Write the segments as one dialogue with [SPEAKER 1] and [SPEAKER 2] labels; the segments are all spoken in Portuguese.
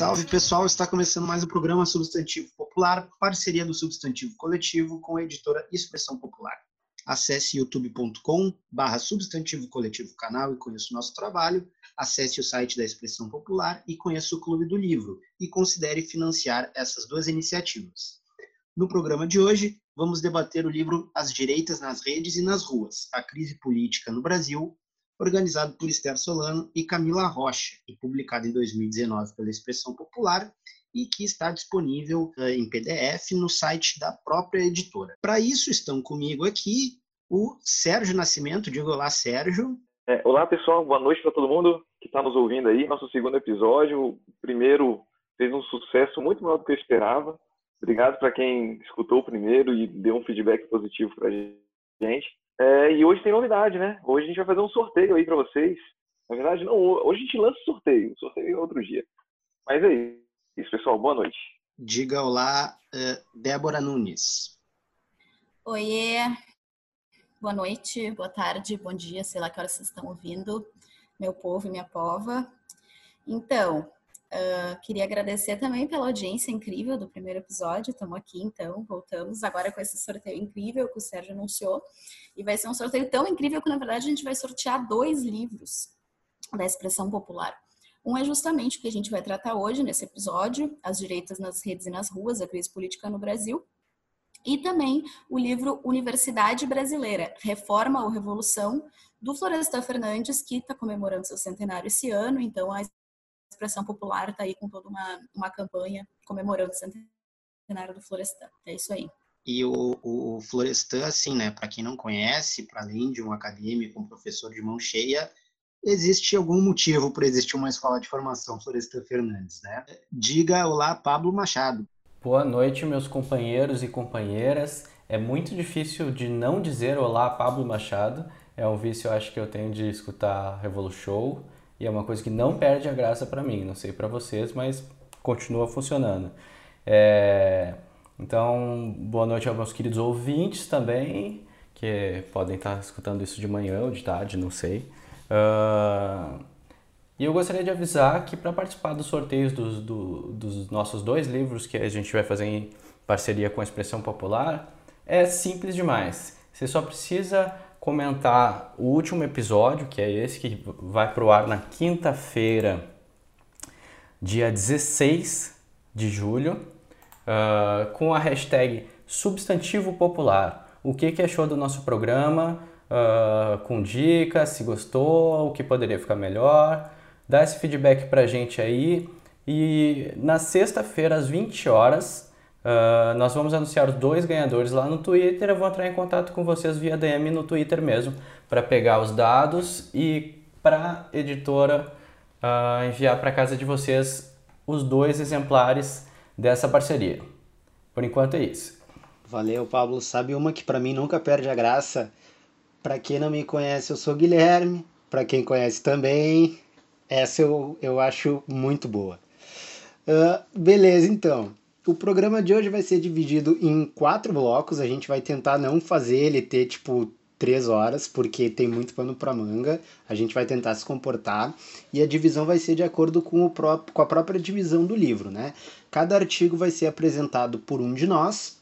[SPEAKER 1] Salve pessoal, está começando mais um programa Substantivo Popular, parceria do Substantivo Coletivo com a editora Expressão Popular. Acesse youtube.com barra Substantivo Coletivo canal e conheça o nosso trabalho. Acesse o site da Expressão Popular e conheça o Clube do Livro e considere financiar essas duas iniciativas. No programa de hoje, vamos debater o livro As Direitas nas Redes e nas Ruas, a crise política no Brasil, organizado por Esther Solano e Camila Rocha, e publicado em 2019 pela Expressão Popular e que está disponível uh, em PDF no site da própria editora. Para isso estão comigo aqui o Sérgio Nascimento. Diga olá, Sérgio.
[SPEAKER 2] É, olá, pessoal. Boa noite para todo mundo que está nos ouvindo aí. Nosso segundo episódio. O primeiro fez um sucesso muito maior do que eu esperava. Obrigado para quem escutou o primeiro e deu um feedback positivo para a gente. É, e hoje tem novidade, né? Hoje a gente vai fazer um sorteio aí para vocês. Na verdade, não, hoje a gente lança o sorteio. O sorteio é outro dia. Mas é isso, pessoal. Boa noite.
[SPEAKER 1] Diga olá, uh, Débora Nunes.
[SPEAKER 3] Oiê. Boa noite, boa tarde, bom dia, sei lá que horas vocês estão ouvindo, meu povo e minha pova. Então, Uh, queria agradecer também pela audiência incrível do primeiro episódio. Estamos aqui, então, voltamos agora com esse sorteio incrível que o Sérgio anunciou. E vai ser um sorteio tão incrível que, na verdade, a gente vai sortear dois livros da expressão popular. Um é justamente o que a gente vai tratar hoje nesse episódio: As Direitas nas Redes e nas Ruas, a Crise Política no Brasil. E também o livro Universidade Brasileira, Reforma ou Revolução, do Florestan Fernandes, que está comemorando seu centenário esse ano. Então, a expressão popular está aí com toda uma, uma campanha comemorando o centenário do Florestan. É isso aí.
[SPEAKER 1] E o, o Florestan, assim, né, para quem não conhece, para além de um acadêmico, um professor de mão cheia, existe algum motivo para existir uma escola de formação Florestan Fernandes, né? Diga olá, Pablo Machado.
[SPEAKER 4] Boa noite, meus companheiros e companheiras. É muito difícil de não dizer olá, Pablo Machado. É um vício, eu acho, que eu tenho de escutar Revolution. E é uma coisa que não perde a graça para mim, não sei para vocês, mas continua funcionando. É... Então, boa noite aos meus queridos ouvintes também, que podem estar escutando isso de manhã ou de tarde, não sei. Uh... E eu gostaria de avisar que para participar dos sorteios dos, do, dos nossos dois livros que a gente vai fazer em parceria com a Expressão Popular, é simples demais. Você só precisa comentar o último episódio, que é esse que vai pro ar na quinta-feira, dia 16 de julho, uh, com a hashtag Substantivo Popular. O que, que achou do nosso programa? Uh, com dicas, se gostou, o que poderia ficar melhor. Dá esse feedback pra gente aí. E na sexta-feira, às 20 horas, Uh, nós vamos anunciar os dois ganhadores lá no Twitter. Eu vou entrar em contato com vocês via DM no Twitter mesmo para pegar os dados e para a editora uh, enviar para casa de vocês os dois exemplares dessa parceria. Por enquanto é isso.
[SPEAKER 1] Valeu, Pablo. Sabe uma que para mim nunca perde a graça? Para quem não me conhece, eu sou Guilherme. Para quem conhece também, essa eu, eu acho muito boa. Uh, beleza, então. O programa de hoje vai ser dividido em quatro blocos. A gente vai tentar não fazer ele ter tipo três horas, porque tem muito pano para manga. A gente vai tentar se comportar e a divisão vai ser de acordo com, o próprio, com a própria divisão do livro, né? Cada artigo vai ser apresentado por um de nós.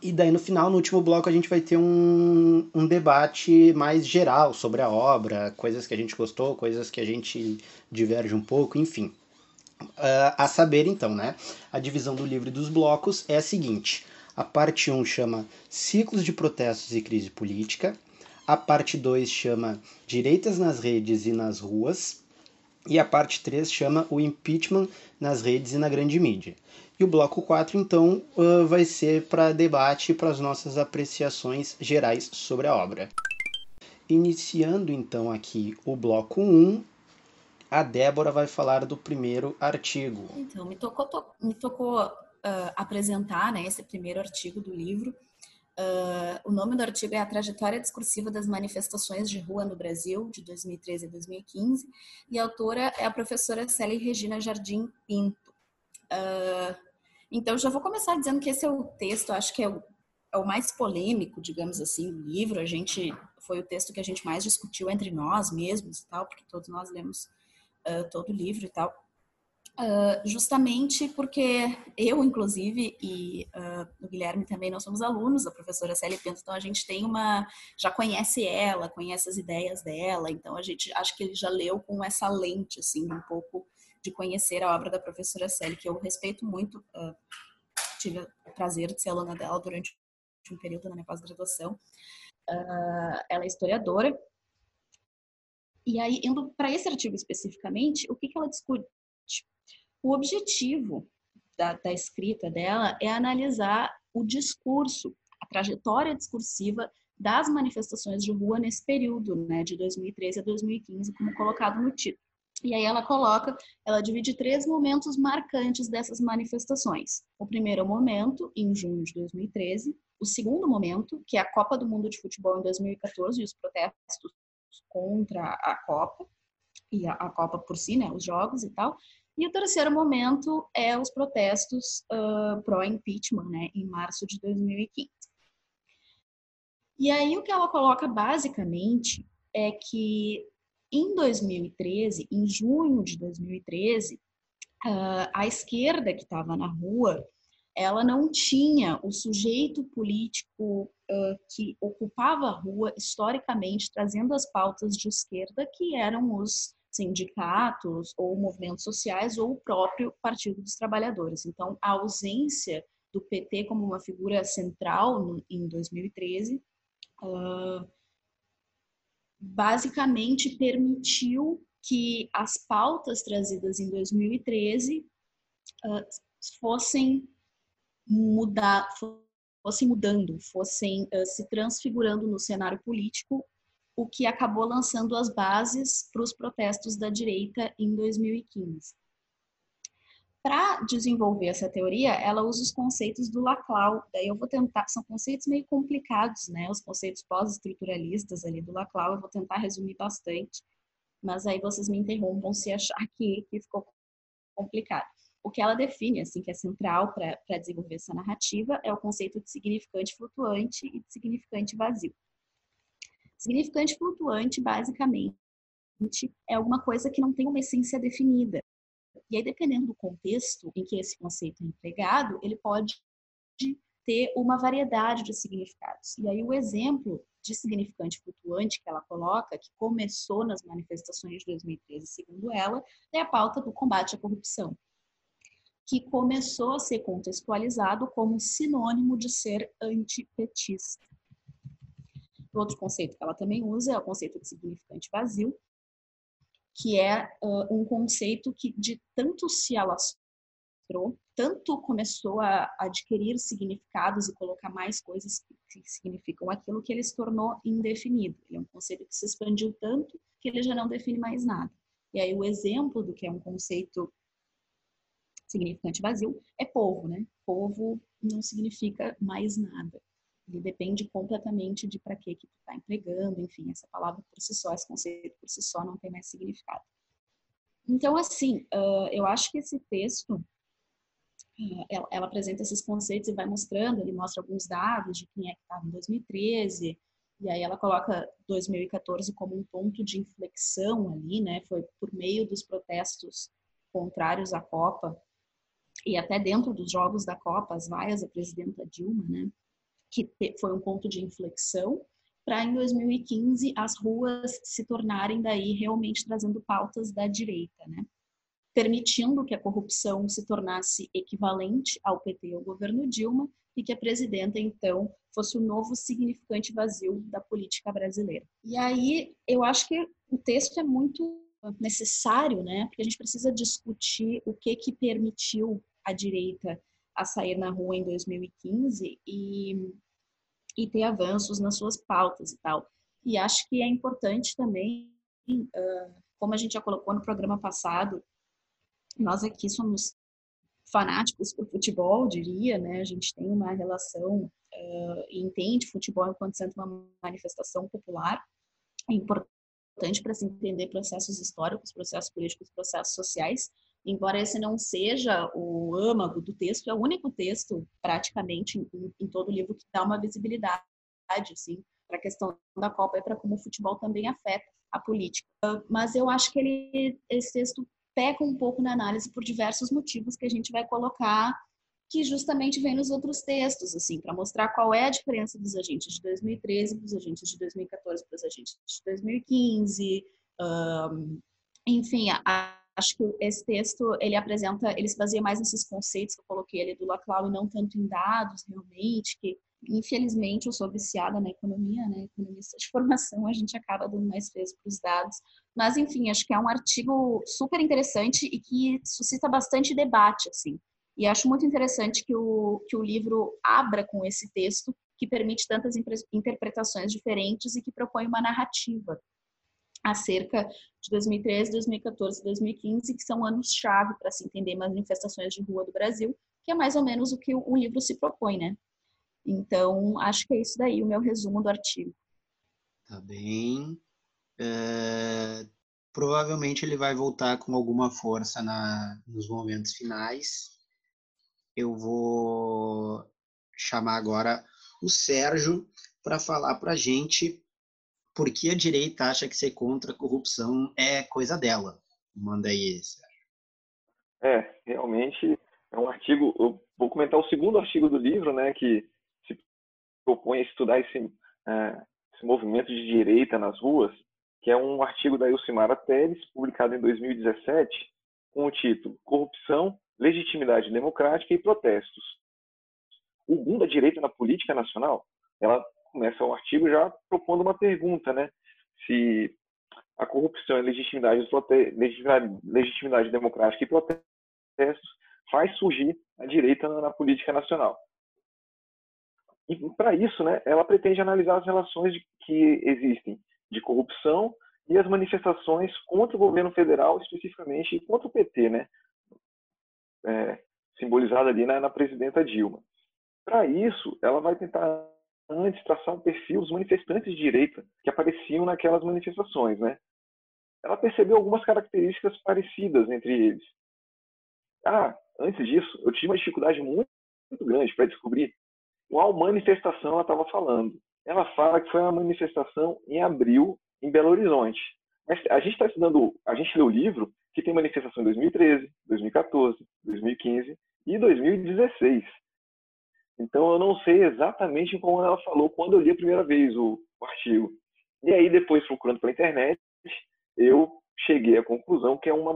[SPEAKER 1] E daí no final, no último bloco, a gente vai ter um, um debate mais geral sobre a obra, coisas que a gente gostou, coisas que a gente diverge um pouco, enfim. Uh, a saber, então, né? A divisão do livro dos blocos é a seguinte: a parte 1 chama Ciclos de Protestos e Crise Política, a parte 2 chama Direitas nas Redes e nas Ruas, e a parte 3 chama O Impeachment nas Redes e na Grande Mídia. E o bloco 4, então, uh, vai ser para debate e para as nossas apreciações gerais sobre a obra. Iniciando então aqui o bloco 1, a Débora vai falar do primeiro artigo.
[SPEAKER 3] Então, me tocou, to, me tocou uh, apresentar né, esse primeiro artigo do livro. Uh, o nome do artigo é A Trajetória Discursiva das Manifestações de Rua no Brasil, de 2013 a 2015, e a autora é a professora Célia Regina Jardim Pinto. Uh, então, já vou começar dizendo que esse é o texto, acho que é o, é o mais polêmico, digamos assim, do livro. A gente foi o texto que a gente mais discutiu entre nós mesmos tal, porque todos nós lemos uh, todo o livro e tal. Uh, justamente porque eu, inclusive, e uh, o Guilherme também, nós somos alunos da professora Célia Pinto, então a gente tem uma. já conhece ela, conhece as ideias dela, então a gente acho que ele já leu com essa lente, assim, um pouco de conhecer a obra da professora Célia, que eu respeito muito, tive o prazer de ser aluna dela durante um período na minha pós-graduação. ela é historiadora. E aí, indo para esse artigo especificamente, o que, que ela discute? O objetivo da, da escrita dela é analisar o discurso, a trajetória discursiva das manifestações de rua nesse período, né, de 2013 a 2015, como colocado no título. E aí ela coloca, ela divide três momentos marcantes dessas manifestações. O primeiro momento, em junho de 2013, o segundo momento, que é a Copa do Mundo de Futebol em 2014 e os protestos contra a Copa e a, a Copa por si, né, os jogos e tal. E o terceiro momento é os protestos uh, pró-impeachment, né, em março de 2015. E aí o que ela coloca basicamente é que em 2013, em junho de 2013, uh, a esquerda que estava na rua, ela não tinha o sujeito político uh, que ocupava a rua historicamente, trazendo as pautas de esquerda, que eram os sindicatos ou movimentos sociais ou o próprio Partido dos Trabalhadores. Então, a ausência do PT como uma figura central no, em 2013 uh, basicamente permitiu que as pautas trazidas em 2013 uh, fossem mudar, fossem mudando, fossem uh, se transfigurando no cenário político o que acabou lançando as bases para os protestos da direita em 2015. Para desenvolver essa teoria, ela usa os conceitos do Laclau. Daí eu vou tentar, são conceitos meio complicados, né? Os conceitos pós-estruturalistas ali do Laclau, eu vou tentar resumir bastante, mas aí vocês me interrompam se achar que, que ficou complicado. O que ela define, assim, que é central para desenvolver essa narrativa, é o conceito de significante flutuante e de significante vazio. Significante flutuante, basicamente, é alguma coisa que não tem uma essência definida. E aí, dependendo do contexto em que esse conceito é empregado, ele pode ter uma variedade de significados. E aí, o exemplo de significante flutuante que ela coloca, que começou nas manifestações de 2013, segundo ela, é a pauta do combate à corrupção, que começou a ser contextualizado como sinônimo de ser antipetista. Outro conceito que ela também usa é o conceito de significante vazio, que é uh, um conceito que de tanto se alastrou, tanto começou a adquirir significados e colocar mais coisas que significam aquilo que ele se tornou indefinido. Ele é um conceito que se expandiu tanto que ele já não define mais nada. E aí o exemplo do que é um conceito significante vazio é povo, né? Povo não significa mais nada. Ele depende completamente de para que que tu está empregando, enfim, essa palavra por si só, esse conceito por si só não tem mais significado. Então, assim, eu acho que esse texto, ela apresenta esses conceitos e vai mostrando, ele mostra alguns dados de quem é que estava em 2013, e aí ela coloca 2014 como um ponto de inflexão ali, né? Foi por meio dos protestos contrários à Copa e até dentro dos jogos da Copa, as vaias da presidenta Dilma, né? que foi um ponto de inflexão, para em 2015 as ruas se tornarem daí realmente trazendo pautas da direita, né? permitindo que a corrupção se tornasse equivalente ao PT ao governo Dilma e que a presidenta então fosse o novo significante vazio da política brasileira. E aí eu acho que o texto é muito necessário, né? Porque a gente precisa discutir o que que permitiu a direita a sair na rua em 2015 e, e ter avanços nas suas pautas e tal. E acho que é importante também, como a gente já colocou no programa passado, nós aqui somos fanáticos por futebol, diria, né? A gente tem uma relação e entende futebol enquanto sendo uma manifestação popular. É importante para se entender processos históricos, processos políticos, processos sociais, embora esse não seja o âmago do texto, é o único texto, praticamente, em, em todo o livro que dá uma visibilidade, assim, para a questão da Copa e para como o futebol também afeta a política. Mas eu acho que ele, esse texto peca um pouco na análise por diversos motivos que a gente vai colocar que justamente vem nos outros textos, assim, para mostrar qual é a diferença dos agentes de 2013 para os agentes de 2014 para os agentes de 2015. Um, enfim, a, acho que esse texto ele apresenta, ele se baseia mais nesses conceitos que eu coloquei ali do Laclau e não tanto em dados realmente, que infelizmente eu sou viciada na economia, né, economista de formação, a gente acaba dando mais peso para os dados. Mas enfim, acho que é um artigo super interessante e que suscita bastante debate, assim. E acho muito interessante que o, que o livro abra com esse texto, que permite tantas interpretações diferentes e que propõe uma narrativa acerca de 2013, 2014 e 2015, que são anos-chave para se entender manifestações de rua do Brasil, que é mais ou menos o que o livro se propõe, né? Então, acho que é isso daí, o meu resumo do artigo.
[SPEAKER 1] Tá bem. É, provavelmente ele vai voltar com alguma força na, nos momentos finais, eu vou chamar agora o Sérgio para falar para a gente por que a direita acha que ser contra a corrupção é coisa dela. Manda aí, Sérgio.
[SPEAKER 2] É, realmente é um artigo. Eu vou comentar o segundo artigo do livro, né, que se propõe a estudar esse, é, esse movimento de direita nas ruas, que é um artigo da Ilcimara Teles, publicado em 2017, com o título Corrupção legitimidade democrática e protestos. O boom da direita na política nacional, ela começa o artigo já propondo uma pergunta, né? Se a corrupção e legitimidade, legitimidade, democrática e protestos faz surgir a direita na, política nacional. E para isso, né, ela pretende analisar as relações que existem de corrupção e as manifestações contra o governo federal, especificamente contra o PT, né? É, simbolizada ali na, na presidenta Dilma. Para isso, ela vai tentar antes traçar um perfil dos manifestantes de direita que apareciam naquelas manifestações, né? Ela percebeu algumas características parecidas entre eles. Ah, antes disso, eu tive uma dificuldade muito, muito grande para descobrir qual manifestação ela estava falando. Ela fala que foi uma manifestação em abril em Belo Horizonte. Mas a gente está estudando, a gente lê o livro que tem manifestação em 2013, 2014, 2015 e 2016. Então eu não sei exatamente como ela falou quando eu li a primeira vez o, o artigo. E aí depois procurando pela internet, eu cheguei à conclusão que é uma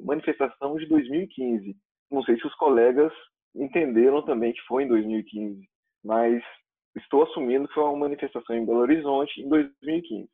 [SPEAKER 2] manifestação de 2015. Não sei se os colegas entenderam também que foi em 2015, mas estou assumindo que foi uma manifestação em Belo Horizonte em 2015.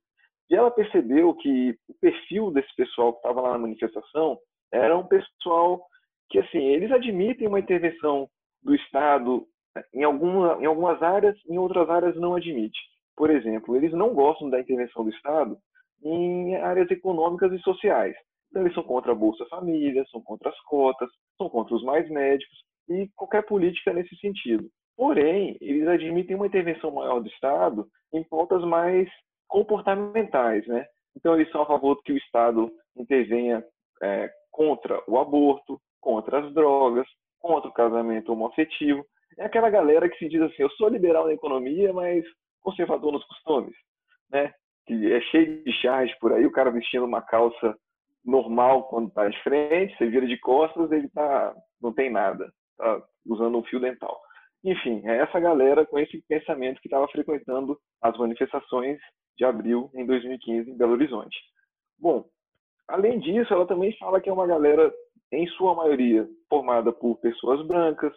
[SPEAKER 2] E ela percebeu que o perfil desse pessoal que estava lá na manifestação era um pessoal que, assim, eles admitem uma intervenção do Estado em, alguma, em algumas áreas, em outras áreas não admite. Por exemplo, eles não gostam da intervenção do Estado em áreas econômicas e sociais. Então, eles são contra a Bolsa Família, são contra as cotas, são contra os mais médicos e qualquer política nesse sentido. Porém, eles admitem uma intervenção maior do Estado em pautas mais comportamentais, né? Então eles são a favor que o Estado intervenha é, contra o aborto, contra as drogas, contra o casamento homoafetivo. É aquela galera que se diz assim, eu sou liberal na economia, mas conservador nos costumes, né? Que é cheio de charge por aí, o cara vestindo uma calça normal quando está de frente, você vira de costas, ele tá não tem nada, tá usando um fio dental. Enfim, é essa galera com esse pensamento que estava frequentando as manifestações de abril em 2015 em Belo Horizonte. Bom, além disso, ela também fala que é uma galera, em sua maioria, formada por pessoas brancas,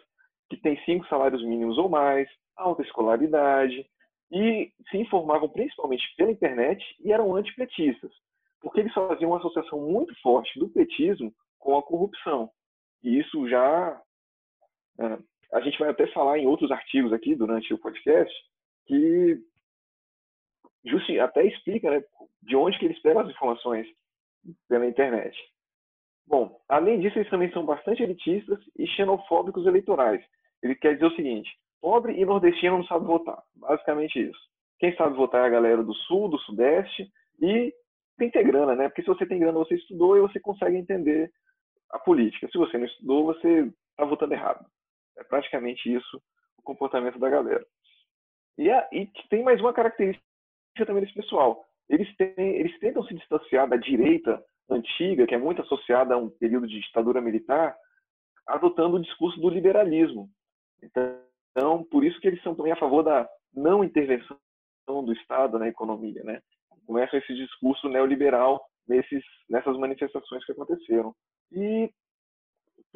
[SPEAKER 2] que tem cinco salários mínimos ou mais, alta escolaridade, e se informavam principalmente pela internet e eram antipetistas, porque eles faziam uma associação muito forte do petismo com a corrupção. E isso já. A gente vai até falar em outros artigos aqui durante o podcast que até explica né, de onde que eles pegam as informações pela internet. Bom, além disso, eles também são bastante elitistas e xenofóbicos eleitorais. Ele quer dizer o seguinte: pobre e nordestino não sabe votar. Basicamente isso. Quem sabe votar é a galera do sul, do sudeste e tem que ter grana, né? Porque se você tem grana, você estudou e você consegue entender a política. Se você não estudou, você está votando errado. É praticamente isso o comportamento da galera. E, a, e tem mais uma característica também desse pessoal. Eles, têm, eles tentam se distanciar da direita antiga, que é muito associada a um período de ditadura militar, adotando o discurso do liberalismo. Então, por isso que eles são também a favor da não intervenção do Estado na economia, né? Começa esse discurso neoliberal nesses, nessas manifestações que aconteceram. E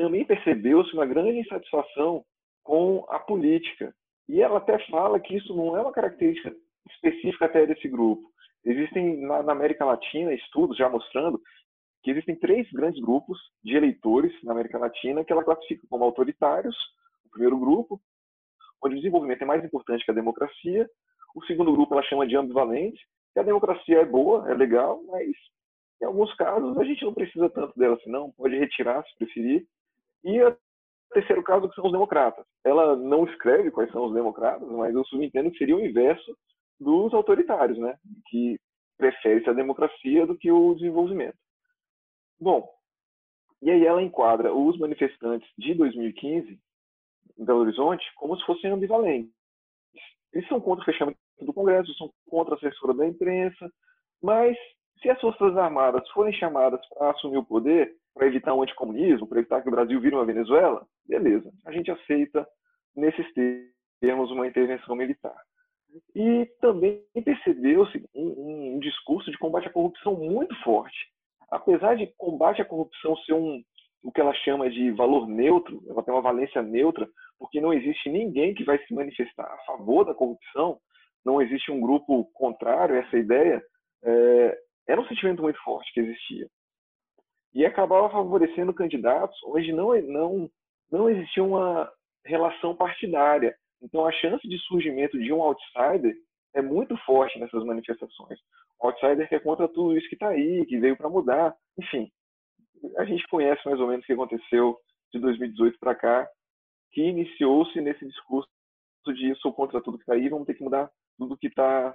[SPEAKER 2] também percebeu-se uma grande insatisfação com a política. E ela até fala que isso não é uma característica específica até desse grupo. Existem na, América Latina estudos já mostrando que existem três grandes grupos de eleitores na América Latina que ela classifica como autoritários, o primeiro grupo, onde o desenvolvimento é mais importante que a democracia. O segundo grupo ela chama de ambivalente, que a democracia é boa, é legal, mas em alguns casos a gente não precisa tanto dela assim, não, pode retirar se preferir. E o terceiro caso que são os democratas. Ela não escreve quais são os democratas, mas eu subentendo que seria o inverso dos autoritários, né? Que prefere a democracia do que o desenvolvimento. Bom, e aí ela enquadra os manifestantes de 2015 em Belo Horizonte como se fossem ambivalentes. Eles são contra o fechamento do Congresso, são contra a censura da imprensa, mas se as Forças Armadas forem chamadas para assumir o poder, para evitar o anticomunismo, para evitar que o Brasil vire uma Venezuela, beleza, a gente aceita nesses termos uma intervenção militar. E também percebeu-se um, um, discurso de combate à corrupção muito forte. Apesar de combate à corrupção ser um, o que ela chama de valor neutro, ela tem uma valência neutra, porque não existe ninguém que vai se manifestar a favor da corrupção, não existe um grupo contrário a essa ideia, é, era um sentimento muito forte que existia. E acabava favorecendo candidatos onde não, não, não existia uma relação partidária. Então, a chance de surgimento de um outsider é muito forte nessas manifestações. O outsider que é contra tudo isso que está aí, que veio para mudar. Enfim, a gente conhece mais ou menos o que aconteceu de 2018 para cá, que iniciou-se nesse discurso de sou contra tudo que está aí, vamos ter que mudar tudo que está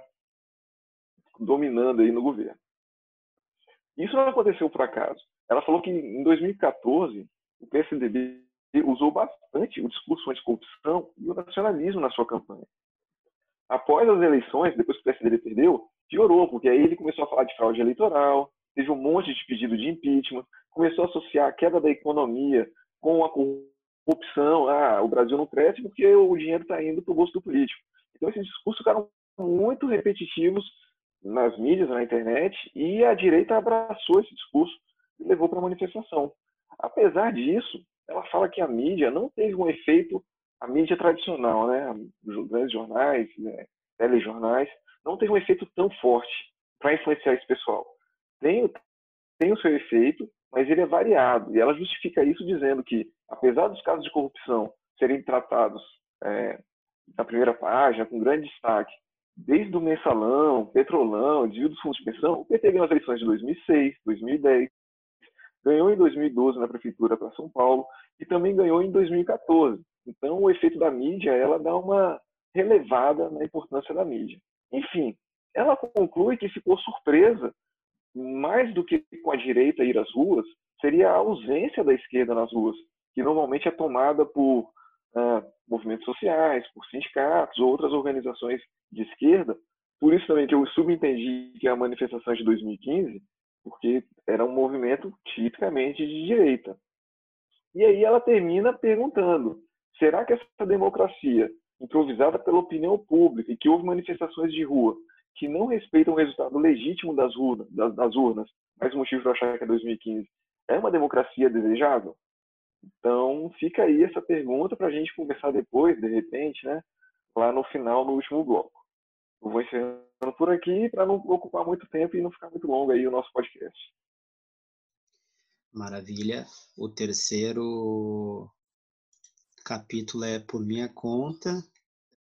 [SPEAKER 2] dominando aí no governo. Isso não aconteceu por acaso. Ela falou que em 2014 o PSDB usou bastante o discurso anticorrupção e o nacionalismo na sua campanha. Após as eleições, depois que o PSDB perdeu, piorou, porque aí ele começou a falar de fraude eleitoral, teve um monte de pedido de impeachment, começou a associar a queda da economia com a corrupção. Ah, o Brasil não cresce porque o dinheiro está indo para o bolso do político. Então, esses discursos ficaram muito repetitivos nas mídias, na internet, e a direita abraçou esse discurso levou para a manifestação. Apesar disso, ela fala que a mídia não teve um efeito, a mídia tradicional, né, os grandes jornais, né, telejornais, não teve um efeito tão forte para influenciar esse pessoal. Tem, tem o seu efeito, mas ele é variado. E ela justifica isso dizendo que, apesar dos casos de corrupção serem tratados é, na primeira página, com grande destaque, desde o mensalão, petrolão, desvio dos fundos de pensão, o PT ganhou as eleições de 2006, 2010, ganhou em 2012 na prefeitura para São Paulo e também ganhou em 2014. Então, o efeito da mídia, ela dá uma relevada na importância da mídia. Enfim, ela conclui que ficou surpresa, mais do que com a direita ir às ruas, seria a ausência da esquerda nas ruas, que normalmente é tomada por uh, movimentos sociais, por sindicatos ou outras organizações de esquerda. Por isso também que eu subentendi que a manifestação de 2015, porque era um movimento tipicamente de direita. E aí ela termina perguntando: será que essa democracia, improvisada pela opinião pública e que houve manifestações de rua que não respeitam o resultado legítimo das urnas, das, das urnas mais um motivo para achar que é 2015, é uma democracia desejável? Então, fica aí essa pergunta para a gente conversar depois, de repente, né? Lá no final, no último bloco. Eu vou encerrando por aqui para não ocupar muito tempo e não ficar muito longo aí o nosso podcast.
[SPEAKER 1] Maravilha. O terceiro capítulo é por minha conta.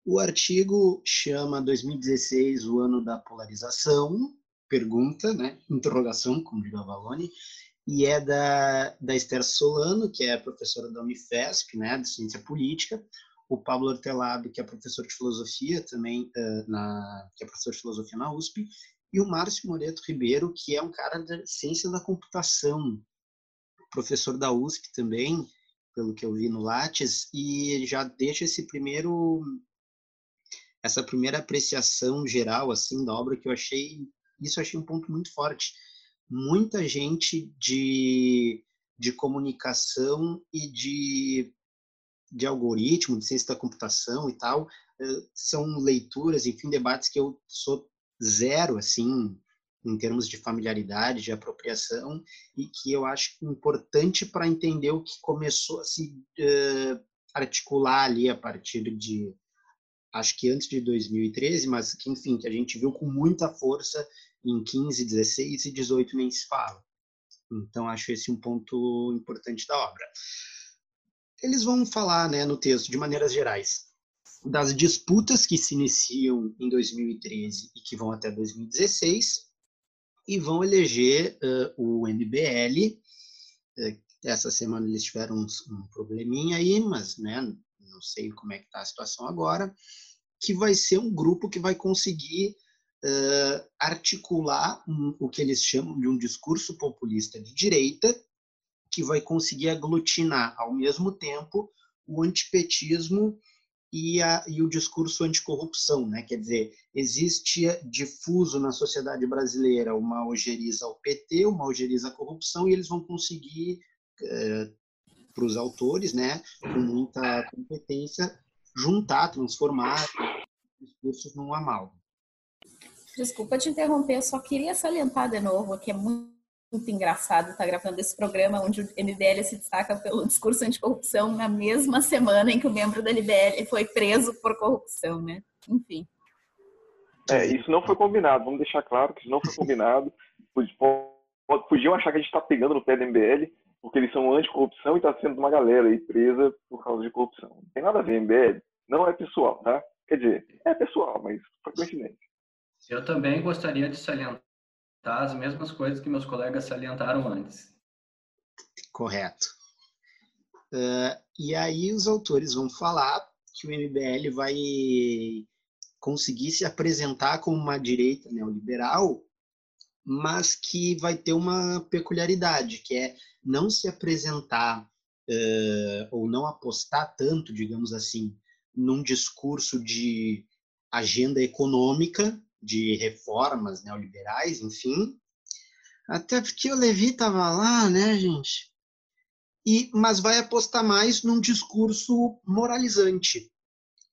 [SPEAKER 1] O artigo chama 2016 o ano da polarização, pergunta, né? Interrogação, como diz a Valone, e é da, da Esther Solano, que é professora da Unifesp, né, de Ciência Política, o Pablo Hortelado, que é professor de Filosofia também, uh, na, que é professor de Filosofia na USP, e o Márcio Moreto Ribeiro, que é um cara da Ciência da Computação, professor da USP também, pelo que eu vi no Lattes, e já deixa esse primeiro essa primeira apreciação geral assim da obra que eu achei isso eu achei um ponto muito forte. Muita gente de, de comunicação e de, de algoritmo, de ciência da computação e tal, eh, são leituras, enfim, debates que eu sou zero, assim, em termos de familiaridade, de apropriação, e que eu acho importante para entender o que começou a se uh, articular ali a partir de, acho que antes de 2013, mas que, enfim, que a gente viu com muita força em 15, 16 e 18 nem se fala. Então, acho esse um ponto importante da obra. Eles vão falar, né, no texto, de maneiras gerais, das disputas que se iniciam em 2013 e que vão até 2016, e vão eleger uh, o MBL. Uh, essa semana eles tiveram um, um, probleminha aí, mas né, não sei como é que está a situação agora, que vai ser um grupo que vai conseguir uh, articular um, o que eles chamam de um discurso populista de direita, que vai conseguir aglutinar ao mesmo tempo o antipetismo e, a, e o discurso anticorrupção, né? Quer dizer, existe difuso na sociedade brasileira uma ojeriza ao PT, uma ojeriza à corrupção, e eles vão conseguir, é, para os autores, né, com muita competência, juntar, transformar discursos num amal.
[SPEAKER 3] Desculpa te interromper, eu só queria salientar de novo que é muito muito engraçado estar gravando esse programa onde o MBL se destaca pelo discurso anticorrupção na mesma semana em que o membro da MBL foi preso por corrupção, né? Enfim.
[SPEAKER 2] É, isso não foi combinado, vamos deixar claro que isso não foi combinado. Podiam achar que a gente está pegando no pé do MBL porque eles são anticorrupção e está sendo uma galera aí presa por causa de corrupção. Não tem nada a ver, MBL. Não é pessoal, tá? Quer dizer, é pessoal, mas foi coincidência.
[SPEAKER 4] Eu também gostaria de salientar tá? as mesmas coisas que meus colegas salientaram antes.
[SPEAKER 1] Correto. Uh, e aí os autores vão falar que o MBL vai conseguir se apresentar como uma direita neoliberal, mas que vai ter uma peculiaridade, que é não se apresentar uh, ou não apostar tanto, digamos assim, num discurso de agenda econômica, de reformas neoliberais, enfim. Até porque o Levi estava lá, né, gente? E, mas vai apostar mais num discurso moralizante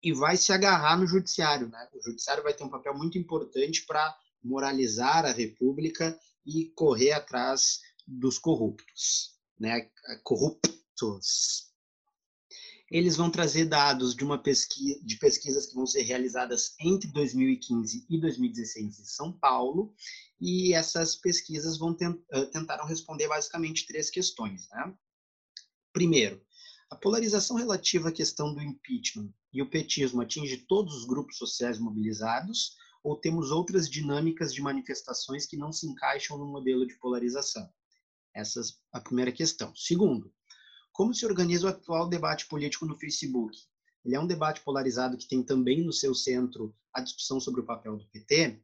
[SPEAKER 1] e vai se agarrar no judiciário. Né? O judiciário vai ter um papel muito importante para moralizar a República e correr atrás dos corruptos, né? corruptos eles vão trazer dados de uma pesquisa de pesquisas que vão ser realizadas entre 2015 e 2016 em São Paulo, e essas pesquisas vão tent, tentaram responder basicamente três questões, né? Primeiro, a polarização relativa à questão do impeachment e o petismo atinge todos os grupos sociais mobilizados ou temos outras dinâmicas de manifestações que não se encaixam no modelo de polarização? Essa é a primeira questão. Segundo, como se organiza o atual debate político no Facebook? Ele é um debate polarizado que tem também no seu centro a discussão sobre o papel do PT.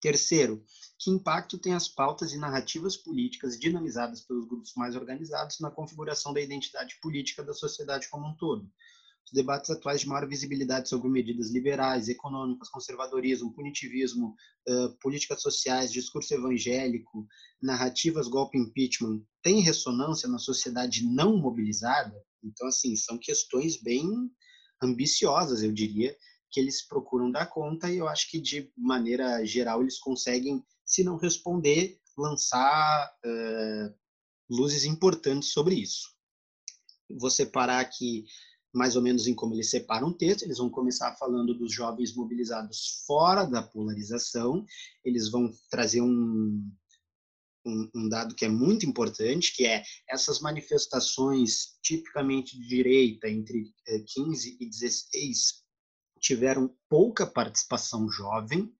[SPEAKER 1] Terceiro, que impacto tem as pautas e narrativas políticas dinamizadas pelos grupos mais organizados na configuração da identidade política da sociedade como um todo? Os debates atuais de maior visibilidade sobre medidas liberais, econômicas, conservadorismo, punitivismo, uh, políticas sociais, discurso evangélico, narrativas golpe impeachment, têm ressonância na sociedade não mobilizada? Então, assim, são questões bem ambiciosas, eu diria, que eles procuram dar conta e eu acho que, de maneira geral, eles conseguem, se não responder, lançar uh, luzes importantes sobre isso. Vou separar aqui mais ou menos em como eles separam o texto. Eles vão começar falando dos jovens mobilizados fora da polarização. Eles vão trazer um, um, um, dado que é muito importante, que é essas manifestações tipicamente de direita entre 15 eh, e 16 tiveram pouca participação jovem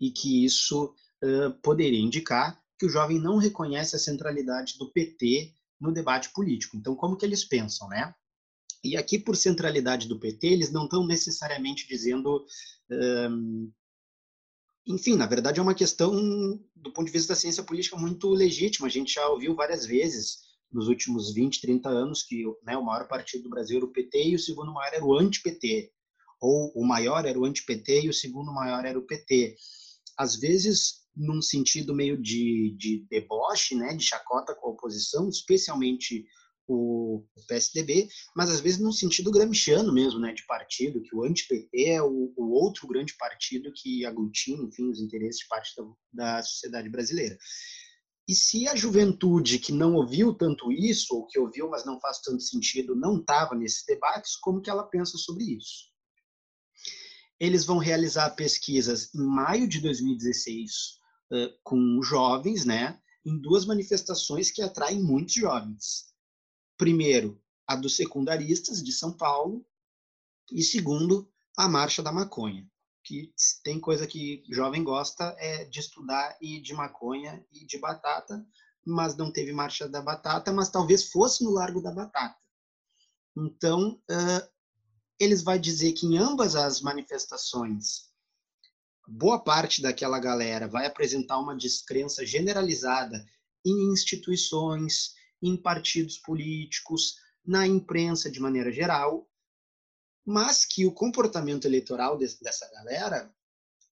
[SPEAKER 1] e que isso uh, poderia indicar que o jovem não reconhece a centralidade do PT no debate político. Então, como que eles pensam, né? E aqui, por centralidade do PT, eles não estão necessariamente dizendo. Um, enfim, na verdade, é uma questão, do ponto de vista da ciência política, muito legítima. A gente já ouviu várias vezes nos últimos 20, 30 anos que né, o maior partido do Brasil era o PT e o segundo maior era o anti-PT. Ou o maior era o anti-PT e o segundo maior era o PT. Às vezes, num sentido meio de, de deboche, né, de chacota com a oposição, especialmente o, PSDB, mas às vezes num sentido gramsciano mesmo, né, de partido, que o anti-PT é o, o, outro grande partido que aglutina, enfim, os interesses de parte da, da sociedade brasileira. E se a juventude que não ouviu tanto isso, ou que ouviu, mas não faz tanto sentido, não estava nesses debates, como que ela pensa sobre isso? Eles vão realizar pesquisas em maio de 2016 uh, com jovens, né, em duas manifestações que atraem muitos jovens. Primeiro, a dos secundaristas de São Paulo, e segundo, a Marcha da Maconha que tem coisa que jovem gosta é de estudar e de maconha e de batata, mas não teve marcha da batata, mas talvez fosse no Largo da Batata. Então, uh, eles vai dizer que em ambas as manifestações, boa parte daquela galera vai apresentar uma descrença generalizada em instituições, em partidos políticos, na imprensa de maneira geral, mas que o comportamento eleitoral dessa galera,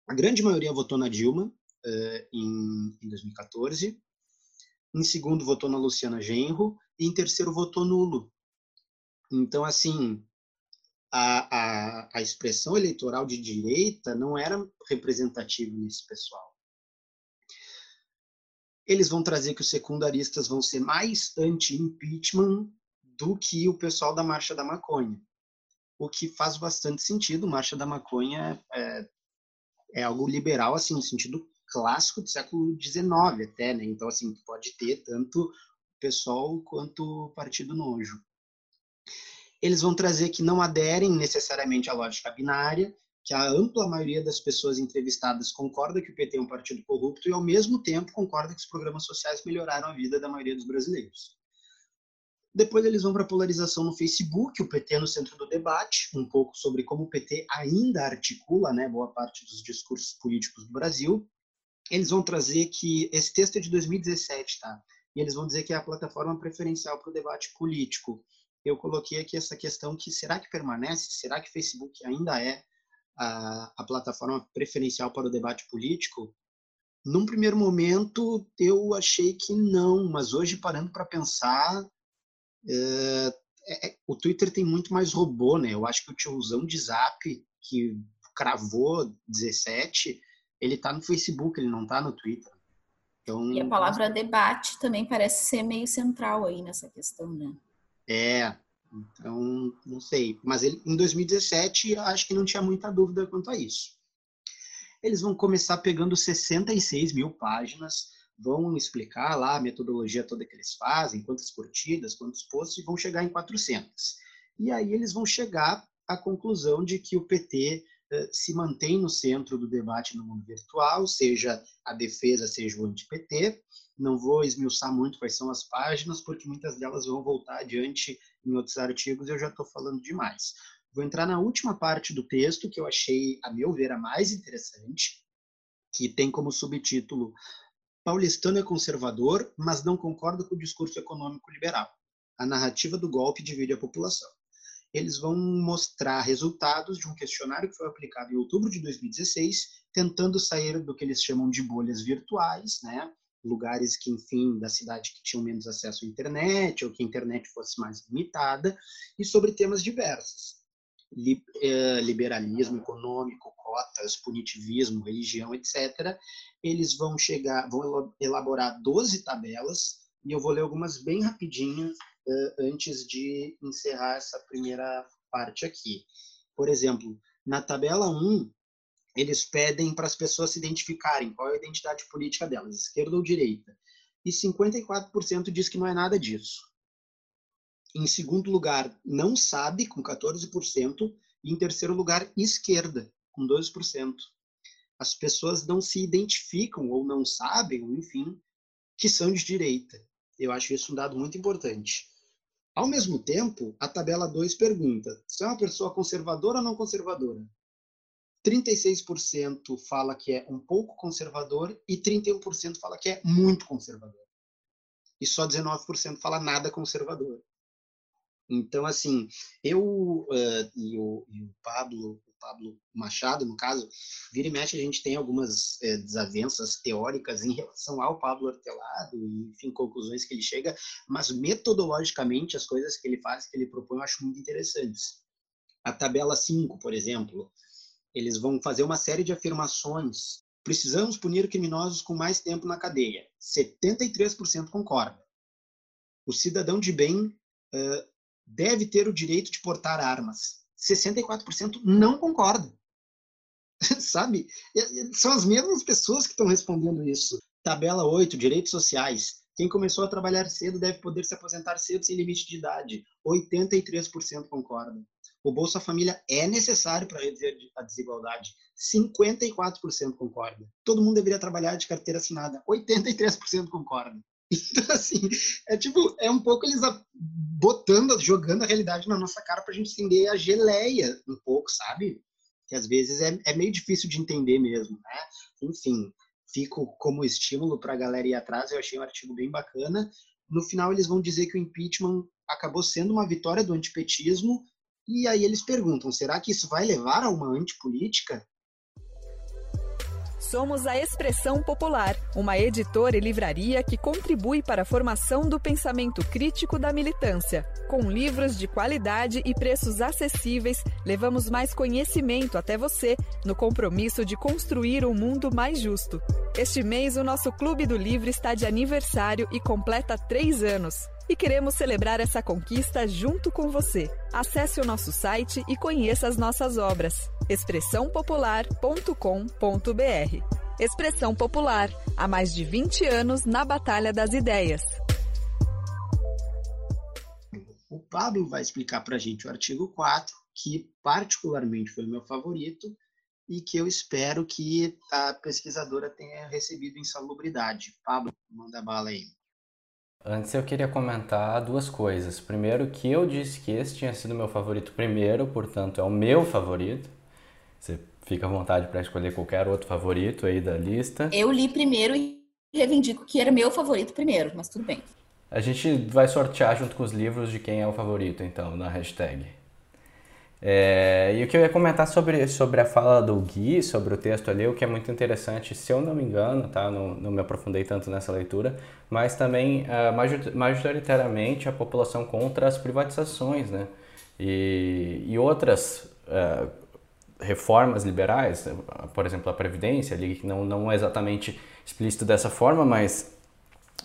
[SPEAKER 1] a grande maioria votou na Dilma em, em 2014, em segundo votou na Luciana Genro e em terceiro votou nulo. Então, assim, a, a, a expressão eleitoral de direita não era representativa nesse pessoal. Eles vão trazer que os secundaristas vão ser mais anti-impeachment do que o pessoal da Marcha da Maconha o que faz bastante sentido. Marcha da Maconha é, é algo liberal, assim, no sentido clássico do século XIX até, né? Então, assim, pode ter tanto PSOL quanto o Partido Nojo. Eles vão trazer que não aderem necessariamente à lógica binária, que a ampla maioria das pessoas entrevistadas concorda que o PT é um partido corrupto e, ao mesmo tempo, concorda que os programas sociais melhoraram a vida da maioria dos brasileiros. Depois eles vão para a polarização no Facebook, o PT no centro do debate, um pouco sobre como o PT ainda articula né, boa parte dos discursos políticos do Brasil. Eles vão trazer que esse texto é de 2017, tá? E eles vão dizer que é a plataforma preferencial para o debate político. Eu coloquei aqui essa questão que será que permanece? Será que Facebook ainda é a, a plataforma preferencial para o debate político? Num primeiro momento, eu achei que não, mas hoje, parando para pensar, é, é, o Twitter tem muito mais robô, né? Eu acho que o tiozão de Zap, que cravou 17, ele tá no Facebook, ele não tá no Twitter.
[SPEAKER 3] Então, e a palavra debate também parece ser meio central aí nessa questão, né?
[SPEAKER 1] É, então, não sei. Mas ele, em 2017, acho que não tinha muita dúvida quanto a isso. Eles vão começar pegando 66 mil páginas vão explicar lá a metodologia toda que eles fazem, quantas curtidas, quantos posts, e vão chegar em 400. E aí eles vão chegar à conclusão de que o PT se mantém no centro do debate no mundo virtual, seja a defesa, seja o anti-PT. Não vou esmiuçar muito quais são as páginas, porque muitas delas vão voltar adiante em outros artigos e eu já estou falando demais. Vou entrar na última parte do texto, que eu achei, a meu ver, a mais interessante, que tem como subtítulo Paulistano é conservador, mas não concorda com o discurso econômico liberal. A narrativa do golpe divide a população. Eles vão mostrar resultados de um questionário que foi aplicado em outubro de 2016, tentando sair do que eles chamam de bolhas virtuais, né? lugares que, enfim, da cidade que tinham menos acesso à internet, ou que a internet fosse mais limitada, e sobre temas diversos. Eh, liberalismo econômico, cotas, punitivismo, religião, etc., eles vão chegar, vão elaborar 12 tabelas, e eu vou ler algumas bem rapidinho antes de encerrar essa primeira parte aqui. Por exemplo, na tabela 1, eles pedem para as pessoas se identificarem qual é a identidade política delas, esquerda ou direita. E 54% diz que não é nada disso. Em segundo lugar, não sabe, com 14%. E em terceiro lugar, esquerda, com 12%. As pessoas não se identificam ou não sabem, enfim, que são de direita. Eu acho isso um dado muito importante. Ao mesmo tempo, a tabela 2 pergunta: se é uma pessoa conservadora ou não conservadora? 36% fala que é um pouco conservador e 31% fala que é muito conservador. E só 19% fala nada conservador. Então, assim, eu uh, e, o, e, o, Pablo, Pablo Machado, no caso, vira e mexe a gente tem algumas é, desavenças teóricas em relação ao Pablo Hortelado, enfim, conclusões que ele chega, mas metodologicamente as coisas que ele faz, que ele propõe, eu acho muito interessantes. A tabela 5, por exemplo, eles vão fazer uma série de afirmações. Precisamos punir criminosos com mais tempo na cadeia. 73% concorda. O cidadão de bem uh, deve ter o direito de portar armas. 64% não concorda. Sabe? São as mesmas pessoas que estão respondendo isso. Tabela 8, direitos sociais. Quem começou a trabalhar cedo deve poder se aposentar cedo sem limite de idade. 83% concorda. O Bolsa Família é necessário para reduzir a desigualdade. 54% concorda. Todo mundo deveria trabalhar de carteira assinada. 83% concorda. Então, assim, é tipo, é um pouco eles botando, jogando a realidade na nossa cara para a gente entender a geleia um pouco, sabe? Que às vezes é, é meio difícil de entender mesmo, né? Enfim, fico como estímulo para a galera ir atrás. Eu achei um artigo bem bacana. No final, eles vão dizer que o impeachment acabou sendo uma vitória do antipetismo. E aí eles perguntam: será que isso vai levar a uma antipolítica?
[SPEAKER 5] Somos a Expressão Popular, uma editora e livraria que contribui para a formação do pensamento crítico da militância. Com livros de qualidade e preços acessíveis, levamos mais conhecimento até você, no compromisso de construir um mundo mais justo. Este mês, o nosso Clube do Livro está de aniversário e completa três anos e queremos celebrar essa conquista junto com você. Acesse o nosso site e conheça as nossas obras. expressãopopular.com.br Expressão Popular, há mais de 20 anos na Batalha das Ideias.
[SPEAKER 1] O Pablo vai explicar para a gente o artigo 4, que particularmente foi o meu favorito e que eu espero que a pesquisadora tenha recebido insalubridade. Pablo, manda bala aí.
[SPEAKER 4] Antes eu queria comentar duas coisas. Primeiro, que eu disse que esse tinha sido meu favorito primeiro, portanto é o meu favorito. Você fica à vontade para escolher qualquer outro favorito aí da lista.
[SPEAKER 3] Eu li primeiro e reivindico que era meu favorito primeiro, mas tudo bem.
[SPEAKER 4] A gente vai sortear junto com os livros de quem é o favorito, então, na hashtag. É, e o que eu ia comentar sobre, sobre a fala do Gui, sobre o texto ali, o que é muito interessante, se eu não me engano, tá? não, não me aprofundei tanto nessa leitura, mas também uh, majoritariamente a população contra as privatizações né? e, e outras uh, reformas liberais, por exemplo, a Previdência, ali, que não, não é exatamente explícito dessa forma, mas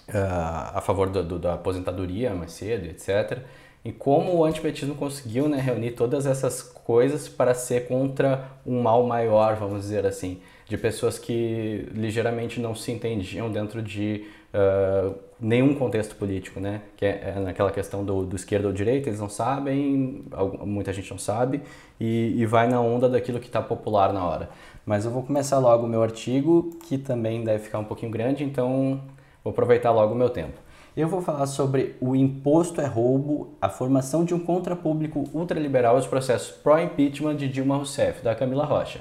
[SPEAKER 4] uh, a favor do, do, da aposentadoria mais cedo, etc e como o antipetismo conseguiu né, reunir todas essas coisas para ser contra um mal maior, vamos dizer assim, de pessoas que ligeiramente não se entendiam dentro de uh, nenhum contexto político, né? Que é, é naquela questão do, do ou direita, eles não sabem, muita gente não sabe, e, e vai na onda daquilo que está popular na hora. Mas eu vou começar logo o meu artigo, que também deve ficar um pouquinho grande, então vou aproveitar logo o meu tempo. Eu vou falar sobre o imposto é roubo, a formação de um contrapúblico ultraliberal e os processos pró-impeachment de Dilma Rousseff, da Camila Rocha.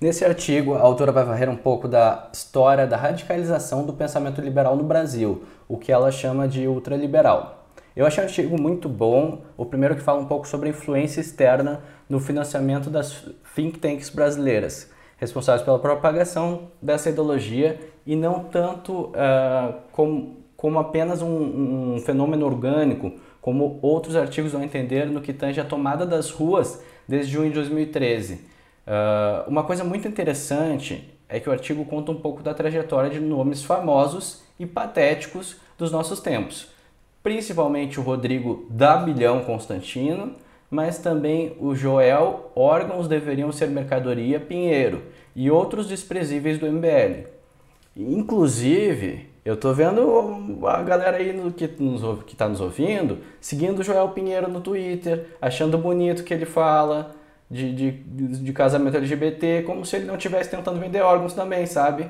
[SPEAKER 4] Nesse artigo, a autora vai varrer um pouco da história da radicalização do pensamento liberal no Brasil, o que ela chama de ultraliberal. Eu achei um artigo muito bom, o primeiro que fala um pouco sobre a influência externa no financiamento das think tanks brasileiras, responsáveis pela propagação dessa ideologia e não tanto uh, como como apenas um, um fenômeno orgânico, como outros artigos vão entender no que tange a tomada das ruas desde junho de 2013. Uh, uma coisa muito interessante é que o artigo conta um pouco da trajetória de nomes famosos e patéticos dos nossos tempos, principalmente o Rodrigo Dabilhão Constantino, mas também o Joel Órgãos Deveriam Ser Mercadoria Pinheiro e outros desprezíveis do MBL. Inclusive, eu tô vendo a galera aí no, que, nos, tá nos ouvindo seguindo o Joel Pinheiro no Twitter, achando bonito o que ele fala de, de, de casamento LGBT, como se ele não estivesse tentando vender órgãos também, sabe?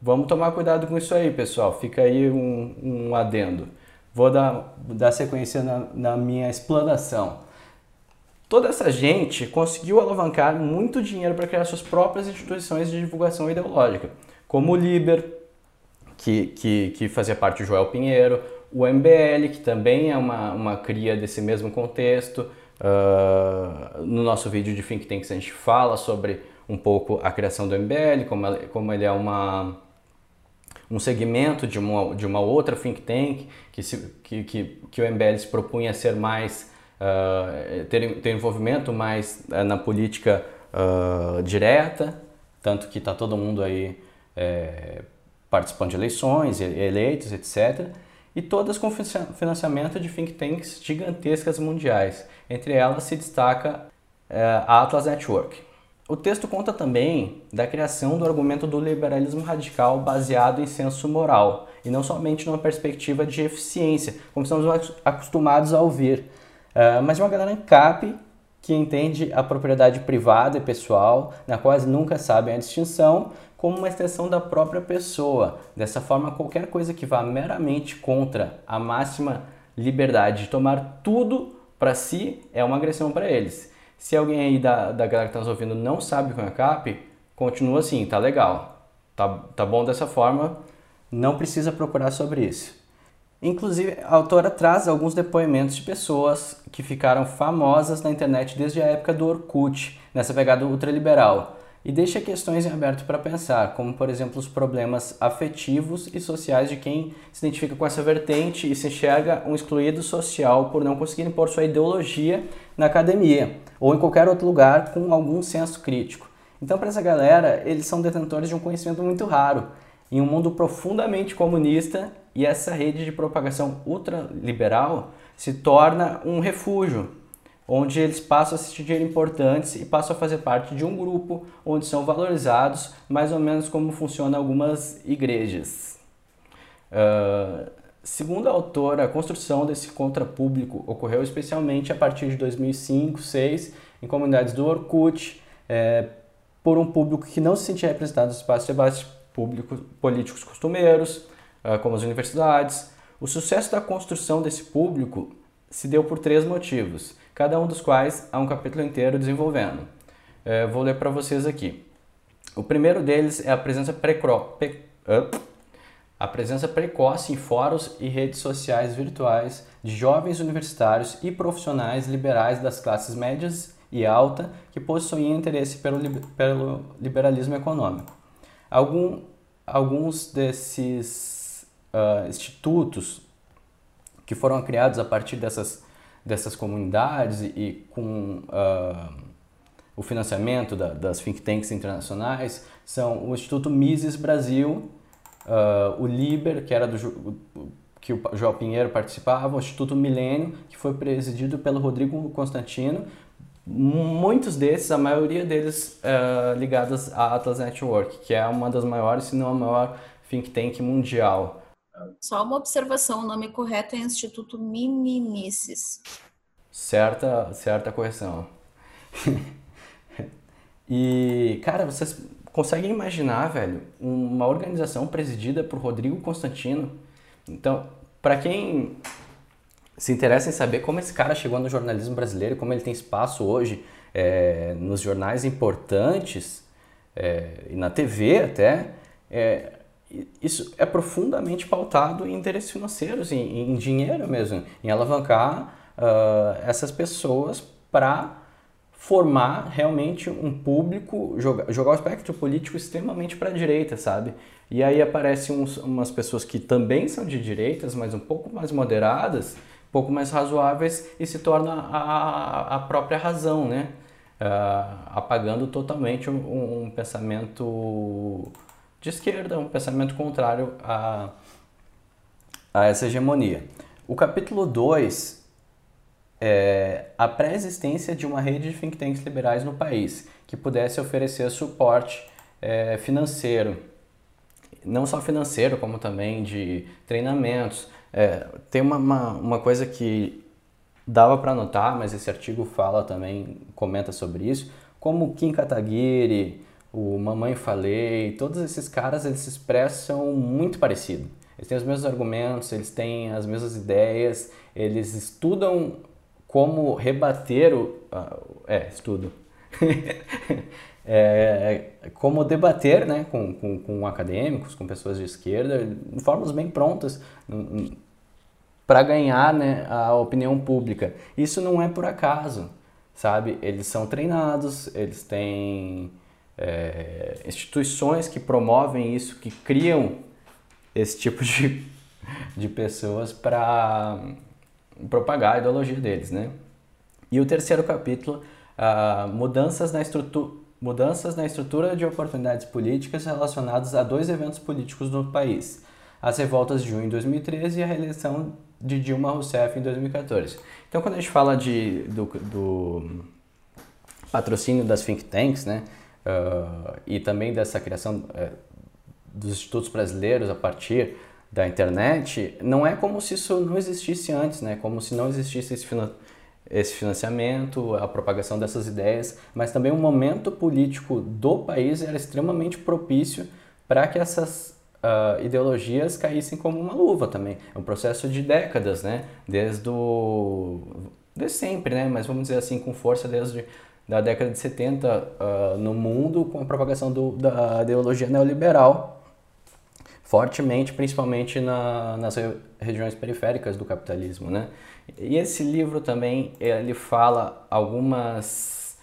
[SPEAKER 4] Vamos tomar cuidado com isso aí, pessoal. Fica aí um, um adendo. Vou dar, dar sequência na, na minha explanação. Toda essa gente conseguiu alavancar muito dinheiro para criar suas próprias instituições de divulgação ideológica, como o Liber, que, que, que fazia parte do Joel Pinheiro, o MBL, que também é uma, uma cria desse mesmo contexto, Uh, no nosso vídeo de Think Tanks a gente fala sobre um pouco a criação do MBL, como, ela, como ele é uma, um segmento de uma, de uma outra think tank, que, se, que, que, que o MBL se propunha a ser mais, uh, ter, ter envolvimento mais uh, na política uh, direta, tanto que está todo mundo aí é, participando de eleições, eleitos, etc. E todas com financiamento de think tanks gigantescas mundiais. Entre elas se destaca a Atlas Network. O texto conta também da criação do argumento do liberalismo radical baseado em senso moral, e não somente numa perspectiva de eficiência, como estamos acostumados a ouvir, uh, mas de uma galera ANCAP que entende a propriedade privada e pessoal, na quase nunca sabem a distinção, como uma extensão da própria pessoa. Dessa forma, qualquer coisa que vá meramente contra a máxima liberdade de tomar tudo para si é uma agressão para eles. Se alguém aí da, da galera que está nos ouvindo não sabe o que é CAP, continua assim, tá legal. Tá, tá bom dessa forma, não precisa procurar sobre isso. Inclusive, a autora traz alguns depoimentos de pessoas que ficaram famosas na internet desde a época do Orkut, nessa pegada ultraliberal, e deixa questões em aberto para pensar, como por exemplo os problemas afetivos e sociais de quem se identifica com essa vertente e se enxerga um excluído social por não conseguir impor sua ideologia na academia ou em qualquer outro lugar com algum senso crítico. Então, para essa galera, eles são detentores de um conhecimento muito raro em um mundo profundamente comunista e essa rede de propagação ultraliberal se torna um refúgio, onde eles passam a se sentir importantes e passam a fazer parte de um grupo onde são valorizados, mais ou menos como funcionam algumas igrejas. Uh, Segundo a autora, a construção desse contrapúblico ocorreu especialmente a partir de 2005, 2006, em comunidades do Orkut, é, por um público que não se sentia representado nos espaços de debate públicos, políticos costumeiros, é, como as universidades. O sucesso da construção desse público se deu por três motivos, cada um dos quais há um capítulo inteiro desenvolvendo. É, vou ler para vocês aqui. O primeiro deles é a presença precoce a presença precoce em fóruns e redes sociais virtuais de jovens universitários e profissionais liberais das classes médias e alta que possuíam interesse pelo, pelo liberalismo econômico. Algum, alguns desses uh, institutos que foram criados a partir dessas, dessas comunidades e, e com uh, o financiamento da, das think tanks internacionais são o Instituto Mises Brasil, uh, o Liber, que era do que o João Pinheiro participava, o Instituto Milênio, que foi presidido pelo Rodrigo Constantino, muitos desses, a maioria deles uh, ligados à Atlas Network, que é uma das maiores, se não a maior think tank mundial.
[SPEAKER 3] Só uma observação, o nome correto é Instituto Miminices.
[SPEAKER 4] Certa, certa correção. e, cara, vocês conseguem imaginar, velho, uma organização presidida por Rodrigo Constantino? Então, para quem se interessa em saber como esse cara chegou no jornalismo brasileiro, como ele tem espaço hoje é, nos jornais importantes é, e na TV até, é, isso é profundamente pautado em interesses financeiros, em, em dinheiro mesmo, em alavancar uh, essas pessoas para formar realmente um público, jogar, jogar o espectro político extremamente para a direita, sabe? E aí aparecem uns, umas pessoas que também são de direitas, mas um pouco mais moderadas, um pouco mais razoáveis e se torna a, a própria razão, né? Uh, apagando totalmente um, um, pensamento de esquerda, um pensamento contrário a, a essa hegemonia. O capítulo 2 é, a pré-existência de uma rede de think tanks liberais no país que pudesse oferecer suporte é, financeiro, não só financeiro, como também de treinamentos. É, tem uma, uma, uma, coisa que dava para notar, mas esse artigo fala também, comenta sobre isso, como Kim Kataguiri, o Mamãe Falei, todos esses caras eles se expressam muito parecido. Eles têm os mesmos argumentos, eles têm as mesmas ideias, eles estudam como rebater o. é, estudo. é, como debater né, com, com, com, acadêmicos, com pessoas de esquerda, de formas bem prontas. para ganhar né, a opinião pública. Isso não é por acaso, sabe? Eles são treinados, eles têm é, instituições que promovem isso, que criam esse tipo de, de pessoas para propagar a ideologia deles, né? E o terceiro capítulo, uh, mudanças, na mudanças na estrutura de oportunidades políticas relacionadas a dois eventos políticos no país. As revoltas de junho de 2013 e a reeleição de Dilma Rousseff em 2014. Então, quando a gente fala de, do, do patrocínio das think tanks, né, uh, e também dessa criação uh, dos institutos brasileiros a partir da internet, não é como se isso não existisse antes, né, como se não existisse esse, esse financiamento, a propagação dessas ideias, mas também o momento político do país era extremamente propício para que essas uh, ideologias caíssem como uma luva também. É um processo de décadas, né? Desde o... Desde sempre, né? Mas vamos dizer assim, com força desde da década de 70 uh, ah, no mundo com a propagação do, da ideologia neoliberal fortemente, principalmente na, nas regiões periféricas do capitalismo, né? E esse livro também ele fala algumas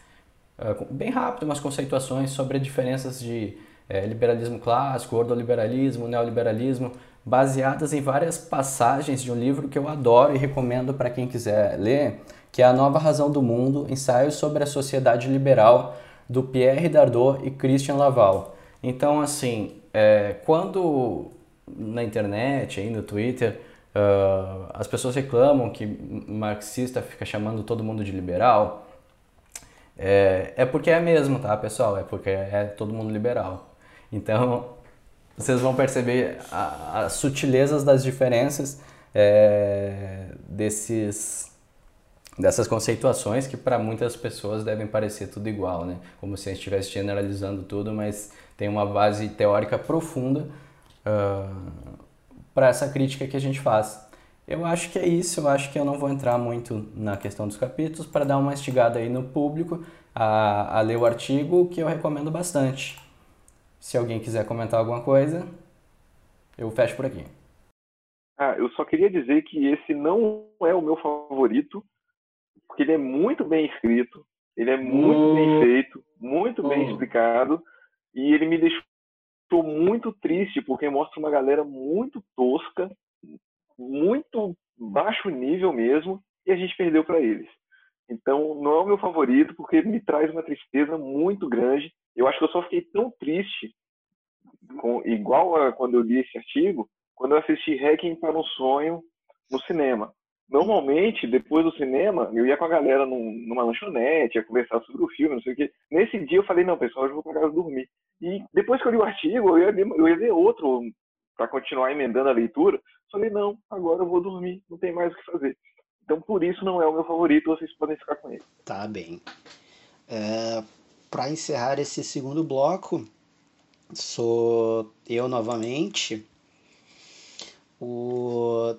[SPEAKER 4] uh, bem rápido umas conceituações sobre as diferenças de é, liberalismo clássico, ordoliberalismo, neoliberalismo, baseadas em várias passagens de um livro que eu adoro e recomendo para quem quiser ler, que é A Nova Razão do Mundo, Ensaios sobre a Sociedade Liberal, do Pierre Dardot e Christian Laval. Então, assim, é, quando na internet, aí no Twitter, uh, as pessoas reclamam que marxista fica chamando todo mundo de liberal, é, é porque é mesmo, tá, pessoal? É porque é todo mundo liberal. Então, vocês vão perceber as sutilezas das diferenças é, desses dessas conceituações que para muitas pessoas devem parecer tudo igual, né? Como se a gente estivesse generalizando tudo, mas tem uma base teórica profunda uh, para essa crítica que a gente faz. Eu acho que é isso, eu acho que eu não vou entrar muito na questão dos capítulos para dar uma estigada aí no público a, a ler o artigo que eu recomendo bastante. Se alguém quiser comentar alguma coisa, eu fecho por aqui.
[SPEAKER 2] Ah, eu só queria dizer que esse não é o meu favorito, porque ele é muito bem escrito, ele é muito bem hum. feito, muito bem hum. explicado, e ele me deixou muito triste, porque mostra uma galera muito tosca, muito baixo nível mesmo, e a gente perdeu para eles. Então, não é o meu favorito, porque ele me traz uma tristeza muito grande. Eu acho que eu só fiquei tão triste, com, igual a quando eu li esse artigo, quando eu assisti Hacking para um Sonho no cinema. Normalmente, depois do cinema, eu ia com a galera num, numa lanchonete, ia conversar sobre o filme, não sei o quê. Nesse dia eu falei, não, pessoal, eu vou para casa dormir. E depois que eu li o artigo, eu ia eu ia ler outro para continuar emendando a leitura. Falei, não, agora eu vou dormir, não tem mais o que fazer. Então, por isso não é o meu favorito, vocês podem ficar com ele.
[SPEAKER 1] Tá bem. É, Para encerrar esse segundo bloco, sou eu novamente. O,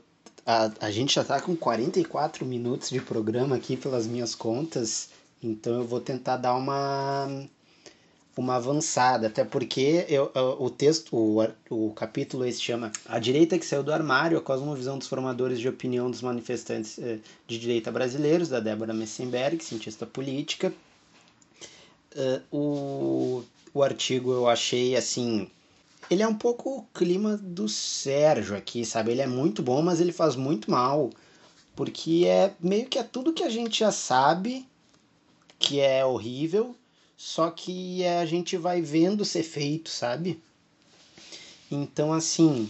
[SPEAKER 1] a, a gente já está com 44 minutos de programa aqui pelas minhas contas, então eu vou tentar dar uma uma avançada, até porque eu, o texto, o, o capítulo esse chama A Direita que Saiu do Armário, a Cosmovisão dos Formadores de Opinião dos Manifestantes eh, de Direita Brasileiros, da Débora Messenberg, cientista política. Uh, o, o artigo eu achei assim. Ele é um pouco o clima do Sérgio aqui, sabe? Ele é muito bom, mas ele faz muito mal. Porque é meio que é tudo que a gente já sabe que é horrível, só que a gente vai vendo ser feito, sabe? Então, assim,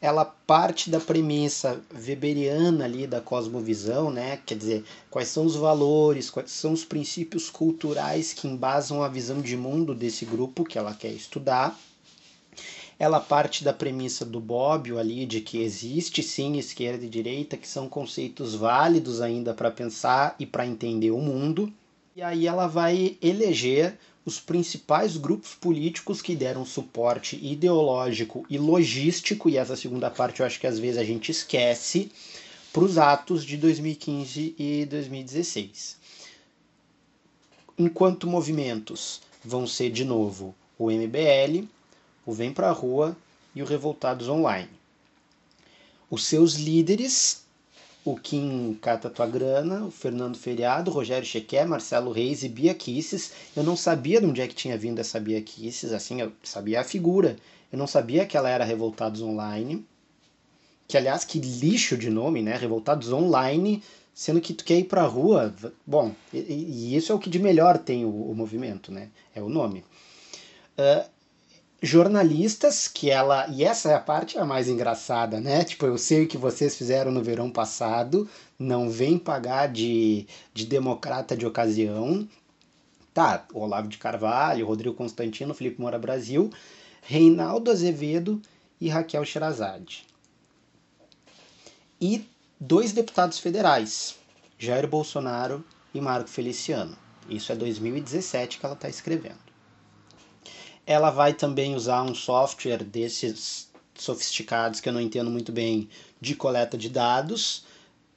[SPEAKER 1] ela parte da premissa weberiana ali da cosmovisão, né? Quer dizer, quais são os valores, quais são os princípios culturais que embasam a visão de mundo desse grupo que ela quer estudar. Ela parte da premissa do Bobbio ali de que existe sim esquerda e direita, que são conceitos válidos ainda para pensar e para entender o mundo. E aí ela vai eleger os principais grupos políticos que deram suporte ideológico e logístico, e essa segunda parte eu acho que às vezes a gente esquece, para os atos de 2015 e 2016. Enquanto movimentos vão ser de novo o MBL, o Vem Pra Rua e o Revoltados Online. Os seus líderes o Kim Cata Tua Grana, o Fernando Feriado, o Rogério Chequé, Marcelo Reis e Bia Kisses. Eu não sabia de onde é que tinha vindo essa Bia Kisses, assim, eu sabia a figura. Eu não sabia que ela era Revoltados Online. Que, aliás, que lixo de nome, né? Revoltados Online, sendo que tu quer ir pra rua. Bom, e, e isso é o que de melhor tem o, o movimento, né? É o nome. Uh, jornalistas que ela e essa é a parte a mais engraçada né? Tipo eu sei o que vocês fizeram no verão passado não vem pagar de, de democrata de ocasião. Tá Olavo de Carvalho Rodrigo Constantino Felipe Moura Brasil Reinaldo Azevedo e Raquel Sherazade. E dois deputados federais Jair Bolsonaro e Marco Feliciano. Isso é 2017 que ela está escrevendo ela vai também usar um software desses sofisticados que eu não entendo muito bem de coleta de dados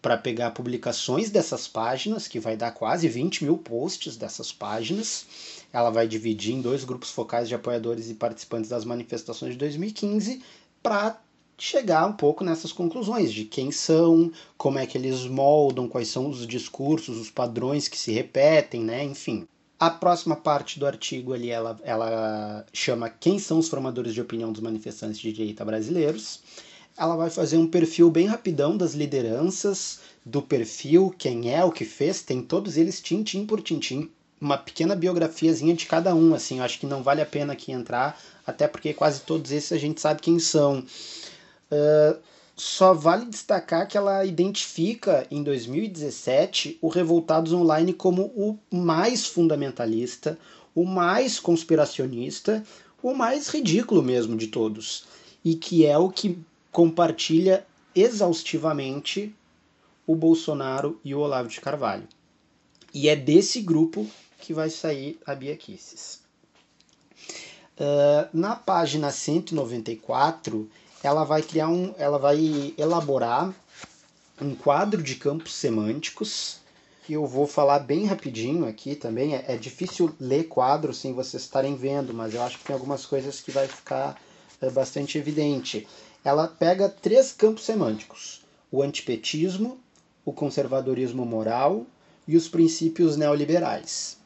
[SPEAKER 1] para pegar publicações dessas páginas, que vai dar quase 20 mil posts dessas páginas. Ela vai dividir em dois grupos focais de apoiadores e participantes das manifestações de 2015 para chegar um pouco nessas conclusões de quem são, como é que eles moldam, quais são os discursos, os padrões que se repetem, né? Enfim. A próxima parte do artigo ali, ela, ela chama Quem são os formadores de opinião dos manifestantes de direita brasileiros. Ela vai fazer um perfil bem rapidão das lideranças, do perfil, quem é, o que fez, tem todos eles tintim por tintim. Uma pequena biografiazinha de cada um, assim, eu acho que não vale a pena aqui entrar, até porque quase todos esses a gente sabe quem são. Uh, só vale destacar que ela identifica em 2017 o Revoltados Online como o mais fundamentalista, o mais conspiracionista, o mais ridículo mesmo de todos, e que é o que compartilha exaustivamente o Bolsonaro e o Olavo de Carvalho. E é desse grupo que vai sair a Bia Kisses. Uh, na página 194 ela vai criar um, ela vai elaborar um quadro de campos semânticos que eu vou falar bem rapidinho aqui também. É, é difícil ler quadro sem vocês estarem vendo, mas eu acho que tem algumas coisas que vai ficar é, bastante evidente. Ela pega três campos semânticos: o antipetismo, o conservadorismo moral e os princípios neoliberais.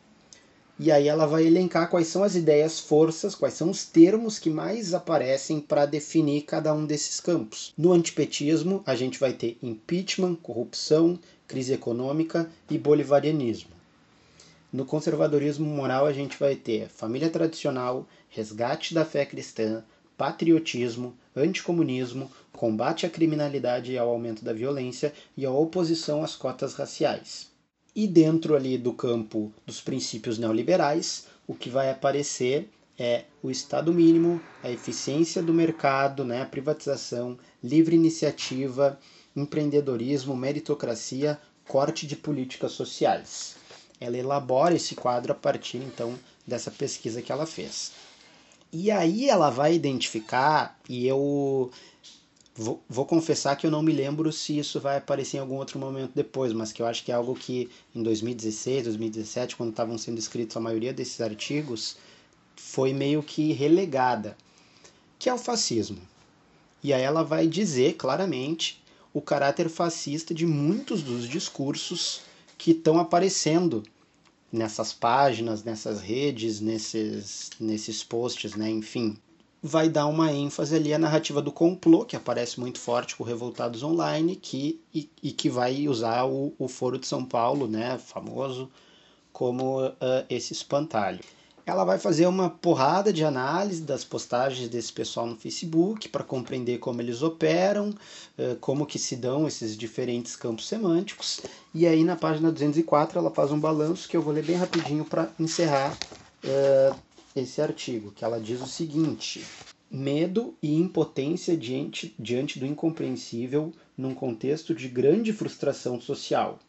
[SPEAKER 1] E aí ela vai elencar quais são as ideias forças, quais são os termos que mais aparecem para definir cada um desses campos. No antipetismo, a gente vai ter impeachment, corrupção, crise econômica e bolivarianismo. No conservadorismo moral, a gente vai ter família tradicional, resgate da fé cristã, patriotismo, anticomunismo, combate à criminalidade e ao aumento da violência e a oposição às cotas raciais. E dentro ali do campo dos princípios neoliberais, o que vai aparecer é o Estado mínimo, a eficiência do mercado, né, a privatização, livre iniciativa, empreendedorismo, meritocracia, corte de políticas sociais. Ela elabora esse quadro a partir então dessa pesquisa que ela fez. E aí ela vai identificar, e eu Vou, vou, confessar que eu não me lembro se isso vai aparecer em algum outro momento depois, mas que eu acho que é algo que em 2016, 2017, quando estavam sendo escritos a maioria desses artigos, foi meio que relegada, que é o fascismo. E aí ela vai dizer claramente o caráter fascista de muitos dos discursos que estão aparecendo nessas páginas, nessas redes, nesses, nesses posts, né? enfim vai dar uma ênfase ali à narrativa do complô, que aparece muito forte com Revoltados Online, que, e, e que vai usar o, o Foro de São Paulo, né, famoso, como uh, esse espantalho. Ela vai fazer uma porrada de análise das postagens desse pessoal no Facebook para compreender como eles operam, uh, como que se dão esses diferentes campos semânticos. E aí na página 204 ela faz um balanço que eu vou ler bem rapidinho para encerrar uh, esse artigo, que ela diz o seguinte: medo e impotência diante, diante do incompreensível num contexto de grande frustração social.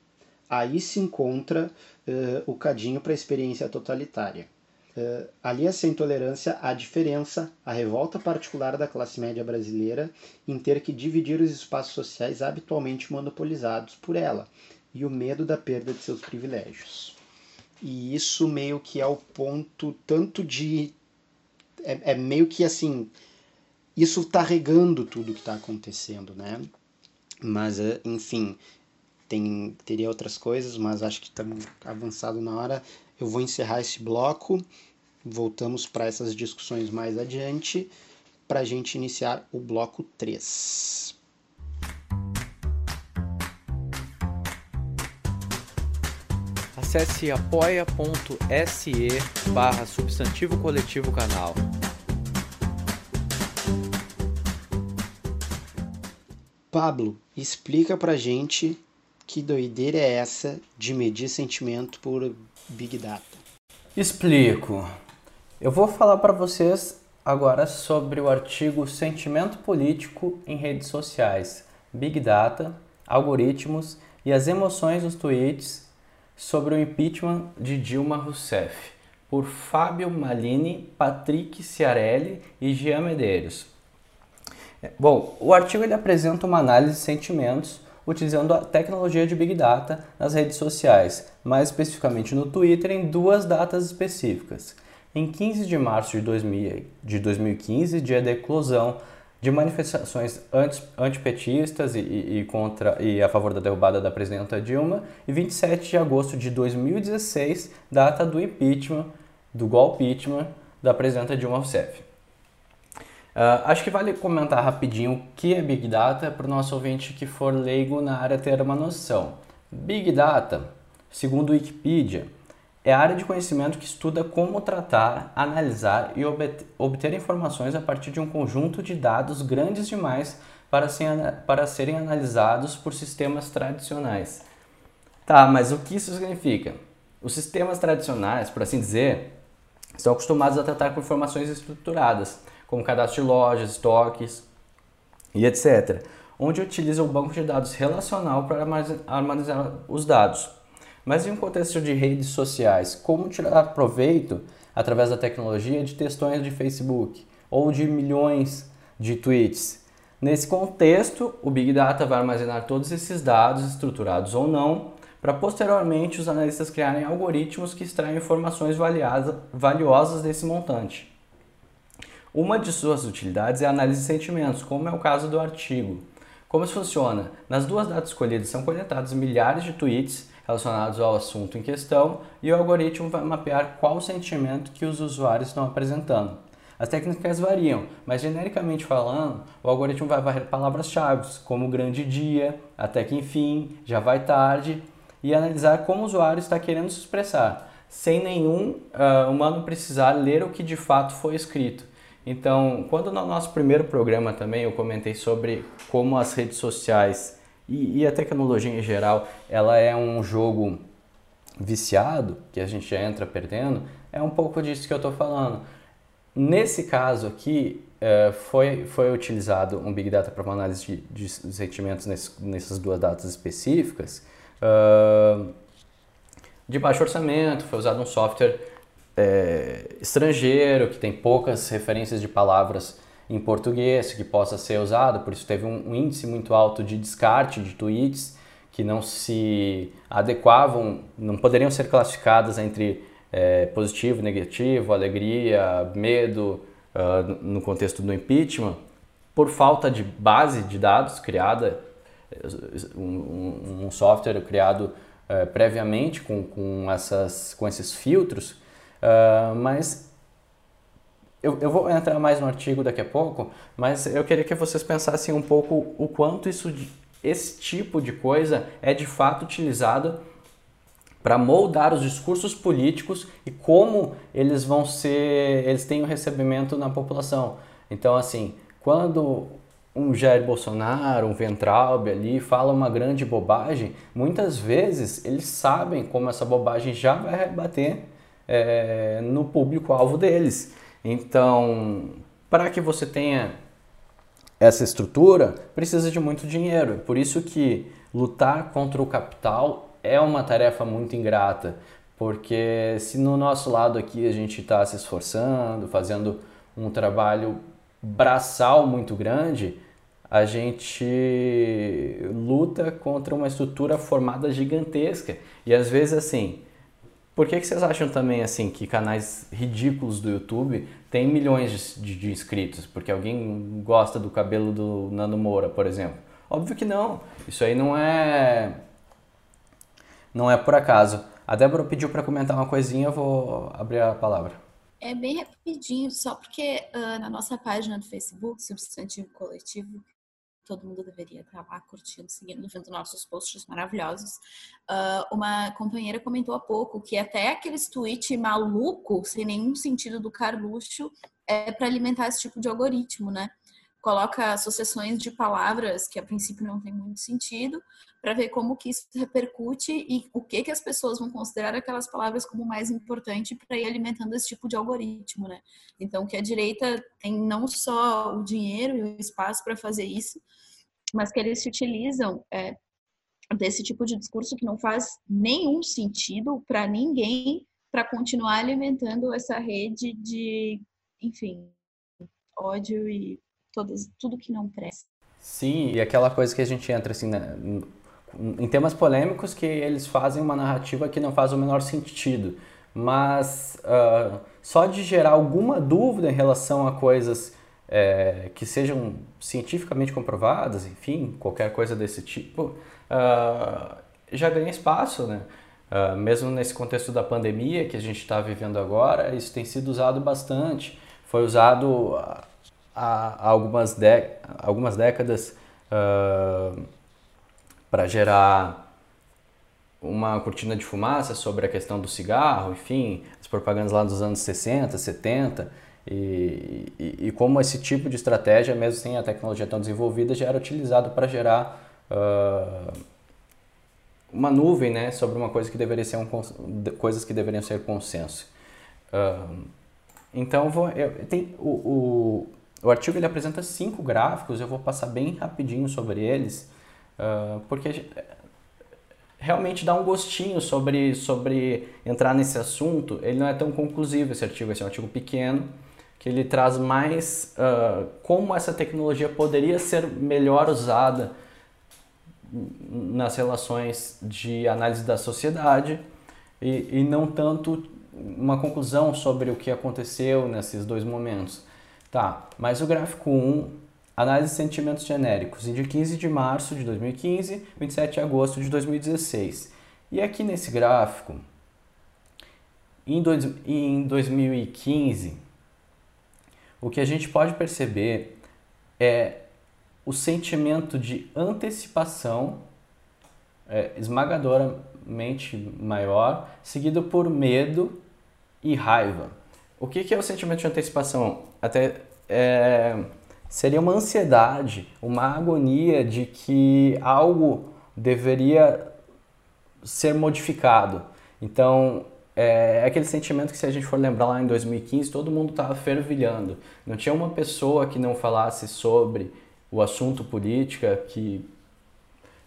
[SPEAKER 1] Aí se encontra uh, o cadinho para a experiência totalitária. Uh, ali essa intolerância à diferença, a revolta particular da classe média brasileira em ter que dividir os espaços sociais habitualmente monopolizados por ela, e o medo da perda de seus privilégios. E isso meio que é o ponto tanto de. É, é meio que assim. Isso tá regando tudo que está acontecendo, né? Mas, eh, enfim, tem, teria outras coisas, mas acho que estamos avançado na hora. Eu vou encerrar esse bloco, voltamos para essas discussões mais adiante, para a gente iniciar o bloco 3.
[SPEAKER 6] Acesse apoia.se barra substantivo coletivo canal.
[SPEAKER 1] Pablo, explica pra gente que doideira é essa de medir sentimento por Big Data.
[SPEAKER 4] Explico. Eu vou falar para vocês agora sobre o artigo Sentimento Político em Redes Sociais, Big Data, Algoritmos e as Emoções dos Tweets sobre o impeachment de Dilma Rousseff, por Fábio Malini, Patrick Ciarelli e Jean Medeiros. Bom, o artigo ele apresenta uma análise de sentimentos utilizando a tecnologia de Big Data nas redes sociais, mais especificamente no Twitter, em duas datas específicas. Em 15 de março de, 2000, de 2015, dia da eclosão de manifestações anti, antipetistas e, e, contra, e a favor da derrubada da presidenta Dilma, e 27 de agosto de 2016, data do impeachment, do golpe impeachment da presidenta Dilma Rousseff. Uh, acho que vale comentar rapidinho o que é Big Data para o nosso ouvinte que for leigo na área ter uma noção. Big Data, segundo Wikipedia, é a área de conhecimento que estuda como tratar, analisar e obter informações a partir de um conjunto de dados grandes demais para, para serem analisados por sistemas tradicionais. Tá, mas o que isso significa? Os sistemas tradicionais, por assim dizer, estão acostumados a tratar com informações estruturadas como cadastro de lojas, estoques e etc., onde utiliza o banco de dados relacional para armazenar os dados. Mas em um contexto de redes sociais, como tirar proveito através da tecnologia de textões de Facebook ou de milhões de tweets? Nesse contexto, o Big Data vai armazenar todos esses dados, estruturados ou não, para posteriormente os analistas criarem algoritmos que extraem informações valiosas desse montante. Uma de suas utilidades é a análise de sentimentos, como é o caso do artigo. Como isso funciona? Nas duas datas escolhidas são coletados milhares de tweets relacionados ao assunto em questão e o algoritmo vai mapear qual sentimento que os usuários estão apresentando. As técnicas variam, mas genericamente falando, o algoritmo vai varrer palavras-chave como grande dia, até que enfim, já vai tarde e analisar como o usuário está querendo se expressar, sem nenhum uh, humano precisar ler o que de fato foi escrito. Então, quando no nosso primeiro programa também eu comentei sobre como as redes sociais e, e, a tecnologia em geral, ela é um jogo viciado, que a gente entra perdendo, é um pouco disso que eu estou falando. Nesse caso aqui, é, foi, foi utilizado um Big Data para uma análise de, de sentimentos nesse, nessas duas datas específicas, de baixo orçamento, foi usado um software é, estrangeiro, que tem poucas referências de palavras em português que possa ser usado, por isso teve um, índice muito alto de descarte de tweets que não se adequavam, não poderiam ser classificadas entre é, positivo, negativo, alegria, medo, uh, no contexto do impeachment, por falta de base de dados criada, um, um software criado uh, previamente com, com, essas, com esses filtros Uh, mas eu, eu vou entrar mais no artigo daqui a pouco, mas eu queria que vocês pensassem um pouco o quanto isso, esse tipo de coisa é de fato utilizado para moldar os discursos políticos e como eles vão ser, eles têm o um recebimento na população. Então, assim, quando um Jair Bolsonaro, um Ventralbe ali fala uma grande bobagem, muitas vezes eles sabem como essa bobagem já vai rebater é, no público-alvo deles. Então, para que você tenha essa estrutura, precisa de muito dinheiro. Por isso que lutar contra o capital é uma tarefa muito ingrata, porque se no nosso lado aqui a gente está se esforçando, fazendo um trabalho braçal muito grande, a gente luta contra uma estrutura formada gigantesca. E às vezes assim, por que, que vocês acham também assim que canais ridículos do YouTube têm milhões de, de, inscritos? Porque alguém gosta do cabelo do Nando Moura, por exemplo? Óbvio que não. Isso aí não é não é por acaso. A Débora pediu para comentar uma coisinha, eu vou abrir a palavra.
[SPEAKER 3] É bem rapidinho, só porque uh, na nossa página do Facebook, Substantivo Coletivo, todo mundo deveria estar lá curtindo, seguindo, vendo nossos posts maravilhosos. Uh, uma companheira comentou há pouco que até aqueles tweets maluco, sem nenhum sentido do Carluxo, é para alimentar esse tipo de algoritmo, né? Coloca associações de palavras que a princípio não tem muito sentido, para ver como que isso repercute e o que que as pessoas vão considerar aquelas palavras como mais importante para ir alimentando esse tipo de algoritmo, né? Então que a direita tem não só o dinheiro e o espaço para fazer isso, mas que eles se utilizam é, desse tipo de discurso que não faz nenhum sentido para ninguém para continuar alimentando essa rede de, enfim, ódio e tudo que não presta.
[SPEAKER 4] Sim, e aquela coisa que a gente entra assim, né, em temas polêmicos que eles fazem uma narrativa que não faz o menor sentido. Mas uh, só de gerar alguma dúvida em relação a coisas é, que sejam cientificamente comprovadas, enfim, qualquer coisa desse tipo, uh, já ganha espaço, né? Uh, mesmo nesse contexto da pandemia que a gente está vivendo agora, isso tem sido usado bastante. Foi usado há, algumas, algumas décadas uh, para gerar uma cortina de fumaça sobre a questão do cigarro, enfim, as propagandas lá dos anos 60, 70, e, e, e como esse tipo de estratégia, mesmo sem a tecnologia tão desenvolvida, já era utilizado para gerar uh, uma nuvem né, sobre uma coisa que deveria ser um, coisas que deveriam ser consenso. Uh, então, vou, eu, tem, o, o, o artigo ele apresenta cinco gráficos, eu vou passar bem rapidinho sobre eles, uh, porque realmente dá um gostinho sobre, sobre entrar nesse assunto. Ele não é tão conclusivo esse artigo, esse é um artigo pequeno, que ele traz mais uh, como essa tecnologia poderia ser melhor usada nas relações de análise da sociedade e, e não tanto uma conclusão sobre o que aconteceu nesses dois momentos. Tá, mas o gráfico 1 Análise de sentimentos genéricos, de 15 de março de 2015, 27 de agosto de 2016. E aqui nesse gráfico, em, dois, em 2015, o que a gente pode perceber é o sentimento de antecipação é, esmagadoramente maior, seguido por medo e raiva. O que, que é o sentimento de antecipação? Até é, seria uma ansiedade, uma agonia de que algo deveria ser modificado. Então, é, é aquele sentimento que se a gente for lembrar lá em 2015, todo mundo estava fervilhando. Não tinha uma pessoa que não falasse sobre o assunto política, que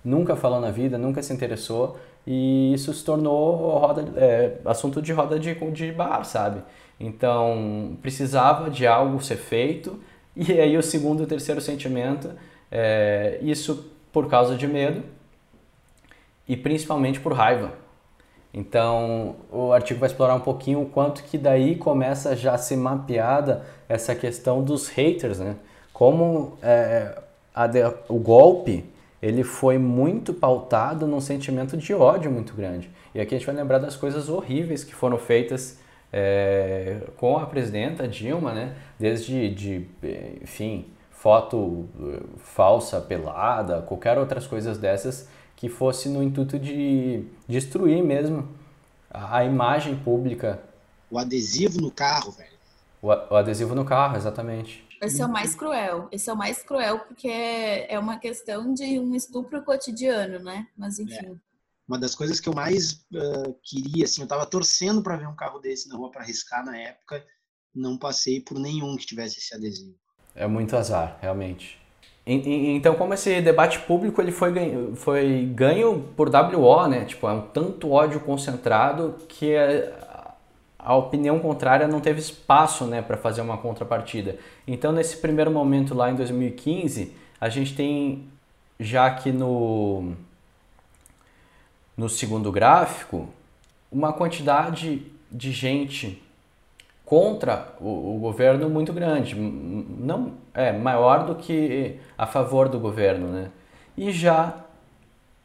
[SPEAKER 4] nunca falou na vida, nunca se interessou, e isso se tornou roda, é, assunto de roda de, de bar, sabe? Então, precisava de algo ser feito, e aí o segundo e terceiro sentimento, é, isso por causa de medo e principalmente por raiva. Então o artigo vai explorar um pouquinho o quanto que daí começa já a ser mapeada essa questão dos haters, né? Como é, de, o golpe ele foi muito pautado num sentimento de ódio muito grande. E aqui a gente vai lembrar das coisas horríveis que foram feitas é, com a presidenta Dilma, né? Desde, de, enfim, foto eh, falsa, pelada, qualquer outras coisas dessas que fosse no intuito de destruir mesmo a, a imagem pública.
[SPEAKER 7] O adesivo no carro, velho.
[SPEAKER 4] O, o adesivo no carro, exatamente.
[SPEAKER 3] Esse é o mais cruel. Esse é o mais cruel porque é uma questão de um estupro cotidiano, né? Mas enfim. É
[SPEAKER 7] uma das coisas que eu mais uh, queria, assim, eu estava torcendo para ver um carro desse na rua para arriscar na época, não passei por nenhum que tivesse esse adesivo.
[SPEAKER 4] É muito azar, realmente. Então, como esse debate público ele foi ganho, foi ganho por WO, né? Tipo, é um tanto ódio concentrado que a, a opinião contrária não teve espaço, né, para fazer uma contrapartida. Então, nesse primeiro momento lá em 2015, a gente tem já que no no segundo gráfico, uma quantidade de gente contra o, o, governo muito grande, não é maior do que a favor do governo, né? E já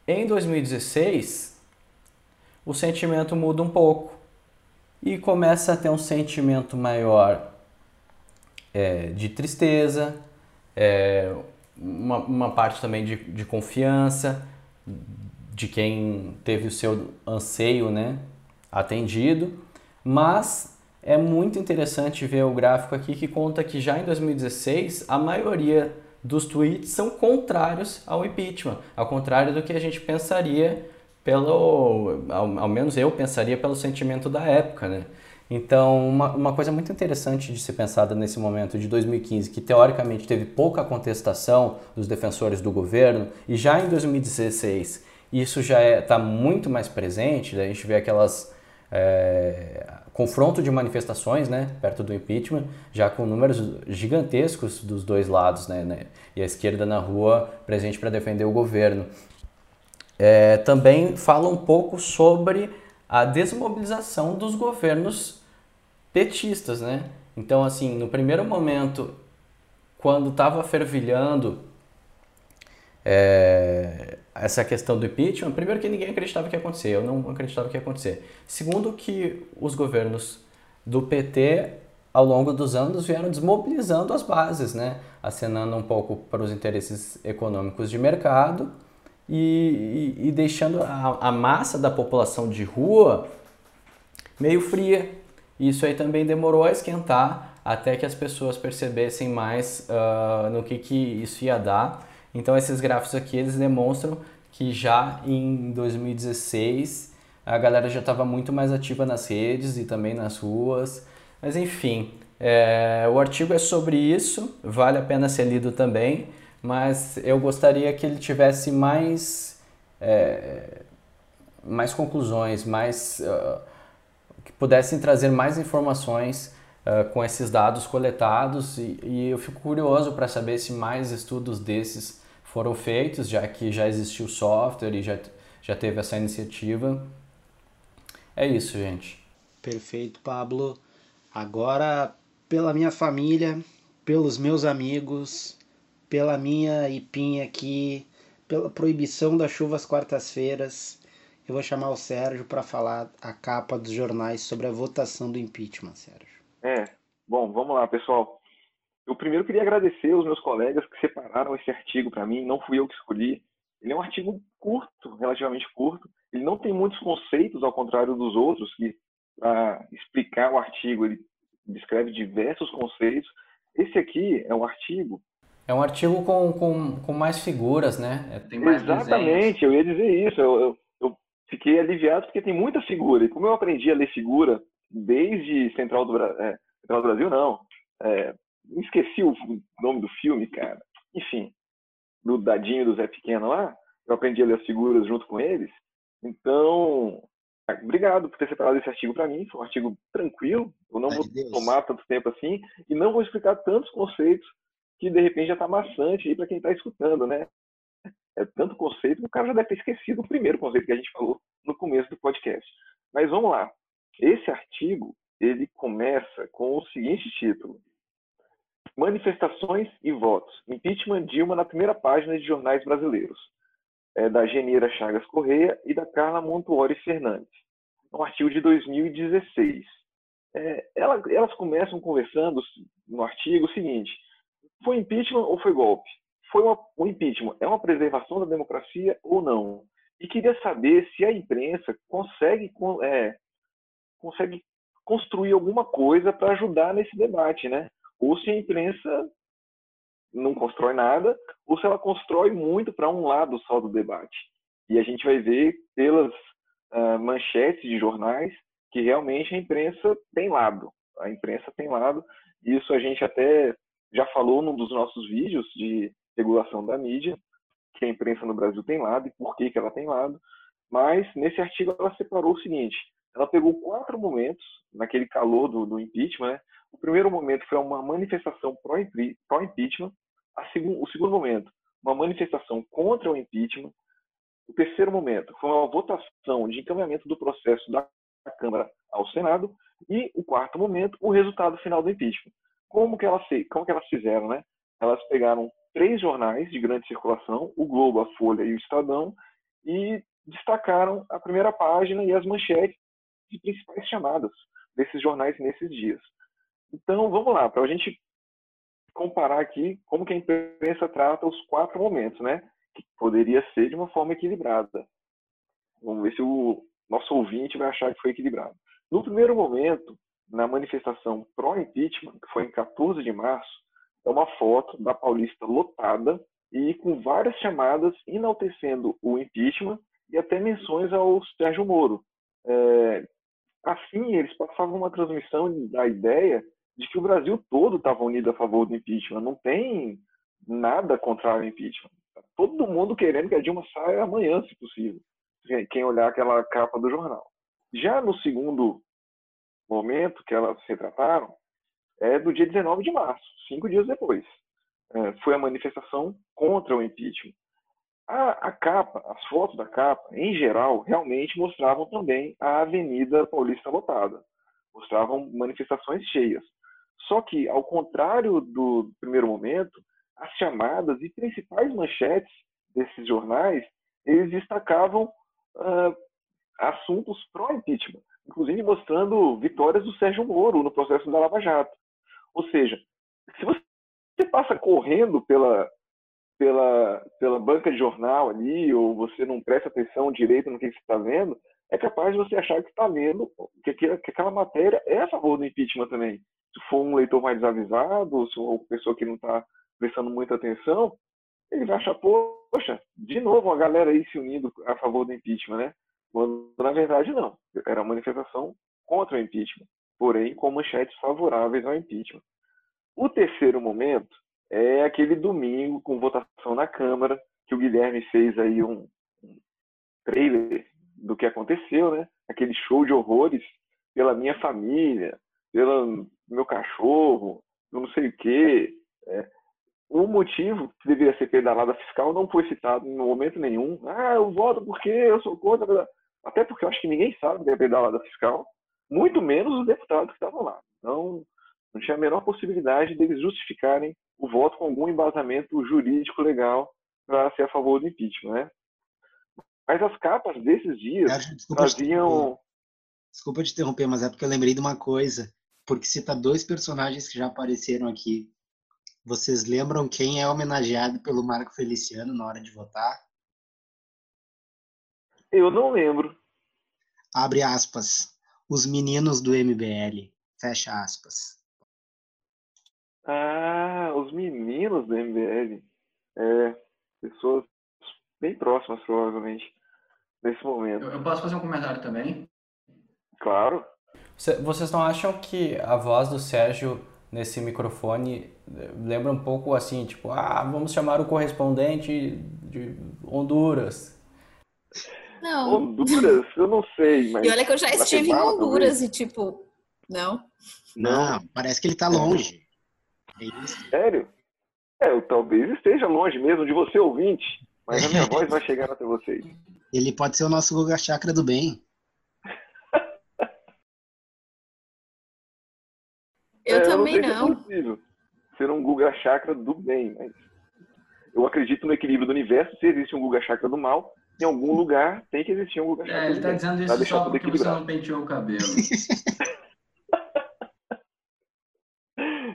[SPEAKER 4] em 2016 o sentimento muda um pouco e começa a ter um sentimento maior é, de tristeza, é, uma, uma, parte também de, de confiança de quem teve o seu anseio né, atendido, mas é muito interessante ver o gráfico aqui que conta que já em 2016 a maioria dos tweets são contrários ao impeachment, ao contrário do que a gente pensaria pelo, ao, ao menos eu pensaria pelo sentimento da época, né? Então, uma, uma coisa muito interessante de ser pensada nesse momento de 2015, que teoricamente teve pouca contestação dos defensores do governo, e já em 2016 isso já está é, tá muito mais presente, a gente vê aquelas é, confronto de manifestações, né, perto do impeachment, já com números gigantescos dos dois lados, né, né e a esquerda na rua presente para defender o governo. É, também fala um pouco sobre a desmobilização dos governos petistas, né? Então, assim, no primeiro momento, quando estava fervilhando é, essa questão do impeachment, primeiro que ninguém acreditava que ia acontecer, eu não acreditava que ia acontecer. Segundo que os governos do PT ao longo dos anos vieram desmobilizando as bases, né? acenando um pouco para os interesses econômicos de mercado e, e, e deixando a, a, massa da população de rua meio fria. Isso aí também demorou a esquentar até que as pessoas percebessem mais uh, no que, que isso ia dar então esses gráficos aqui eles demonstram que já em 2016 a galera já estava muito mais ativa nas redes e também nas ruas. Mas enfim, é, o artigo é sobre isso, vale a pena ser lido também, mas eu gostaria que ele tivesse mais, é, mais conclusões, mais, uh, que pudessem trazer mais informações uh, com esses dados coletados e, e eu fico curioso para saber se mais estudos desses foram feitos, já que já existiu software e já, já teve essa iniciativa. É isso, gente.
[SPEAKER 1] Perfeito, Pablo. Agora, pela minha família, pelos meus amigos, pela minha IPinha aqui, pela proibição das chuvas quartas-feiras, eu vou chamar o Sérgio para falar a capa dos jornais sobre a votação do impeachment, Sérgio.
[SPEAKER 2] É, bom, vamos lá, pessoal. Eu primeiro queria agradecer aos meus colegas que separaram esse artigo para mim, não fui eu que escolhi. Ele é um artigo curto, relativamente curto. Ele não tem muitos conceitos, ao contrário dos outros, que para explicar o artigo ele descreve diversos conceitos. Esse aqui é um artigo.
[SPEAKER 4] É um artigo com, com, com mais figuras, né?
[SPEAKER 2] É, tem mais Exatamente, desenhos. eu ia dizer isso. Eu, eu, eu, fiquei aliviado porque tem muita figura. E como eu aprendi a ler figura desde Central do, é, Central do Brasil, não. É, esqueci o nome do filme, cara. Enfim, do Dadinho do Zé Pequeno lá. Eu aprendi a ler as figuras junto com eles. Então, obrigado por ter separado esse artigo para mim. Foi um artigo tranquilo. Eu não Ai vou Deus. tomar tanto tempo assim e não vou explicar tantos conceitos que de repente já está maçante aí para quem está escutando, né? É tanto conceito que o cara já deve ter esquecido o primeiro conceito que a gente falou no começo do podcast. Mas vamos lá. Esse artigo ele começa com o seguinte título: Manifestações e votos. Impeachment Dilma na primeira página de jornais brasileiros. É, da Geneira Chagas Correia e da Carla Montuori Fernandes. Um artigo de 2016. É, ela, elas começam conversando no artigo o seguinte: foi impeachment ou foi golpe? Foi uma, o impeachment é uma preservação da democracia ou não? E queria saber se a imprensa consegue, é, consegue construir alguma coisa para ajudar nesse debate, né? Ou se a imprensa não constrói nada, ou se ela constrói muito para um lado só do debate. E a gente vai ver pelas uh, manchetes de jornais que realmente a imprensa tem lado. A imprensa tem lado. Isso a gente até já falou num dos nossos vídeos de regulação da mídia, que a imprensa no Brasil tem lado e por que, que ela tem lado. Mas nesse artigo ela separou o seguinte: ela pegou quatro momentos, naquele calor do, do impeachment, né? O primeiro momento foi uma manifestação pró-impeachment. o segundo momento, uma manifestação contra o impeachment. O terceiro momento foi uma votação de encaminhamento do processo da Câmara ao Senado. E o quarto momento, o resultado final do impeachment. Como que elas, como que elas fizeram, né? Elas pegaram três jornais de grande circulação, o Globo, a Folha e o Estadão, e destacaram a primeira página e as manchetes de principais chamadas desses jornais nesses dias. Então, vamos lá, para a gente comparar aqui como que a imprensa trata os quatro momentos, né? Que poderia ser de uma forma equilibrada. Vamos ver se o nosso ouvinte vai achar que foi equilibrado. No primeiro momento, na manifestação pró-impeachment, que foi em 14 de março, é uma foto da Paulista lotada e com várias chamadas enaltecendo o impeachment e até menções ao Sérgio Moro. É, assim, eles passavam uma transmissão da ideia de que o Brasil todo estava unido a favor do impeachment. Não tem nada contra o impeachment. Todo mundo querendo que a Dilma saia amanhã, se possível. Quem olhar aquela capa do jornal. Já no segundo momento que elas se trataram, é do dia 19 de março, cinco dias depois. É, foi a manifestação contra o impeachment. A, a, capa, as fotos da capa, em geral, realmente mostravam também a Avenida Paulista lotada. Mostravam manifestações cheias. Só que, ao contrário do primeiro momento, as chamadas e principais manchetes desses jornais, eles destacavam uh, assuntos pró-impeachment, inclusive mostrando vitórias do Sérgio Moro no processo da Lava Jato. Ou seja, se você passa correndo pela, pela, pela banca de jornal ali, ou você não presta atenção direito no que você está vendo, é capaz de você achar que está lendo que, que, que, aquela matéria é a favor do impeachment também. Se for um leitor mais avisado, ou se for uma pessoa que não está prestando muita atenção, ele vai achar, poxa, de novo uma galera aí se unindo a favor do impeachment, né? Quando, na verdade, não. Era uma manifestação contra o impeachment, porém com manchetes favoráveis ao impeachment. O terceiro momento é aquele domingo com votação na Câmara, que o Guilherme fez aí um, trailer do que aconteceu, né? Aquele show de horrores pela minha família, pelo meu cachorro, não sei o quê. É, o motivo que deveria ser pedalada fiscal não foi citado em momento nenhum. Ah, eu voto porque eu sou contra. Até porque eu acho que ninguém sabe que é pedalada fiscal, muito menos os deputados que estavam lá. Então, não tinha a menor possibilidade deles justificarem o voto com algum embasamento jurídico legal para ser a favor do impeachment, né? Mas as capas desses dias.
[SPEAKER 7] Te desculpa te interromper, mas é porque eu lembrei de uma coisa. Porque cita dois personagens que já apareceram aqui. Vocês lembram quem é homenageado pelo Marco Feliciano na hora de votar?
[SPEAKER 2] Eu não lembro.
[SPEAKER 7] Abre aspas. Os meninos do MBL. Fecha aspas.
[SPEAKER 2] Ah, os meninos do MBL. É, pessoas bem próximas, provavelmente, nesse momento.
[SPEAKER 8] Eu, eu posso fazer um comentário também?
[SPEAKER 2] Claro.
[SPEAKER 4] Vocês não acham que a voz do Sérgio nesse microfone lembra um pouco assim, tipo, ah, vamos chamar o correspondente de Honduras?
[SPEAKER 3] Não.
[SPEAKER 2] Honduras? Eu não sei, mas...
[SPEAKER 3] E olha que eu já estive em Honduras e tipo, não.
[SPEAKER 7] Não, parece que ele tá longe.
[SPEAKER 2] É Sério? É, eu talvez esteja longe mesmo de você, ouvinte, mas a minha voz vai chegar até vocês.
[SPEAKER 7] Ele pode ser o nosso Guga Chakra do bem.
[SPEAKER 3] Eu é, também eu não. não.
[SPEAKER 2] É ser um Guga Chakra do bem, mas eu acredito no equilíbrio do universo. Se existe um Guga Chakra do mal, em algum lugar tem que existir um Guga Chakra
[SPEAKER 8] é, ele está dizendo isso só porque você não penteou o cabelo.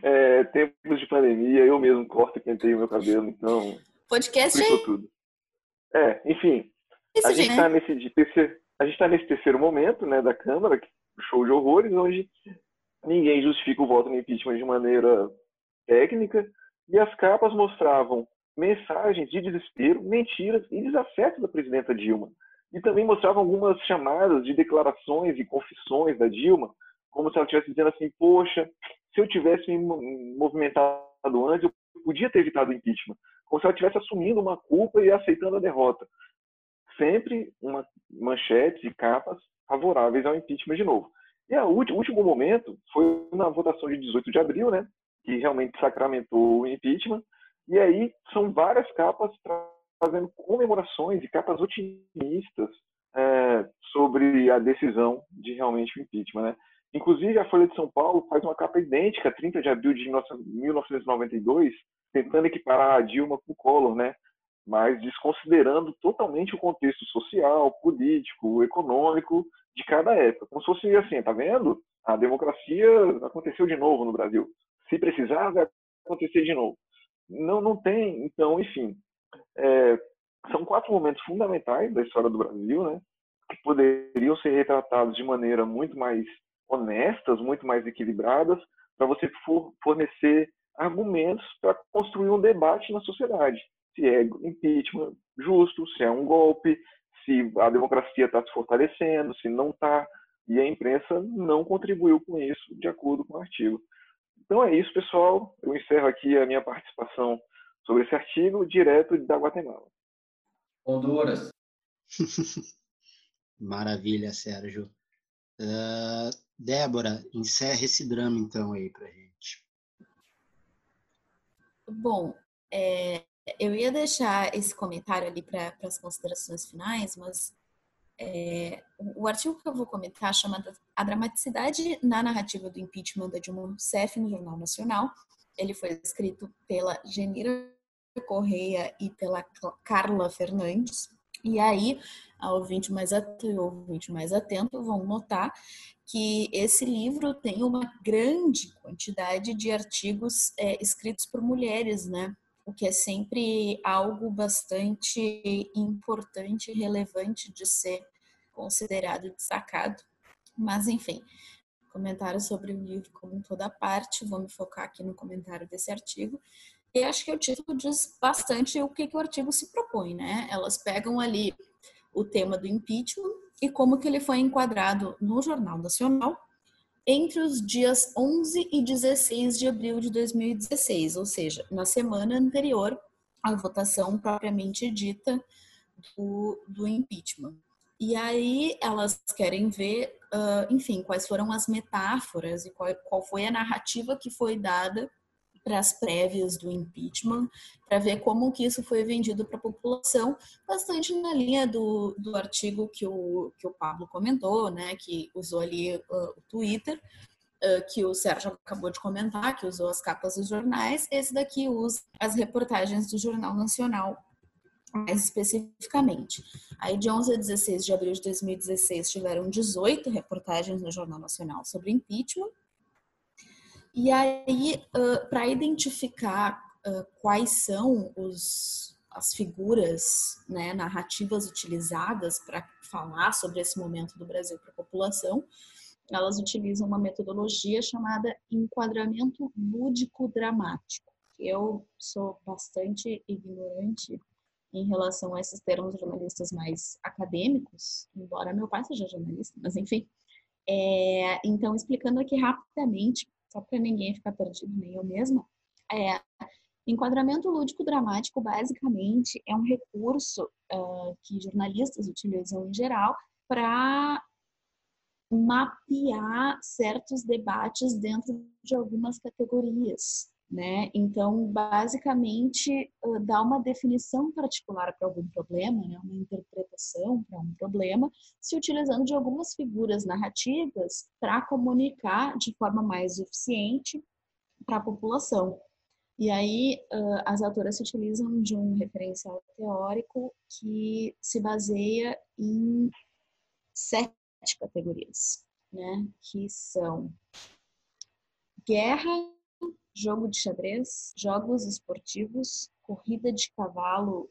[SPEAKER 2] é, tempos de pandemia, eu mesmo corto e penteio o meu cabelo, então.
[SPEAKER 3] Podcast aí.
[SPEAKER 2] tudo. É, enfim. Esse a gente está né? nesse, terceiro, a gente tá nesse terceiro momento né, da Câmara, show de horrores, onde ninguém justifica o voto no impeachment de maneira técnica, e as capas mostravam mensagens de desespero, mentiras e desafeto da presidenta Dilma. E também mostravam algumas chamadas de declarações e confissões da Dilma, como se ela estivesse dizendo assim: Poxa, se eu tivesse me movimentado antes, eu podia ter evitado o impeachment. Como se ela estivesse assumindo uma culpa e aceitando a derrota. Sempre uma manchete e capas favoráveis ao impeachment de novo. E o último momento foi na votação de 18 de abril, né, que realmente sacramentou o impeachment. E aí são várias capas fazendo comemorações e capas otimistas é, sobre a decisão de realmente o impeachment. Né? Inclusive, a Folha de São Paulo faz uma capa idêntica, 30 de abril de 1992, tentando equiparar a Dilma com o Collor, né? mas desconsiderando totalmente o contexto social, político, econômico de cada época. Como se fosse assim, tá vendo? A democracia aconteceu de novo no Brasil. Se precisar, vai acontecer de novo. Não, não tem. Então, enfim, é, são quatro momentos fundamentais da história do Brasil, né? Que poderiam ser retratados de maneira muito mais honestas, muito mais equilibradas, para você fornecer argumentos para construir um debate na sociedade se é impeachment justo, se é um golpe, se a democracia está se fortalecendo, se não está. E a imprensa não contribuiu com isso, de acordo com o artigo. Então é isso, pessoal. Eu encerro aqui a minha participação sobre esse artigo, direto da Guatemala.
[SPEAKER 8] Honduras.
[SPEAKER 7] Maravilha, Sérgio. Uh, Débora, encerra esse drama então aí pra gente.
[SPEAKER 3] Bom, é, eu ia deixar esse comentário ali para as considerações finais, mas é, o artigo que eu vou comentar chama A Dramaticidade na Narrativa do Impeachment da Dilma Rousseff no Jornal Nacional. Ele foi escrito pela Genira Correia e pela Carla Fernandes. E aí, a ouvinte mais atento, ouvinte mais atento vão notar que esse livro tem uma grande quantidade de artigos é, escritos por mulheres, né? O que é sempre algo bastante importante e relevante de ser considerado destacado. Mas, enfim, comentário sobre o livro como toda parte, vou me focar aqui no comentário desse artigo. E acho que o título diz bastante o que, que o artigo se propõe, né? Elas pegam ali o tema do impeachment e como que ele foi enquadrado no Jornal Nacional entre os dias 11 e 16 de abril de 2016, ou seja, na semana anterior à votação propriamente dita do, do impeachment. E aí elas querem ver, uh, enfim, quais foram as metáforas e qual, qual foi a narrativa que foi dada para as prévias do impeachment, para ver como que isso foi vendido para a população, bastante na linha do, do artigo que o, que o Pablo comentou, né, que usou ali uh, o Twitter, uh, que o Sérgio acabou de comentar, que usou as capas dos jornais, esse daqui usa as reportagens do Jornal Nacional mais especificamente. Aí, de 11 a 16 de abril de 2016, tiveram 18 reportagens no Jornal Nacional sobre impeachment, e aí, uh, para identificar uh, quais são os, as figuras né, narrativas utilizadas para falar sobre esse momento do Brasil para a população, elas utilizam uma metodologia chamada enquadramento lúdico-dramático. Eu sou bastante ignorante em relação a esses termos jornalistas mais acadêmicos, embora meu pai seja jornalista, mas enfim. É, então, explicando aqui rapidamente só para ninguém ficar perdido, nem eu mesma, é, enquadramento lúdico dramático basicamente é um recurso uh, que jornalistas utilizam em geral para mapear certos debates dentro de algumas categorias né? Então, basicamente, dá uma definição particular para algum problema, né? uma interpretação para um problema, se utilizando de algumas figuras narrativas para comunicar de forma mais eficiente para a população. E aí, as autoras se utilizam de um referencial teórico que se baseia em sete categorias, né? Que são guerra, jogo de xadrez, jogos esportivos, corrida de cavalo,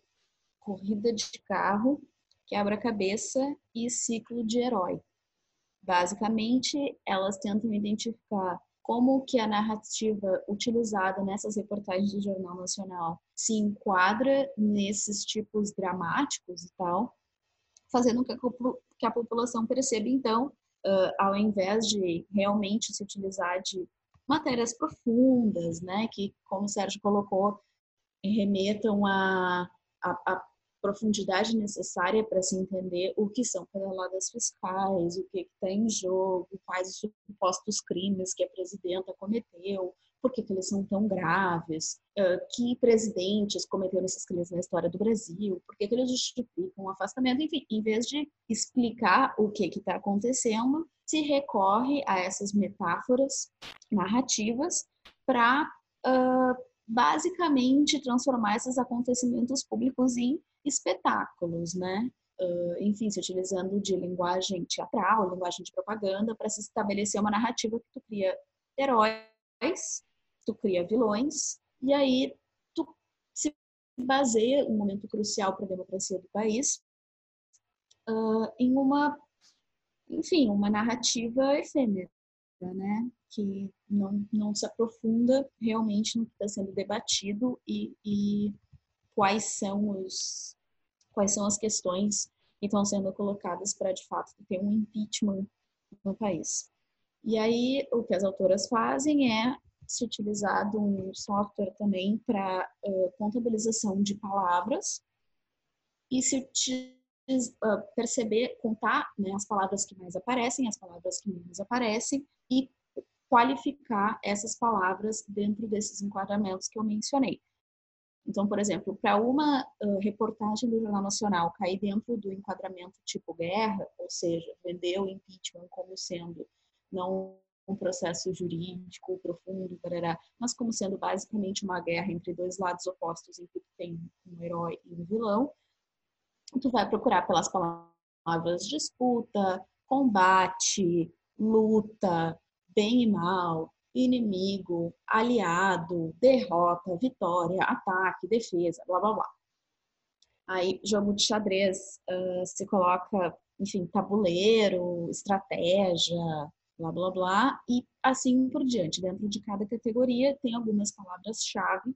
[SPEAKER 3] corrida de carro, quebra-cabeça e ciclo de herói. Basicamente, elas tentam identificar como que a narrativa utilizada nessas reportagens do Jornal Nacional se enquadra nesses tipos dramáticos e tal, fazendo com que a população perceba, então, uh, ao invés de realmente se utilizar de matérias profundas, né, que, como o Sérgio colocou, remetam a profundidade necessária para se entender o que são pedaladas fiscais, o que está em jogo, quais os supostos crimes que a presidenta cometeu, por que, que eles são tão graves, que presidentes cometeram esses crimes na história do Brasil, por que, que eles justificam o afastamento, enfim, em vez de explicar o que está acontecendo, se recorre a essas metáforas narrativas para uh, basicamente transformar esses acontecimentos públicos em espetáculos, né? Uh, enfim, se utilizando de linguagem teatral, linguagem de propaganda, para se estabelecer uma narrativa que tu cria heróis, tu cria vilões, e aí tu se baseia, um momento crucial para a democracia do país, uh, em uma, enfim, uma narrativa efêmera, né? Que não, não se aprofunda realmente no que está sendo debatido e, e quais são os quais são as questões que estão sendo colocadas para de fato ter um impeachment no país. E aí o que as autoras fazem é se utilizar de um software também para uh, contabilização de palavras e se uh, perceber, contar né, as palavras que mais aparecem, as palavras que menos aparecem e qualificar essas palavras dentro desses enquadramentos que eu mencionei. Então, por exemplo, para uma uh, reportagem do Jornal Nacional cair dentro do enquadramento tipo guerra, ou seja, vender o impeachment como sendo não um processo jurídico profundo, barará, mas como sendo basicamente uma guerra entre dois lados opostos em que tem um herói e um vilão, tu vai procurar pelas palavras disputa, combate, luta, bem e mal, inimigo, aliado, derrota, vitória, ataque, defesa, blá blá blá. Aí, jogo de xadrez, uh, se coloca, enfim, tabuleiro, estratégia, blá blá blá, e assim por diante. Dentro de cada categoria tem algumas palavras-chave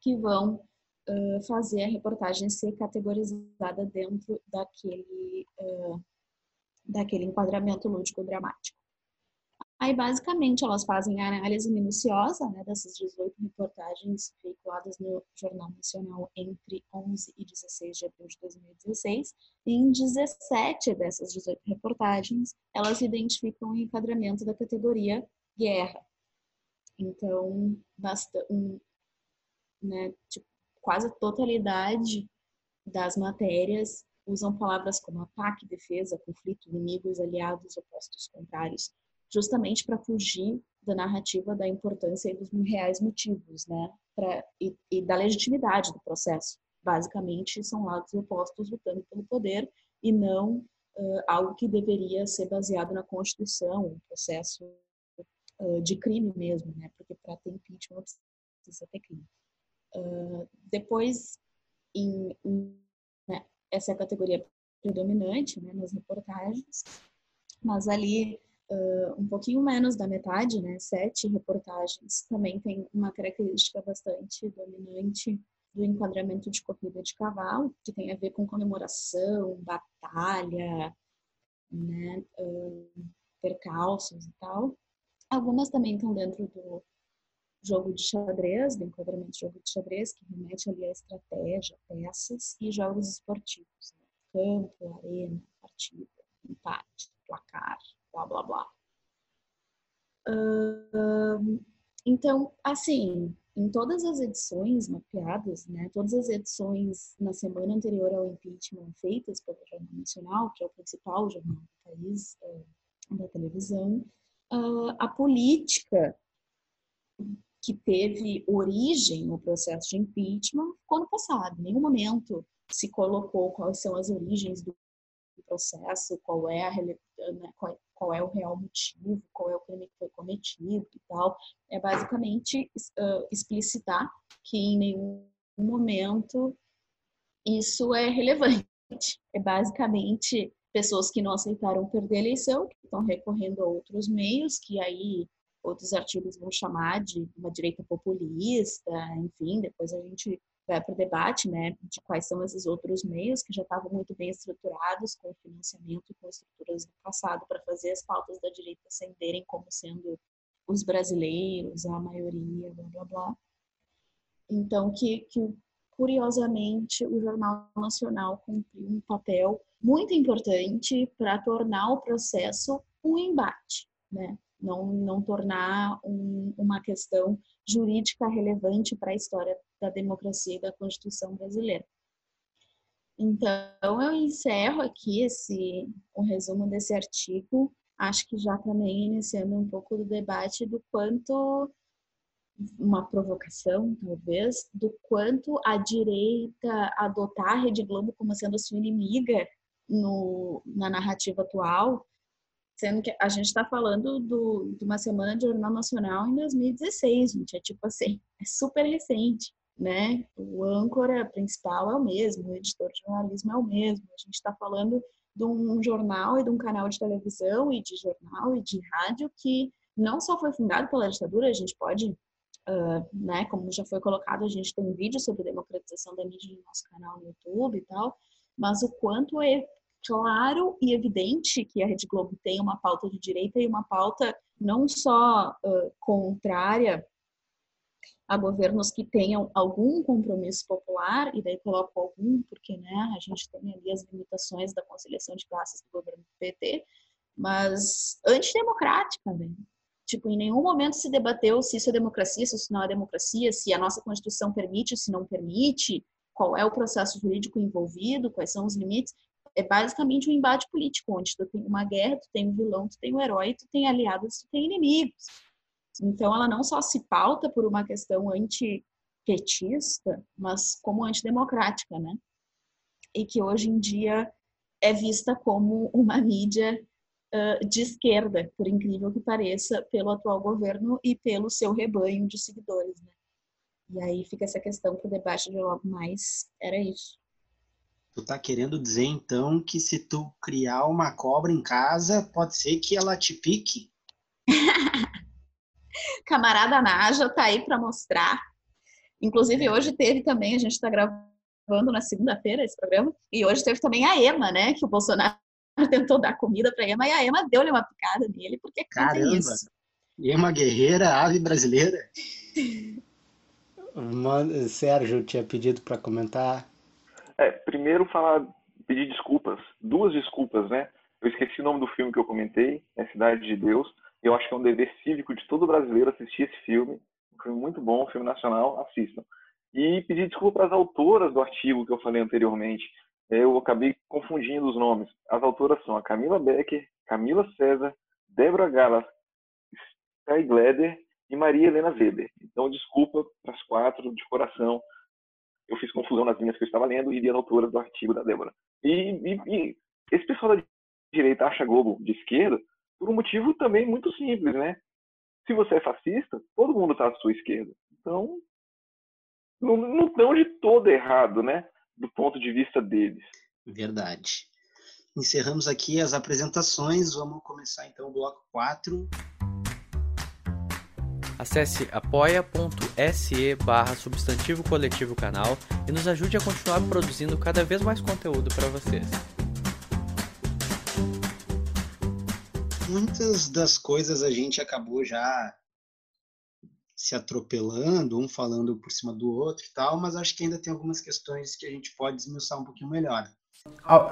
[SPEAKER 3] que vão uh, fazer a reportagem ser categorizada dentro daquele, uh, daquele enquadramento lúdico-dramático. Aí, basicamente, elas fazem a análise minuciosa né, dessas 18 reportagens veiculadas no Jornal Nacional entre 11 e 16 de abril de 2016. E em 17 dessas 18 reportagens, elas identificam o enquadramento da categoria guerra. Então, um, né, tipo, quase a totalidade das matérias usam palavras como ataque, defesa, conflito, inimigos, aliados, opostos, contrários justamente para fugir da narrativa da importância e dos reais motivos, né? Pra, e, e da legitimidade do processo. Basicamente, são lados opostos lutando pelo poder e não uh, algo que deveria ser baseado na Constituição, um processo uh, de crime mesmo, né? Porque para ter impeachment precisa ter crime. Uh, depois, em, em, né? essa é a categoria predominante né, nas reportagens, mas ali uh, um pouquinho menos da metade, né, sete reportagens, também tem uma característica bastante dominante do enquadramento de corrida de cavalo, que tem a ver com comemoração, batalha, né, uh, percalços e tal. Algumas também estão dentro do jogo de xadrez, do enquadramento de jogo de xadrez, que remete ali à estratégia, peças, e jogos esportivos, né? campo, arena, partida, empate, placar, blá blá blá. Então, assim, em todas as edições mapeadas, né, todas as edições na semana anterior ao impeachment feitas pelo Jornal Nacional, que é o principal jornal do país, uh, da televisão, uh, a política que teve origem no processo de impeachment ficou no passado. Em nenhum momento se colocou quais são as origens do processo, qual é a né, qual é o real motivo, qual é o crime que foi cometido e tal. É basicamente uh, explicitar que em nenhum momento isso é relevante. É basicamente pessoas que não aceitaram perder a eleição, que estão recorrendo a outros meios, que aí outros artigos vão chamar de uma direita populista, enfim, depois a gente vai para o debate né, de quais são esses outros meios que já estavam muito bem estruturados com financiamento e com estruturas do passado para fazer as pautas da direita ascenderem como sendo os brasileiros, a maioria, blá blá blá. Então, que, que curiosamente o Jornal Nacional cumpriu um papel muito importante para tornar o processo um embate, né? não, não tornar um, uma questão jurídica relevante para a história da democracia e da Constituição brasileira. Então, eu encerro aqui esse, o resumo desse artigo, acho que já também iniciando um pouco do debate do quanto uma provocação, talvez, do quanto a direita adotar a Rede Globo como sendo sua inimiga no, na narrativa atual, sendo que a gente está falando do, de uma semana de Jornal Nacional em 2016, gente, é tipo assim, é super recente, né? O âncora principal é o mesmo, o editor de jornalismo é o mesmo, a gente está falando de um jornal e de um canal de televisão e de jornal e de rádio que não só foi fundado pela ditadura, a gente pode Uh, né, como já foi colocado, a gente tem vídeo sobre democratização da mídia no nosso canal no YouTube e tal, mas o quanto é claro e evidente que a Rede Globo tem uma pauta de direita e uma pauta não só uh, contrária a governos que tenham algum compromisso popular, e daí coloco algum, porque né, a gente tem ali as limitações da conciliação de classes do governo do PT, mas antidemocrática, né? Tipo, em nenhum momento se debateu se isso é democracia, se isso não é democracia, se a nossa Constituição permite, se não permite, qual é o processo jurídico envolvido, quais são os limites. É basicamente um embate político, onde tu tem uma guerra, tu tem um vilão, tu tem um herói, tu tem aliados, tu tem inimigos. Então, ela não só se pauta por uma questão antipetista, mas como antidemocrática, né? E que hoje em dia é vista como uma mídia de esquerda, por incrível que pareça, pelo atual governo e pelo seu rebanho de seguidores. Né? E aí fica essa questão para o debate de logo mais. Era isso.
[SPEAKER 7] Tu tá querendo dizer então que se tu criar uma cobra em casa, pode ser que ela te pique?
[SPEAKER 3] Camarada Naja tá aí para mostrar. Inclusive é. hoje teve também, a gente está gravando na segunda-feira esse programa, e hoje teve também a EMA, né, que o Bolsonaro tentou dar comida para Emma e a Emma deu-lhe uma picada nele, porque
[SPEAKER 7] Caramba. isso. Emma guerreira, ave brasileira.
[SPEAKER 1] Mano, Sérgio tinha pedido para comentar.
[SPEAKER 2] É, primeiro falar, pedir desculpas, duas desculpas, né? Eu esqueci o nome do filme que eu comentei, é Cidade de Deus. Eu acho que é um dever cívico de todo brasileiro assistir esse filme. Um filme muito bom, um filme nacional, assistam. E pedir desculpa as autoras do artigo que eu falei anteriormente eu acabei confundindo os nomes. As autoras são a Camila Becker, Camila César, Débora Galas, Sky Gleder e Maria Helena Weber. Então, desculpa para as quatro, de coração. Eu fiz confusão nas linhas que eu estava lendo e li a autora do artigo da Débora. E, e, e esse pessoal da direita acha Globo de esquerda por um motivo também muito simples, né? Se você é fascista, todo mundo está à sua esquerda. Então, não estão de todo errado, né? do ponto de vista deles.
[SPEAKER 7] Verdade. Encerramos aqui as apresentações. Vamos começar então o bloco 4.
[SPEAKER 6] Acesse apoia.se barra substantivo coletivo canal e nos ajude a continuar produzindo cada vez mais conteúdo para vocês.
[SPEAKER 7] Muitas das coisas a gente acabou já se atropelando, um falando por cima do outro e tal, mas acho que ainda tem algumas questões que a gente pode desmiuçar um pouquinho melhor.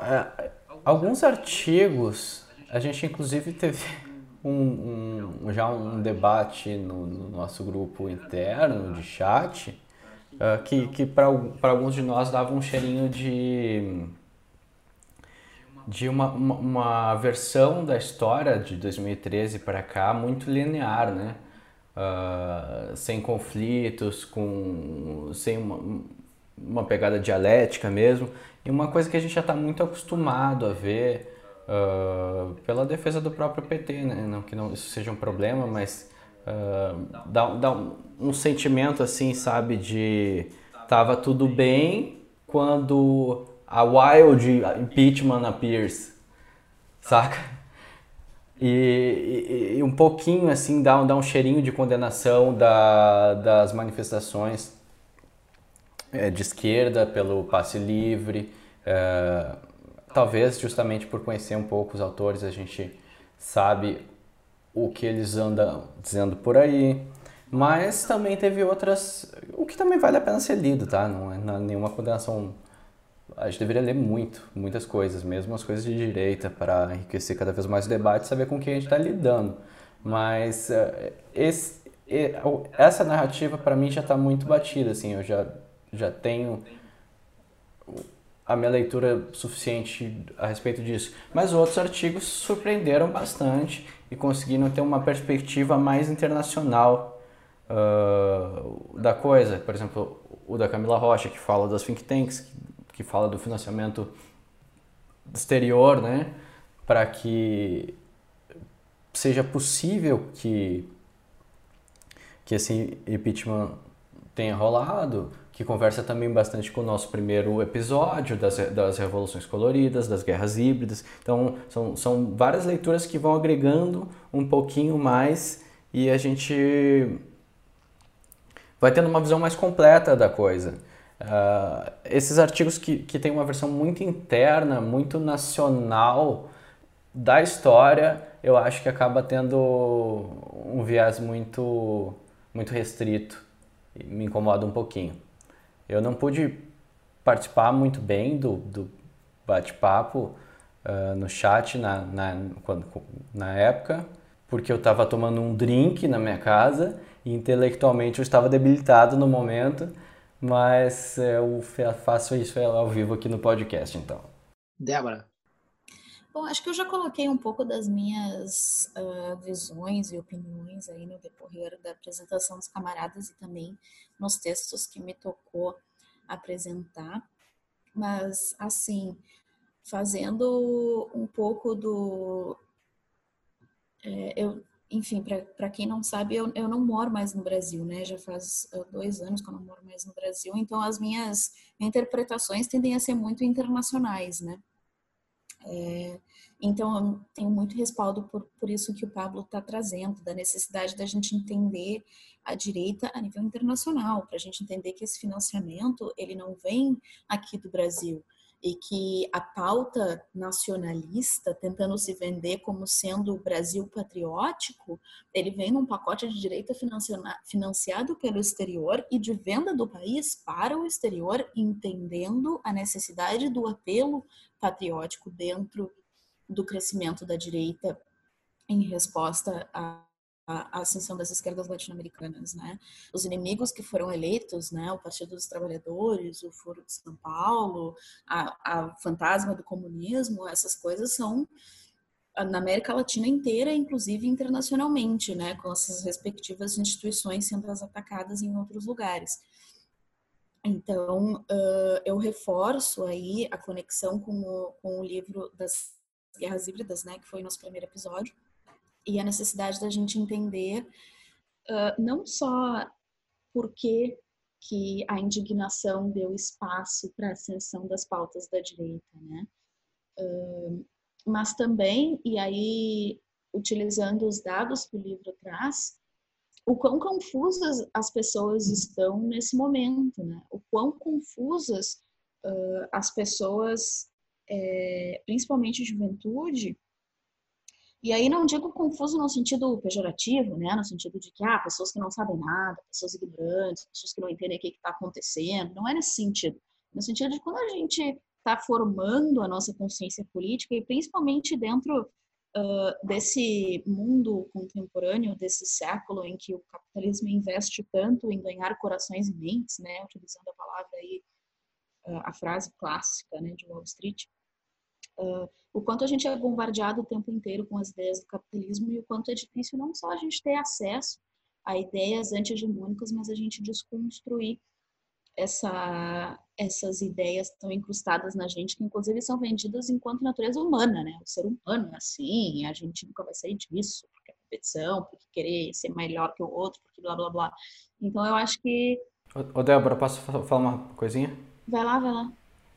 [SPEAKER 4] É, alguns artigos, a gente inclusive teve um, um já um debate no, no, nosso grupo interno de chat, uh, que, que para alguns de nós dava um cheirinho de de uma, uma, uma versão da história de 2013 para cá muito linear, né? uh, sem conflitos, com, sem uma, uma pegada dialética mesmo, e uma coisa que a gente já está muito acostumado a ver uh, pela defesa do próprio PT, né? não que não, isso seja um problema, mas uh, dá, dá um, um sentimento assim, sabe, de tava tudo bem quando a wild impeachment appears, saca? E, e, e, um pouquinho assim dá, dá um cheirinho de condenação da, das manifestações é, de esquerda pelo passe livre. É, talvez justamente por conhecer um pouco os autores a gente sabe o que eles andam dizendo por aí. Mas também teve outras, o que também vale a pena ser lido, tá? Não é nenhuma condenação a gente deveria ler muito, muitas coisas, mesmo as coisas de direita, para enriquecer cada vez mais o debate e saber com quem a gente está lidando. Mas uh, esse, essa narrativa para mim já está muito batida, assim, eu já, já tenho a minha leitura suficiente a respeito disso. Mas outros artigos surpreenderam bastante e conseguiram ter uma perspectiva mais internacional uh, da coisa. Por exemplo, o da Camila Rocha, que fala das think tanks, que, fala do financiamento exterior, né? Para que seja possível que, que esse impeachment tenha rolado, que conversa também bastante com o nosso primeiro episódio das, das revoluções coloridas, das guerras híbridas. Então, são, são várias leituras que vão agregando um pouquinho mais e a gente vai tendo uma visão mais completa da coisa. Uh, esses artigos que, que têm uma versão muito interna, muito nacional da história, eu acho que acaba tendo um viés muito, muito restrito me incomoda um pouquinho. Eu não pude participar muito bem do, do bate-papo uh, no chat na, na, quando, na época, porque eu estava tomando um drink na minha casa e intelectualmente eu estava debilitado no momento, mas eu faço isso ao vivo aqui no podcast, então.
[SPEAKER 7] Débora.
[SPEAKER 3] Bom, acho que eu já coloquei um pouco das minhas uh, visões e opiniões aí no decorrer da apresentação dos camaradas e também nos textos que me tocou apresentar. Mas, assim, fazendo um pouco do. É, eu enfim, para quem não sabe, eu, eu não moro mais no Brasil, né? Já faz uh, dois anos que eu não moro mais no Brasil, então as minhas interpretações tendem a ser muito internacionais, né? É, então, eu tenho muito respaldo por, por isso que o Pablo está trazendo, da necessidade da gente entender a direita a nível internacional, para a gente entender que esse financiamento ele não vem aqui do Brasil, e que a pauta nacionalista, tentando se vender como sendo o Brasil patriótico, ele vem num pacote de direita financiado pelo exterior e de venda do país para o exterior, entendendo a necessidade do apelo patriótico dentro do crescimento da direita em resposta a a, ascensão das esquerdas latino-americanas, né? Os inimigos que foram eleitos, né? O Partido dos Trabalhadores, o Foro de São Paulo, a, a fantasma do comunismo, essas coisas são na América Latina inteira, inclusive internacionalmente, né? Com essas respectivas instituições sendo atacadas em outros lugares. Então, uh, eu reforço aí a conexão com o, com o livro das Guerras Híbridas, né? Que foi o nosso primeiro episódio e a necessidade da gente entender uh, não só por que, que a indignação deu espaço para a ascensão das pautas da direita, né? Uh, mas também, e aí utilizando os dados que o livro traz, o quão confusas as pessoas estão nesse momento, né? O quão confusas uh, as pessoas, é, principalmente juventude, e aí não digo confuso no sentido pejorativo, né? No sentido de que, ah, pessoas que não sabem nada, pessoas ignorantes, pessoas que não entendem o que está acontecendo. Não é nesse sentido. No sentido de quando a gente está formando a nossa consciência política e principalmente dentro uh, desse mundo contemporâneo, desse século em que o capitalismo investe tanto em ganhar corações e mentes, né? Utilizando a palavra aí, uh, a frase clássica, né, de Wall Street uh, o quanto a gente é bombardeado o tempo inteiro com as ideias do capitalismo e o quanto é difícil não só a gente ter acesso a ideias anti-hegemônicas, mas a gente desconstruir essa, essas ideias tão incrustadas na gente, que inclusive são vendidas enquanto natureza humana, né? O ser humano é assim, a gente nunca vai sair disso, porque é competição, porque querer ser melhor que o outro, porque blá blá blá. Então eu acho que.
[SPEAKER 4] Ô, Débora, posso falar uma coisinha?
[SPEAKER 3] Vai lá, vai lá.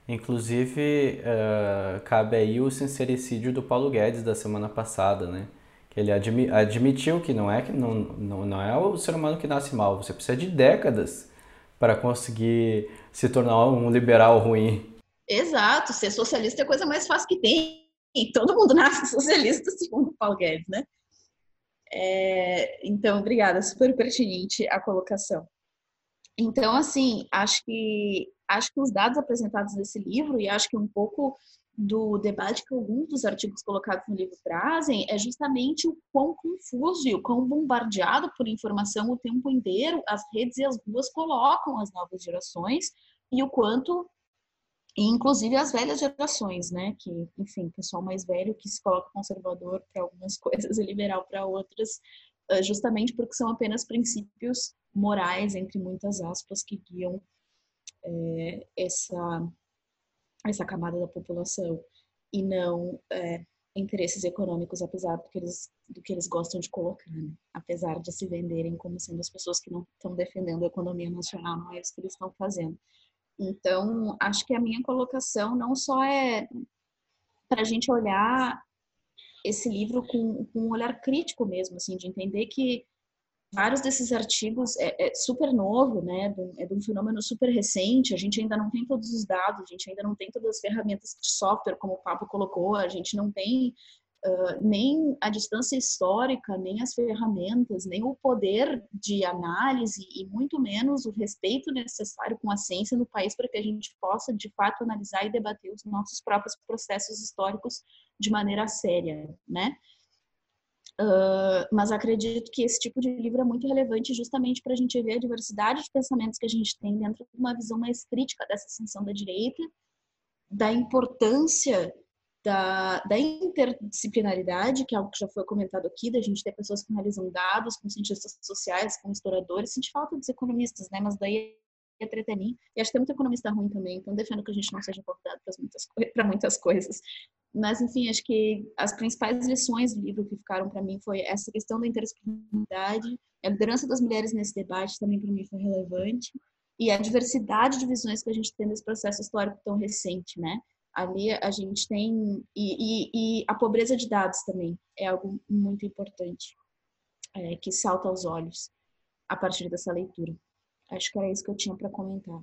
[SPEAKER 4] Inclusive, uh, cabe aí o sincericídio do Paulo Guedes da semana passada, né? Que ele admi admitiu que não é que não, não, não é o ser humano que nasce mal, você precisa de décadas para conseguir se tornar um liberal ruim.
[SPEAKER 3] Exato, ser socialista é a coisa mais fácil que tem. Todo mundo nasce socialista, segundo o Paulo Guedes, né? É, então, obrigada, super pertinente a colocação. Então, assim, acho que acho que os dados apresentados nesse livro e acho que um pouco do debate que alguns dos artigos colocados no livro trazem é justamente o quão confuso e o quão bombardeado por informação o tempo inteiro as redes e as ruas colocam as novas gerações e o quanto inclusive as velhas gerações, né, que, enfim, pessoal mais velho que se coloca conservador para algumas coisas e liberal para outras, justamente porque são apenas princípios morais, entre muitas aspas, que guiam é, essa, essa camada da população e não é, interesses econômicos, apesar do que eles, do que eles gostam de colocar, né? apesar de se venderem como sendo as pessoas que não estão defendendo a economia nacional, não é isso que eles estão fazendo. Então, acho que a minha colocação não só é para a gente olhar esse livro com, com, um olhar crítico mesmo, assim, de entender que vários desses artigos é, é super novo, né? É de um fenômeno super recente. A gente ainda não tem todos os dados, a gente ainda não tem todas as ferramentas de software, como o Papo colocou, a gente não tem uh, nem a distância histórica, nem as ferramentas, nem o poder de análise e muito menos o respeito necessário com a ciência no país para que a gente possa, de fato, analisar e debater os nossos próprios processos históricos de maneira séria, né? Uh, mas acredito que esse tipo de livro é muito relevante justamente para a gente ver a diversidade de pensamentos que a gente tem dentro de uma visão mais crítica dessa ascensão da direita, da importância da, da interdisciplinaridade, que é algo que já foi comentado aqui, da gente ter pessoas que analisam dados, com cientistas sociais, com historiadores, sente falta dos economistas, né? Mas daí é treta E acho que tem muito economista ruim também, então defendo que a gente não seja convidado para muitas, muitas coisas. Mas, enfim, acho que as principais lições do livro que ficaram para mim foi essa questão da interdisciplinaridade, a liderança das mulheres nesse debate também para mim foi relevante, e a diversidade de visões que a gente tem nesse processo histórico tão recente, né? ali a gente tem e, e, e, a pobreza de dados também é algo muito importante é, que salta aos olhos a partir dessa leitura acho que era isso que eu tinha para comentar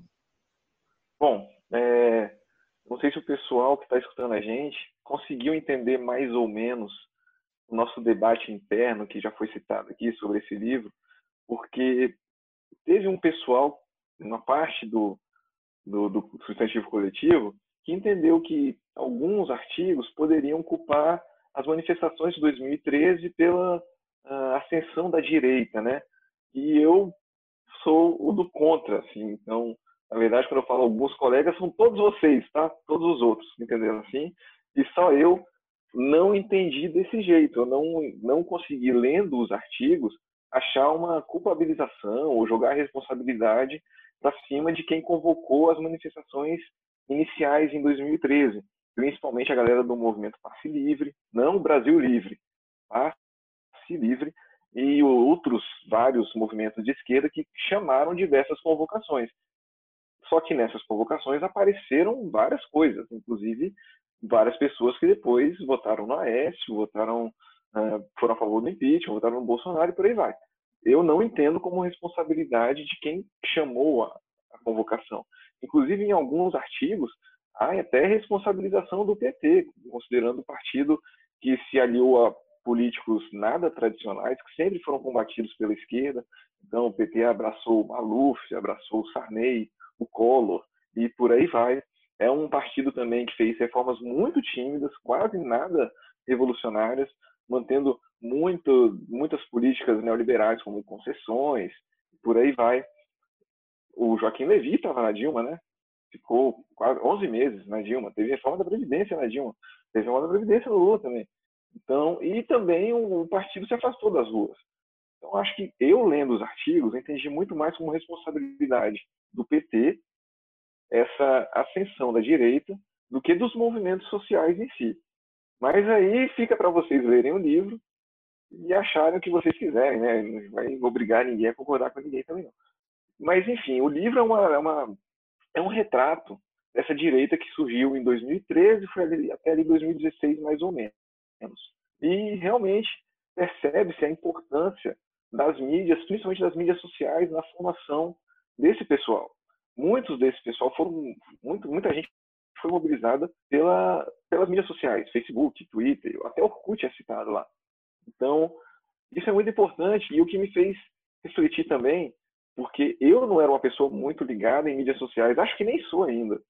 [SPEAKER 2] bom é, não sei se o pessoal que está escutando a gente conseguiu entender mais ou menos o nosso debate interno que já foi citado aqui sobre esse livro porque teve um pessoal uma parte do do, do substantivo coletivo que entendeu que alguns artigos poderiam culpar as manifestações de 2013 pela uh, ascensão da direita, né? E eu sou o do contra, assim. Então, na verdade, quando eu falo alguns colegas, são todos vocês, tá? Todos os outros, entenderam assim? E só eu não entendi desse jeito. Eu não não consegui lendo os artigos achar uma culpabilização ou jogar a responsabilidade para cima de quem convocou as manifestações iniciais em 2013, principalmente a galera do movimento Passe Livre, não Brasil Livre, Passe Livre, e outros vários movimentos de esquerda que chamaram diversas convocações. Só que nessas convocações apareceram várias coisas, inclusive várias pessoas que depois votaram no Aécio, votaram, uh, foram a favor do impeachment, votaram no Bolsonaro e por aí vai. Eu não entendo como responsabilidade de quem chamou a, a convocação. Inclusive, em alguns artigos, há até responsabilização do PT, considerando o partido que se aliou a políticos nada tradicionais, que sempre foram combatidos pela esquerda. Então, o PT abraçou Maluf, abraçou Sarney, o Collor, e por aí vai. É um partido também que fez reformas muito tímidas, quase nada revolucionárias, mantendo muito, muitas políticas neoliberais, como concessões, por aí vai o Joaquim Levy estava na Dilma, né? Ficou quase 11 meses na Dilma. Teve reforma da Previdência na Dilma. Teve reforma da Previdência no Lula também. Então, e também o partido se afastou das ruas. Então, acho que eu lendo os artigos, entendi muito mais como responsabilidade do PT essa ascensão da direita do que dos movimentos sociais em si. Mas aí fica para vocês lerem o livro e acharem o que vocês quiserem, né? Não vai obrigar ninguém a concordar com ninguém também não. Mas, enfim, o livro é, uma, é, uma, é um retrato dessa direita que surgiu em 2013 foi ali, até ali 2016, mais ou menos. E realmente percebe-se a importância das mídias, principalmente das mídias sociais, na formação desse pessoal. Muitos desse pessoal foram, muito, muita gente foi mobilizada pela, pelas mídias sociais, Facebook, Twitter, até Orkut é citado lá. Então, isso é muito importante e o que me fez refletir também porque eu não era uma pessoa muito ligada em mídias sociais, acho que nem sou ainda,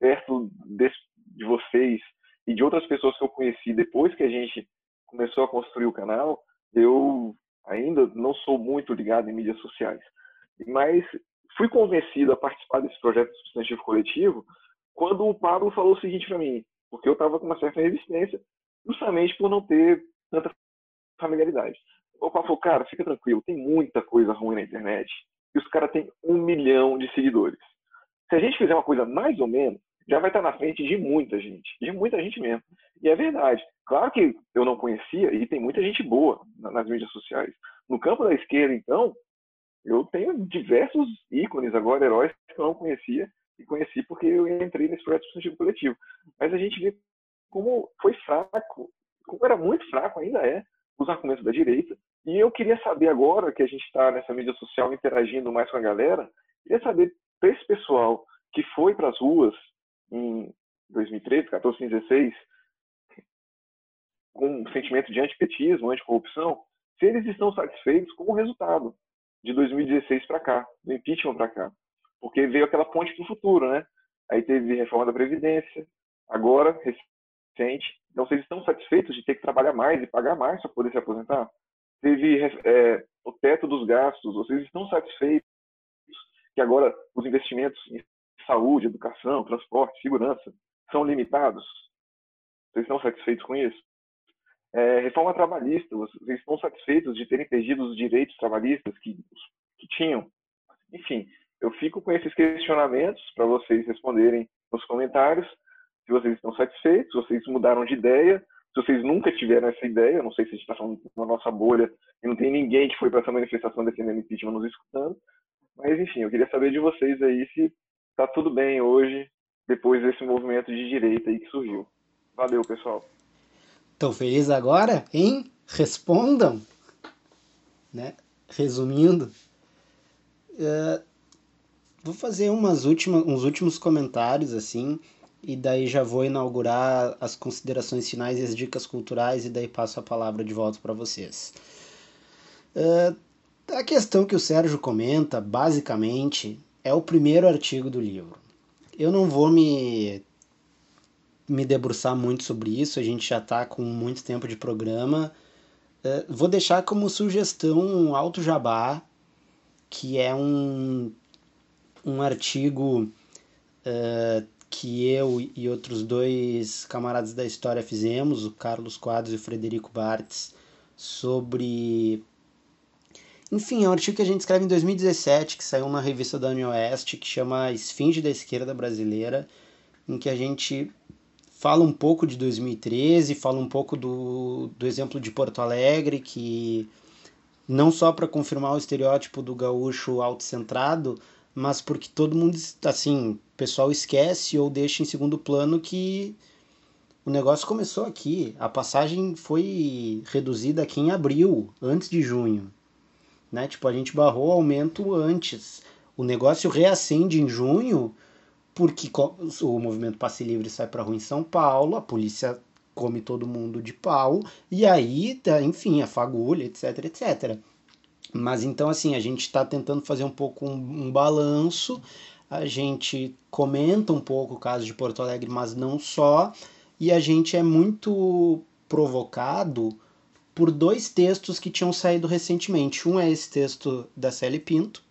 [SPEAKER 2] perto de, de vocês e de outras pessoas que eu conheci depois que a gente começou a construir o canal, eu ainda não sou muito ligado em mídias sociais. Mas fui convencido a participar desse projeto substantivo coletivo quando o Pablo falou o seguinte para mim, porque eu estava com uma certa resistência, justamente por não ter tanta familiaridade. O Pablo falou, cara, fica tranquilo, tem muita coisa ruim na internet. E os caras têm um milhão de seguidores. Se a gente fizer uma coisa mais ou menos, já vai estar na frente de muita gente, de muita gente mesmo. E é verdade. Claro que eu não conhecia e tem muita gente boa nas mídias sociais. No campo da esquerda, então, eu tenho diversos ícones agora, heróis que eu não conhecia e conheci porque eu entrei nesse projeto substantivo coletivo. Mas a gente vê como foi fraco, como era muito fraco, ainda é, os argumentos da direita. E eu queria saber agora que a gente está nessa mídia social interagindo mais com a galera, queria saber para esse pessoal que foi para as ruas em 2013, 14, 2016, com um sentimento de antipetismo, anticorrupção, se eles estão satisfeitos com o resultado de 2016 para cá, do impeachment para cá. Porque veio aquela ponte para o futuro, né? Aí teve reforma da Previdência, agora, recente. Então, vocês estão satisfeitos de ter que trabalhar mais e pagar mais para poder se aposentar? Teve é, o teto dos gastos, vocês estão satisfeitos que agora os investimentos em saúde, educação, transporte, segurança são limitados? Vocês estão satisfeitos com isso? É, reforma trabalhista, vocês estão satisfeitos de terem perdido os direitos trabalhistas que, que tinham? Enfim, eu fico com esses questionamentos para vocês responderem nos comentários. Se vocês estão satisfeitos, se vocês mudaram de ideia, se vocês nunca tiveram essa ideia, não sei se a gente está falando na nossa bolha e não tem ninguém que foi para essa manifestação defendendo impeachment nos escutando, mas enfim, eu queria saber de vocês aí se está tudo bem hoje, depois desse movimento de direita aí que surgiu. Valeu, pessoal.
[SPEAKER 1] Felizes agora, hein? Respondam. Né? Resumindo, uh, vou fazer umas últimas, uns últimos comentários assim, e daí já vou inaugurar as considerações finais e as dicas culturais, e daí passo a palavra de volta para vocês. Uh, a questão que o Sérgio comenta, basicamente, é o primeiro artigo do livro. Eu não vou me me debruçar muito sobre isso, a gente já está com muito tempo de programa. Uh, vou deixar como sugestão um Alto Jabá, que é um, um artigo uh, que eu e outros dois camaradas da história fizemos, o Carlos Quadros e o Frederico Bartz, sobre. Enfim, é um artigo que a gente escreve em 2017, que saiu na revista da União Oeste, que chama Esfinge da Esquerda Brasileira, em que a gente fala um pouco de 2013, fala um pouco do, do exemplo de Porto Alegre, que não só para confirmar o estereótipo do gaúcho autocentrado, mas porque todo mundo, assim, o pessoal esquece ou deixa em segundo plano que o negócio começou aqui. A passagem foi reduzida aqui em abril, antes de junho. Né? Tipo, a gente barrou o aumento antes. O negócio reacende em junho porque o movimento Passe Livre sai para rua em São Paulo, a polícia come todo mundo de pau, e aí, tá, enfim, a fagulha, etc, etc. Mas então, assim, a gente está tentando fazer um pouco um, um, balanço, a gente comenta um pouco o caso de Porto Alegre, mas não só, e a gente é muito provocado por dois textos que tinham saído recentemente. Um é esse texto da Célia Pinto,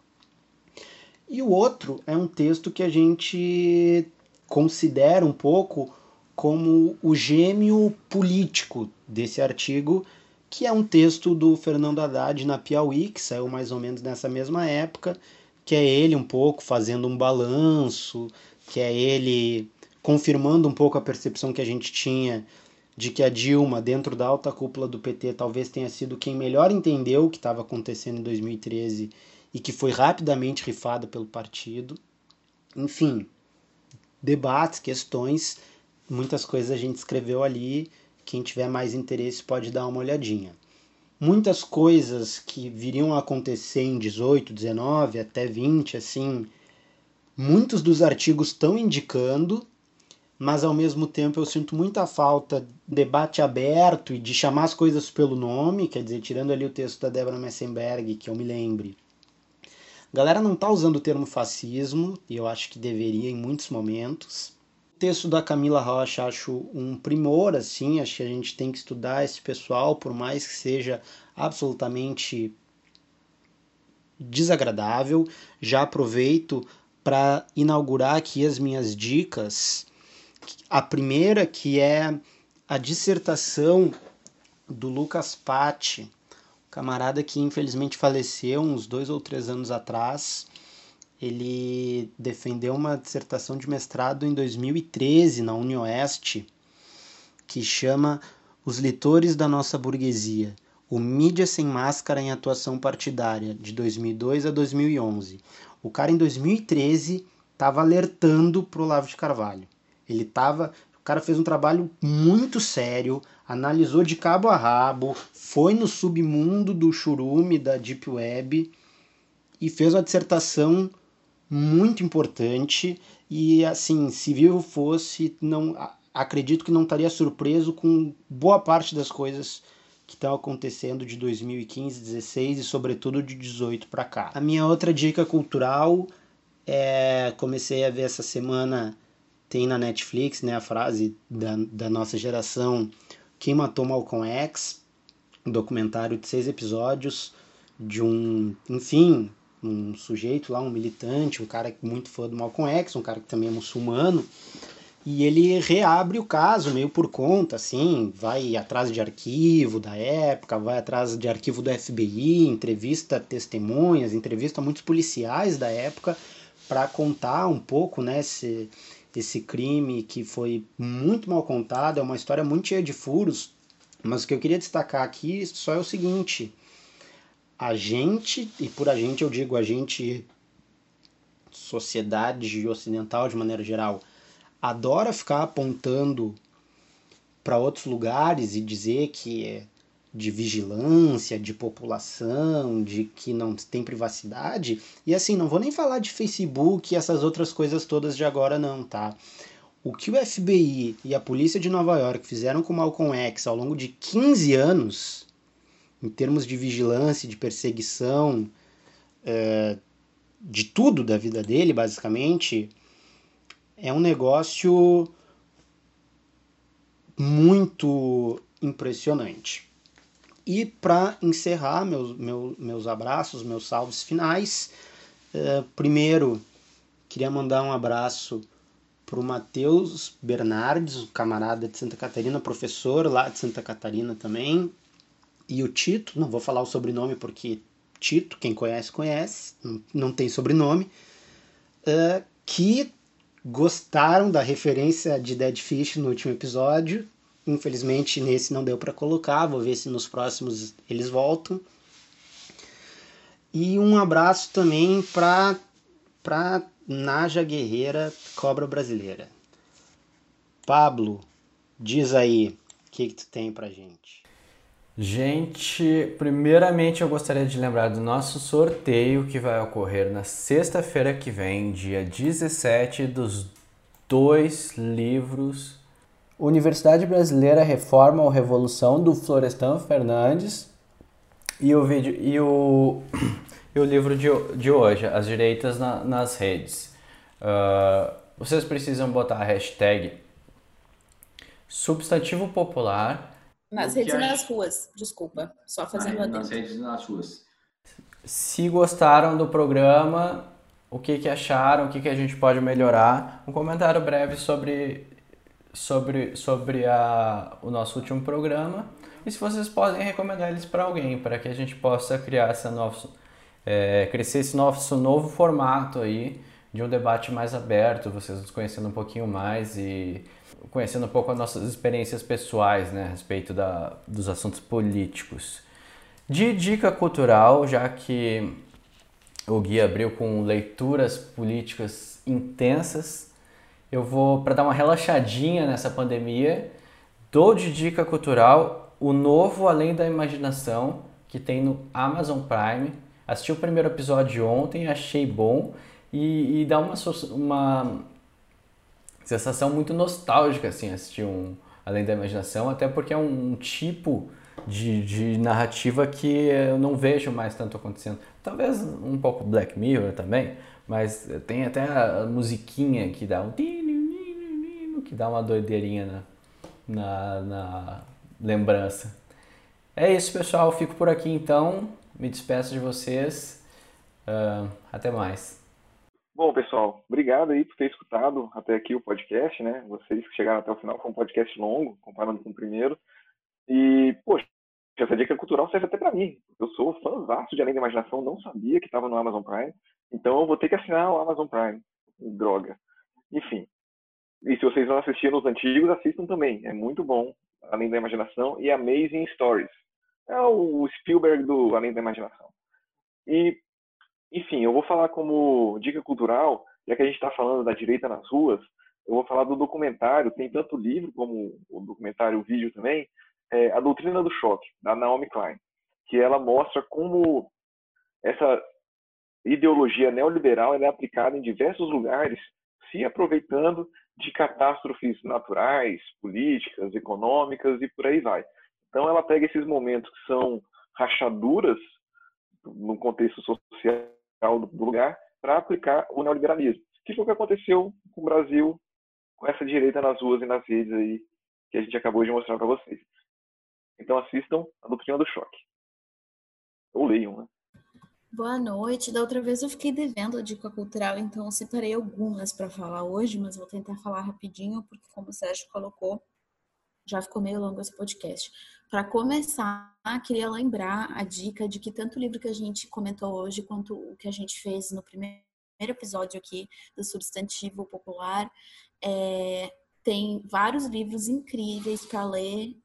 [SPEAKER 1] e o outro é um texto que a gente considera um pouco como o gêmeo político desse artigo, que é um texto do Fernando Haddad na Piauí, que saiu mais ou menos nessa mesma época, que é ele um pouco fazendo um balanço, que é ele confirmando um pouco a percepção que a gente tinha de que a Dilma, dentro da alta cúpula do PT, talvez tenha sido quem melhor entendeu o que estava acontecendo em 2013 e que foi rapidamente rifada pelo partido. Enfim, debates, questões, muitas coisas a gente escreveu ali. Quem tiver mais interesse pode dar uma olhadinha. Muitas coisas que viriam a acontecer em 18, 19, até 20, assim, muitos dos artigos estão indicando, mas ao mesmo tempo eu sinto muita falta de debate aberto e de chamar as coisas pelo nome, quer dizer, tirando ali o texto da Débora Messenberg, que eu me lembre, galera não está usando o termo fascismo, e eu acho que deveria em muitos momentos. O texto da Camila Rocha acho um primor, assim, acho que a gente tem que estudar esse pessoal, por mais que seja absolutamente desagradável. Já aproveito para inaugurar aqui as minhas dicas. A primeira que é a dissertação do Lucas Patti, camarada que infelizmente faleceu uns dois ou três anos atrás. Ele defendeu uma dissertação de mestrado em 2013 na UniOeste, que chama Os Litores da Nossa Burguesia, o Mídia Sem Máscara em Atuação Partidária, de 2002 a 2011. O cara em 2013 estava alertando para o Olavo de Carvalho. Ele estava cara fez um trabalho muito sério, analisou de cabo a rabo, foi no submundo do churume da Deep Web e fez uma dissertação muito importante e assim, se vivo fosse, não acredito que não estaria surpreso com boa parte das coisas que estão acontecendo de 2015, 16 e sobretudo de 18 para cá. A minha outra dica cultural é comecei a ver essa semana tem na Netflix, né, a frase da, da nossa geração quem Matou Malcolm X, um documentário de seis episódios de um, enfim, um sujeito lá, um militante, um cara muito fã do Malcolm X, um cara que também é muçulmano, e ele reabre o caso meio por conta, assim, vai atrás de arquivo da época, vai atrás de arquivo do FBI, entrevista testemunhas, entrevista muitos policiais da época para contar um pouco, né, esse, esse crime que foi muito mal contado, é uma história muito cheia de furos, mas o que eu queria destacar aqui só é o seguinte: a gente, e por a gente eu digo a gente, sociedade ocidental de maneira geral, adora ficar apontando para outros lugares e dizer que é de vigilância, de população, de que não tem privacidade. E assim, não vou nem falar de Facebook e essas outras coisas todas de agora não, tá? O que o FBI e a polícia de Nova York fizeram com Malcolm X ao longo de 15 anos, em termos de vigilância, de perseguição, é, de tudo da vida dele, basicamente, é um negócio muito impressionante. E para encerrar meus, meus, abraços, meus salves finais, uh, primeiro queria mandar um abraço para o Matheus Bernardes, camarada de Santa Catarina, professor lá de Santa Catarina também, e o Tito, não vou falar o sobrenome porque Tito, quem conhece, conhece, não, tem sobrenome, uh, que gostaram da referência de Dead Fish no último episódio Infelizmente nesse não deu para colocar, vou ver se nos próximos eles voltam. E um abraço também para para Naja Guerreira Cobra Brasileira. Pablo, diz aí, o que, que tu tem pra gente?
[SPEAKER 4] Gente, primeiramente eu gostaria de lembrar do nosso sorteio que vai ocorrer na sexta-feira que vem, dia 17, dos dois livros Universidade Brasileira Reforma ou Revolução, do Florestan Fernandes. E o, vídeo, e o, e o livro de, de hoje, As Direitas na, nas Redes. Uh, vocês precisam botar a hashtag substantivo popular.
[SPEAKER 3] Nas redes e nas ruas, desculpa. Só fazendo
[SPEAKER 8] ah, Nas redes e nas ruas.
[SPEAKER 4] Se gostaram do programa, o que, que acharam, o que, que a gente pode melhorar. Um comentário breve sobre sobre, sobre a, o nosso último programa e se vocês podem recomendar eles para alguém, para que a gente possa criar essa nosso, é, crescer esse nosso novo formato aí de um debate mais aberto, vocês nos conhecendo um pouquinho mais e conhecendo um pouco as nossas experiências pessoais né, a respeito da, dos assuntos políticos. De dica cultural, já que o Gui abriu com leituras políticas intensas, eu vou, para dar uma relaxadinha nessa pandemia, dou de dica cultural o novo Além da Imaginação, que tem no Amazon Prime. Assisti o primeiro episódio ontem, achei bom e, e dá uma, uma sensação muito nostálgica assim, assistir um Além da Imaginação, até porque é um, tipo de, de, narrativa que eu não vejo mais tanto acontecendo. Talvez um pouco Black Mirror também, mas tem até a musiquinha que dá um que dá uma doideirinha na, na, na lembrança. É isso, pessoal. Fico por aqui então. Me despeço de vocês. Uh, até mais.
[SPEAKER 2] Bom, pessoal, obrigado aí por ter escutado até aqui o podcast, né? Vocês que chegaram até o final, foi um podcast longo, comparando com o primeiro. E, poxa, essa dica cultural serve até para mim. Eu sou fãzaço de Além da Imaginação, não sabia que estava no Amazon Prime, então eu vou ter que assinar o Amazon Prime. Droga. Enfim. E se vocês não assistiram os antigos, assistam também. É muito bom, Além da Imaginação e Amazing Stories. É o Spielberg do Além da Imaginação. E, enfim, eu vou falar como dica cultural, já que a gente está falando da direita nas ruas, eu vou falar do documentário, tem tanto livro como o documentário, o vídeo também, é, A Doutrina do Choque, da Naomi Klein, que ela mostra como essa ideologia neoliberal é aplicada em diversos lugares, se aproveitando de catástrofes naturais, políticas, econômicas e por aí vai. Então ela pega esses momentos que são rachaduras no contexto social do lugar para aplicar o neoliberalismo. Que foi o que aconteceu com o Brasil, com essa direita nas ruas e nas redes aí, que a gente acabou de mostrar para vocês. Então assistam a Doutrina do Choque. Ou leiam, né?
[SPEAKER 3] Boa noite. Da outra vez eu fiquei devendo a dica cultural, então separei algumas para falar hoje, mas vou tentar falar rapidinho, porque como o Sérgio colocou, já ficou meio longo esse podcast. Para começar, queria lembrar a dica de que tanto o livro que a gente comentou hoje, quanto o que a gente fez no primeiro episódio aqui do Substantivo Popular, é, tem vários livros incríveis para ler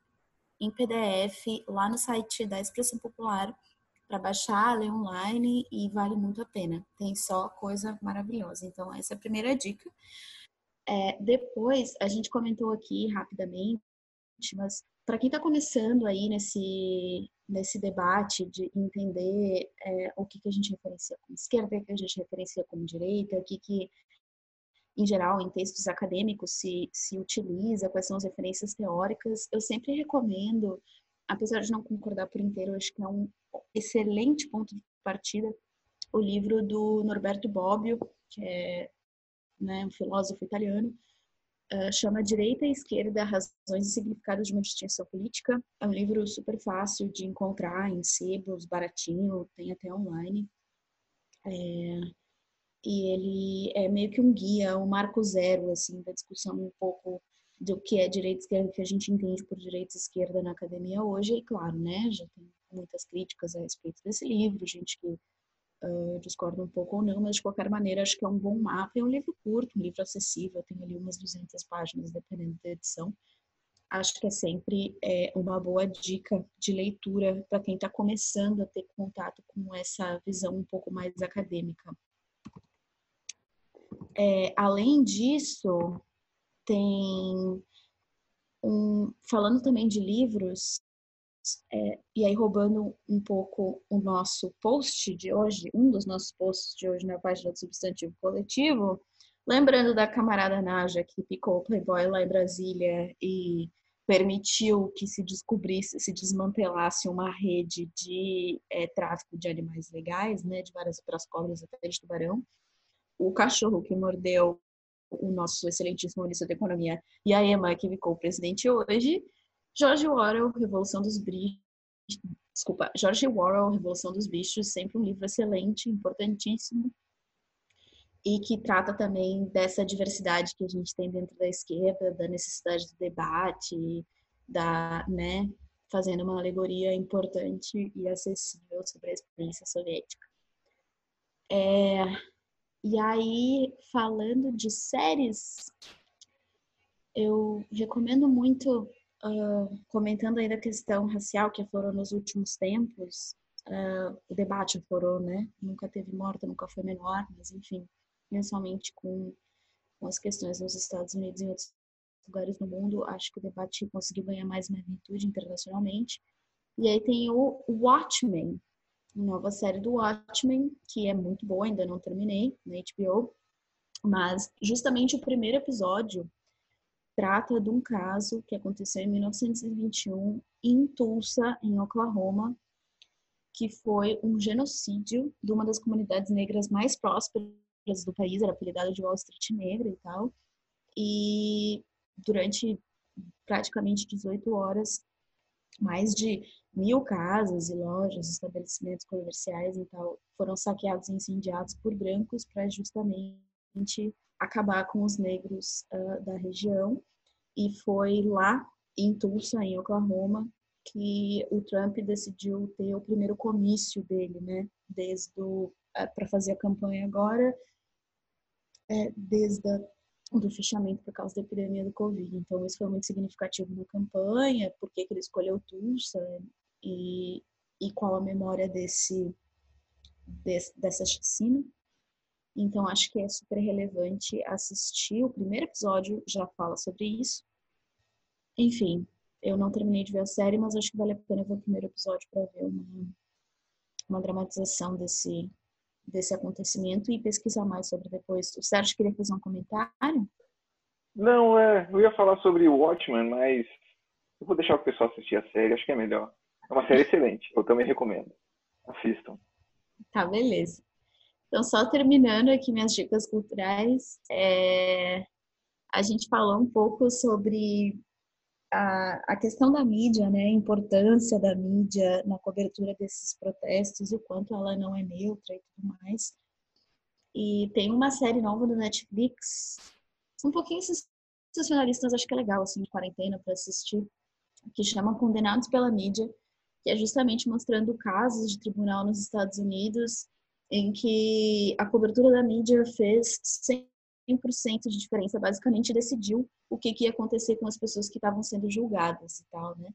[SPEAKER 3] em PDF lá no site da Expressão Popular para baixar, ler online e vale muito a pena. Tem só coisa maravilhosa. Então, essa é a primeira dica. É, depois, a gente comentou aqui rapidamente, mas para quem está começando aí nesse, nesse debate de entender é, o que, que a gente referencia como esquerda, o que a gente referencia como direita, o que, que em geral, em textos acadêmicos se, se utiliza, quais são as referências teóricas. Eu sempre recomendo, apesar de não concordar por inteiro, acho que é um excelente ponto de partida, o livro do Norberto Bobbio, que é né, um filósofo italiano, uh, chama Direita e Esquerda, Razões e Significados de uma Distinção Política. É um livro super fácil de encontrar em sebos, baratinho, tem até online. É, e ele é meio que um guia, um marco zero, assim, da discussão um pouco do que é direita esquerda, que a gente entende por direita esquerda na academia hoje, e claro, né, já tem muitas críticas a respeito desse livro, gente que uh, discorda um pouco ou não, mas de qualquer maneira acho que é um bom mapa, é um livro curto, um livro acessível, tem ali umas 200 páginas, dependendo da edição, acho que é sempre é, uma boa dica de leitura para quem está começando a ter contato com essa visão um pouco mais acadêmica. É, além disso, tem um, falando também de livros, é, e aí roubando um pouco o nosso post de hoje, um dos nossos posts de hoje na página do Substantivo Coletivo, lembrando da camarada Naja que picou o Playboy lá em Brasília e permitiu que se descobrisse, se desmantelasse uma rede de é, tráfico de animais legais, né, de várias outras cobras até de tubarão o cachorro que mordeu o nosso excelentíssimo ministro da Economia e a Emma, que ficou presidente hoje, George Orwell, Revolução dos Bichos, desculpa, George Orwell, Revolução dos Bichos, sempre um livro excelente, importantíssimo, e que trata também dessa diversidade que a gente tem dentro da esquerda, da necessidade do debate, da, né, fazendo uma alegoria importante e acessível sobre a experiência soviética. É, e aí, falando de séries, eu recomendo muito, uh, comentando aí da questão racial que aflorou nos últimos tempos, uh, o debate aflorou, né? Nunca teve morta, nunca foi menor, mas enfim, principalmente com, com as questões nos Estados Unidos e em outros lugares no mundo, acho que o debate conseguiu ganhar mais magnitude internacionalmente. E aí tem o Watchmen, nova série do Watchmen, que é muito boa, ainda não terminei na HBO, mas justamente o primeiro episódio trata de um caso que aconteceu em 1921 em Tulsa, em Oklahoma, que foi um genocídio de uma das comunidades negras mais prósperas do país, era apelidada de Wall Street Negra e tal. E durante praticamente 18 horas, mais de mil casas e lojas, estabelecimentos comerciais e tal foram saqueados e incendiados por brancos para justamente acabar com os negros uh, da região. E foi lá em Tulsa, em Oklahoma, que o Trump decidiu ter o primeiro comício dele, né? Desde para fazer a campanha agora, é, desde a, do fechamento por causa da epidemia do Covid. Então isso foi muito significativo na campanha, por que ele escolheu Tulsa e, e qual a memória desse, desse dessa chacina. Então acho que é super relevante assistir. O primeiro episódio já fala sobre isso. Enfim, eu não terminei de ver a série, mas acho que vale a pena ver o primeiro episódio para ver uma, uma dramatização desse, desse acontecimento e pesquisar mais sobre depois. O Sérgio queria fazer um comentário?
[SPEAKER 2] Não, é, eu ia falar sobre o Watchmen, mas eu vou deixar o pessoal assistir a série, acho que é melhor. É uma série excelente, eu também recomendo. Assistam.
[SPEAKER 3] Tá, beleza. Então, só terminando aqui minhas dicas culturais, é... a gente falou um pouco sobre a, a questão da mídia, né, a importância da mídia na cobertura desses protestos, o quanto ela não é neutra e tudo mais. E tem uma série nova do Netflix, um pouquinho sensacionalista, mas acho que é legal, assim, de quarentena para assistir, que chama Condenados pela Mídia, que é justamente mostrando casos de tribunal nos Estados Unidos em que a cobertura da mídia fez 100% de diferença, basicamente decidiu o que, que ia acontecer com as pessoas que estavam sendo julgadas e tal, né?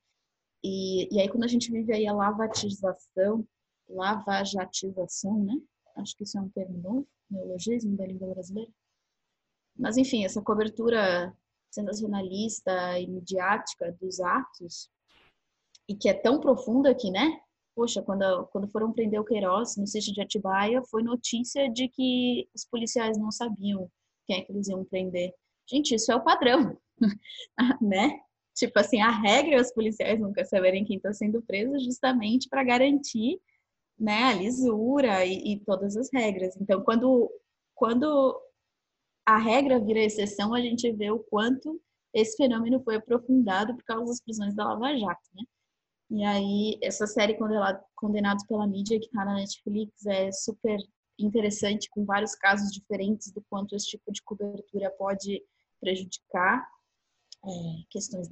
[SPEAKER 3] E, e aí quando a gente vive aí a lavatização, lavajatização, né? Acho que isso é um termo novo, neologismo da língua brasileira. Mas enfim, essa cobertura sensacionalista e midiática dos atos, e que é tão profunda que, né? Poxa, quando, quando foram prender o Queiroz no sítio de Atibaia, foi notícia de que os policiais não sabiam quem é que eles iam prender. Gente, isso é o padrão, né? Tipo assim, a regra é os policiais nunca saberem quem está sendo preso justamente para garantir né, a lisura e, e, todas as regras. Então, quando, quando a regra vira exceção, a gente vê o quanto esse fenômeno foi aprofundado por causa das prisões da Lava Jato, né? E aí, essa série Condenados pela Mídia, que está na Netflix, é super interessante, com vários casos diferentes do quanto esse tipo de cobertura pode prejudicar é, questões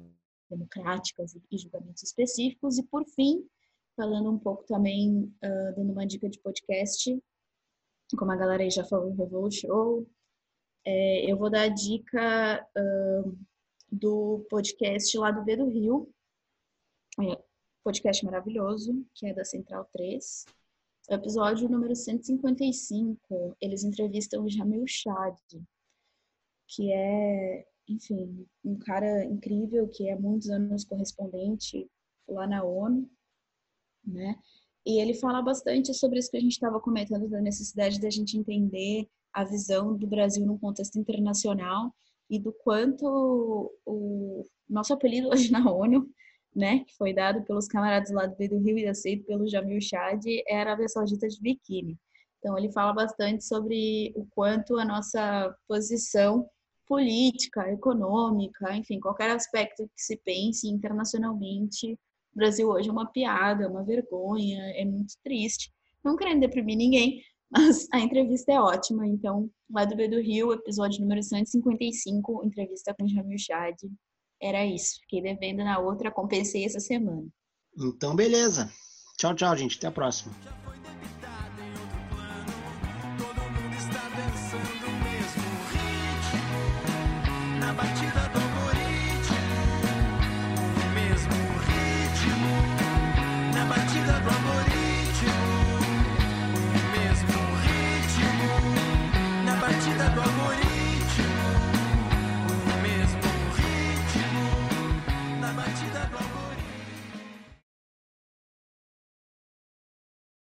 [SPEAKER 3] democráticas e julgamentos específicos. E, por fim, falando um pouco também, uh, dando uma dica de podcast, como a galera aí já falou no Revolu Show, é, eu vou dar a dica uh, do podcast lá do V do Rio, é, podcast maravilhoso, que é da Central 3, episódio número 155, eles entrevistam o Jamil Chad, que é, enfim, um cara incrível, que é muitos anos correspondente lá na ONU, né? E ele fala bastante sobre isso que a gente estava comentando, da necessidade da gente entender a visão do Brasil num contexto internacional e do quanto o nosso apelido hoje na ONU né, que foi dado pelos camaradas lá do Rio e aceito pelo Jamil Chad, é a Arábia Saudita de biquíni. Então ele fala bastante sobre o quanto a nossa posição política, econômica, enfim, qualquer aspecto que se pense internacionalmente, o Brasil hoje é uma piada, é uma vergonha, é muito triste. Não querendo deprimir ninguém, mas a entrevista é ótima. Então, lá do B do Rio, episódio número 155, entrevista com Jamil Chad, era isso. Fiquei devendo na outra, compensei essa semana.
[SPEAKER 7] Então, beleza. Tchau, tchau, gente. Até a próxima.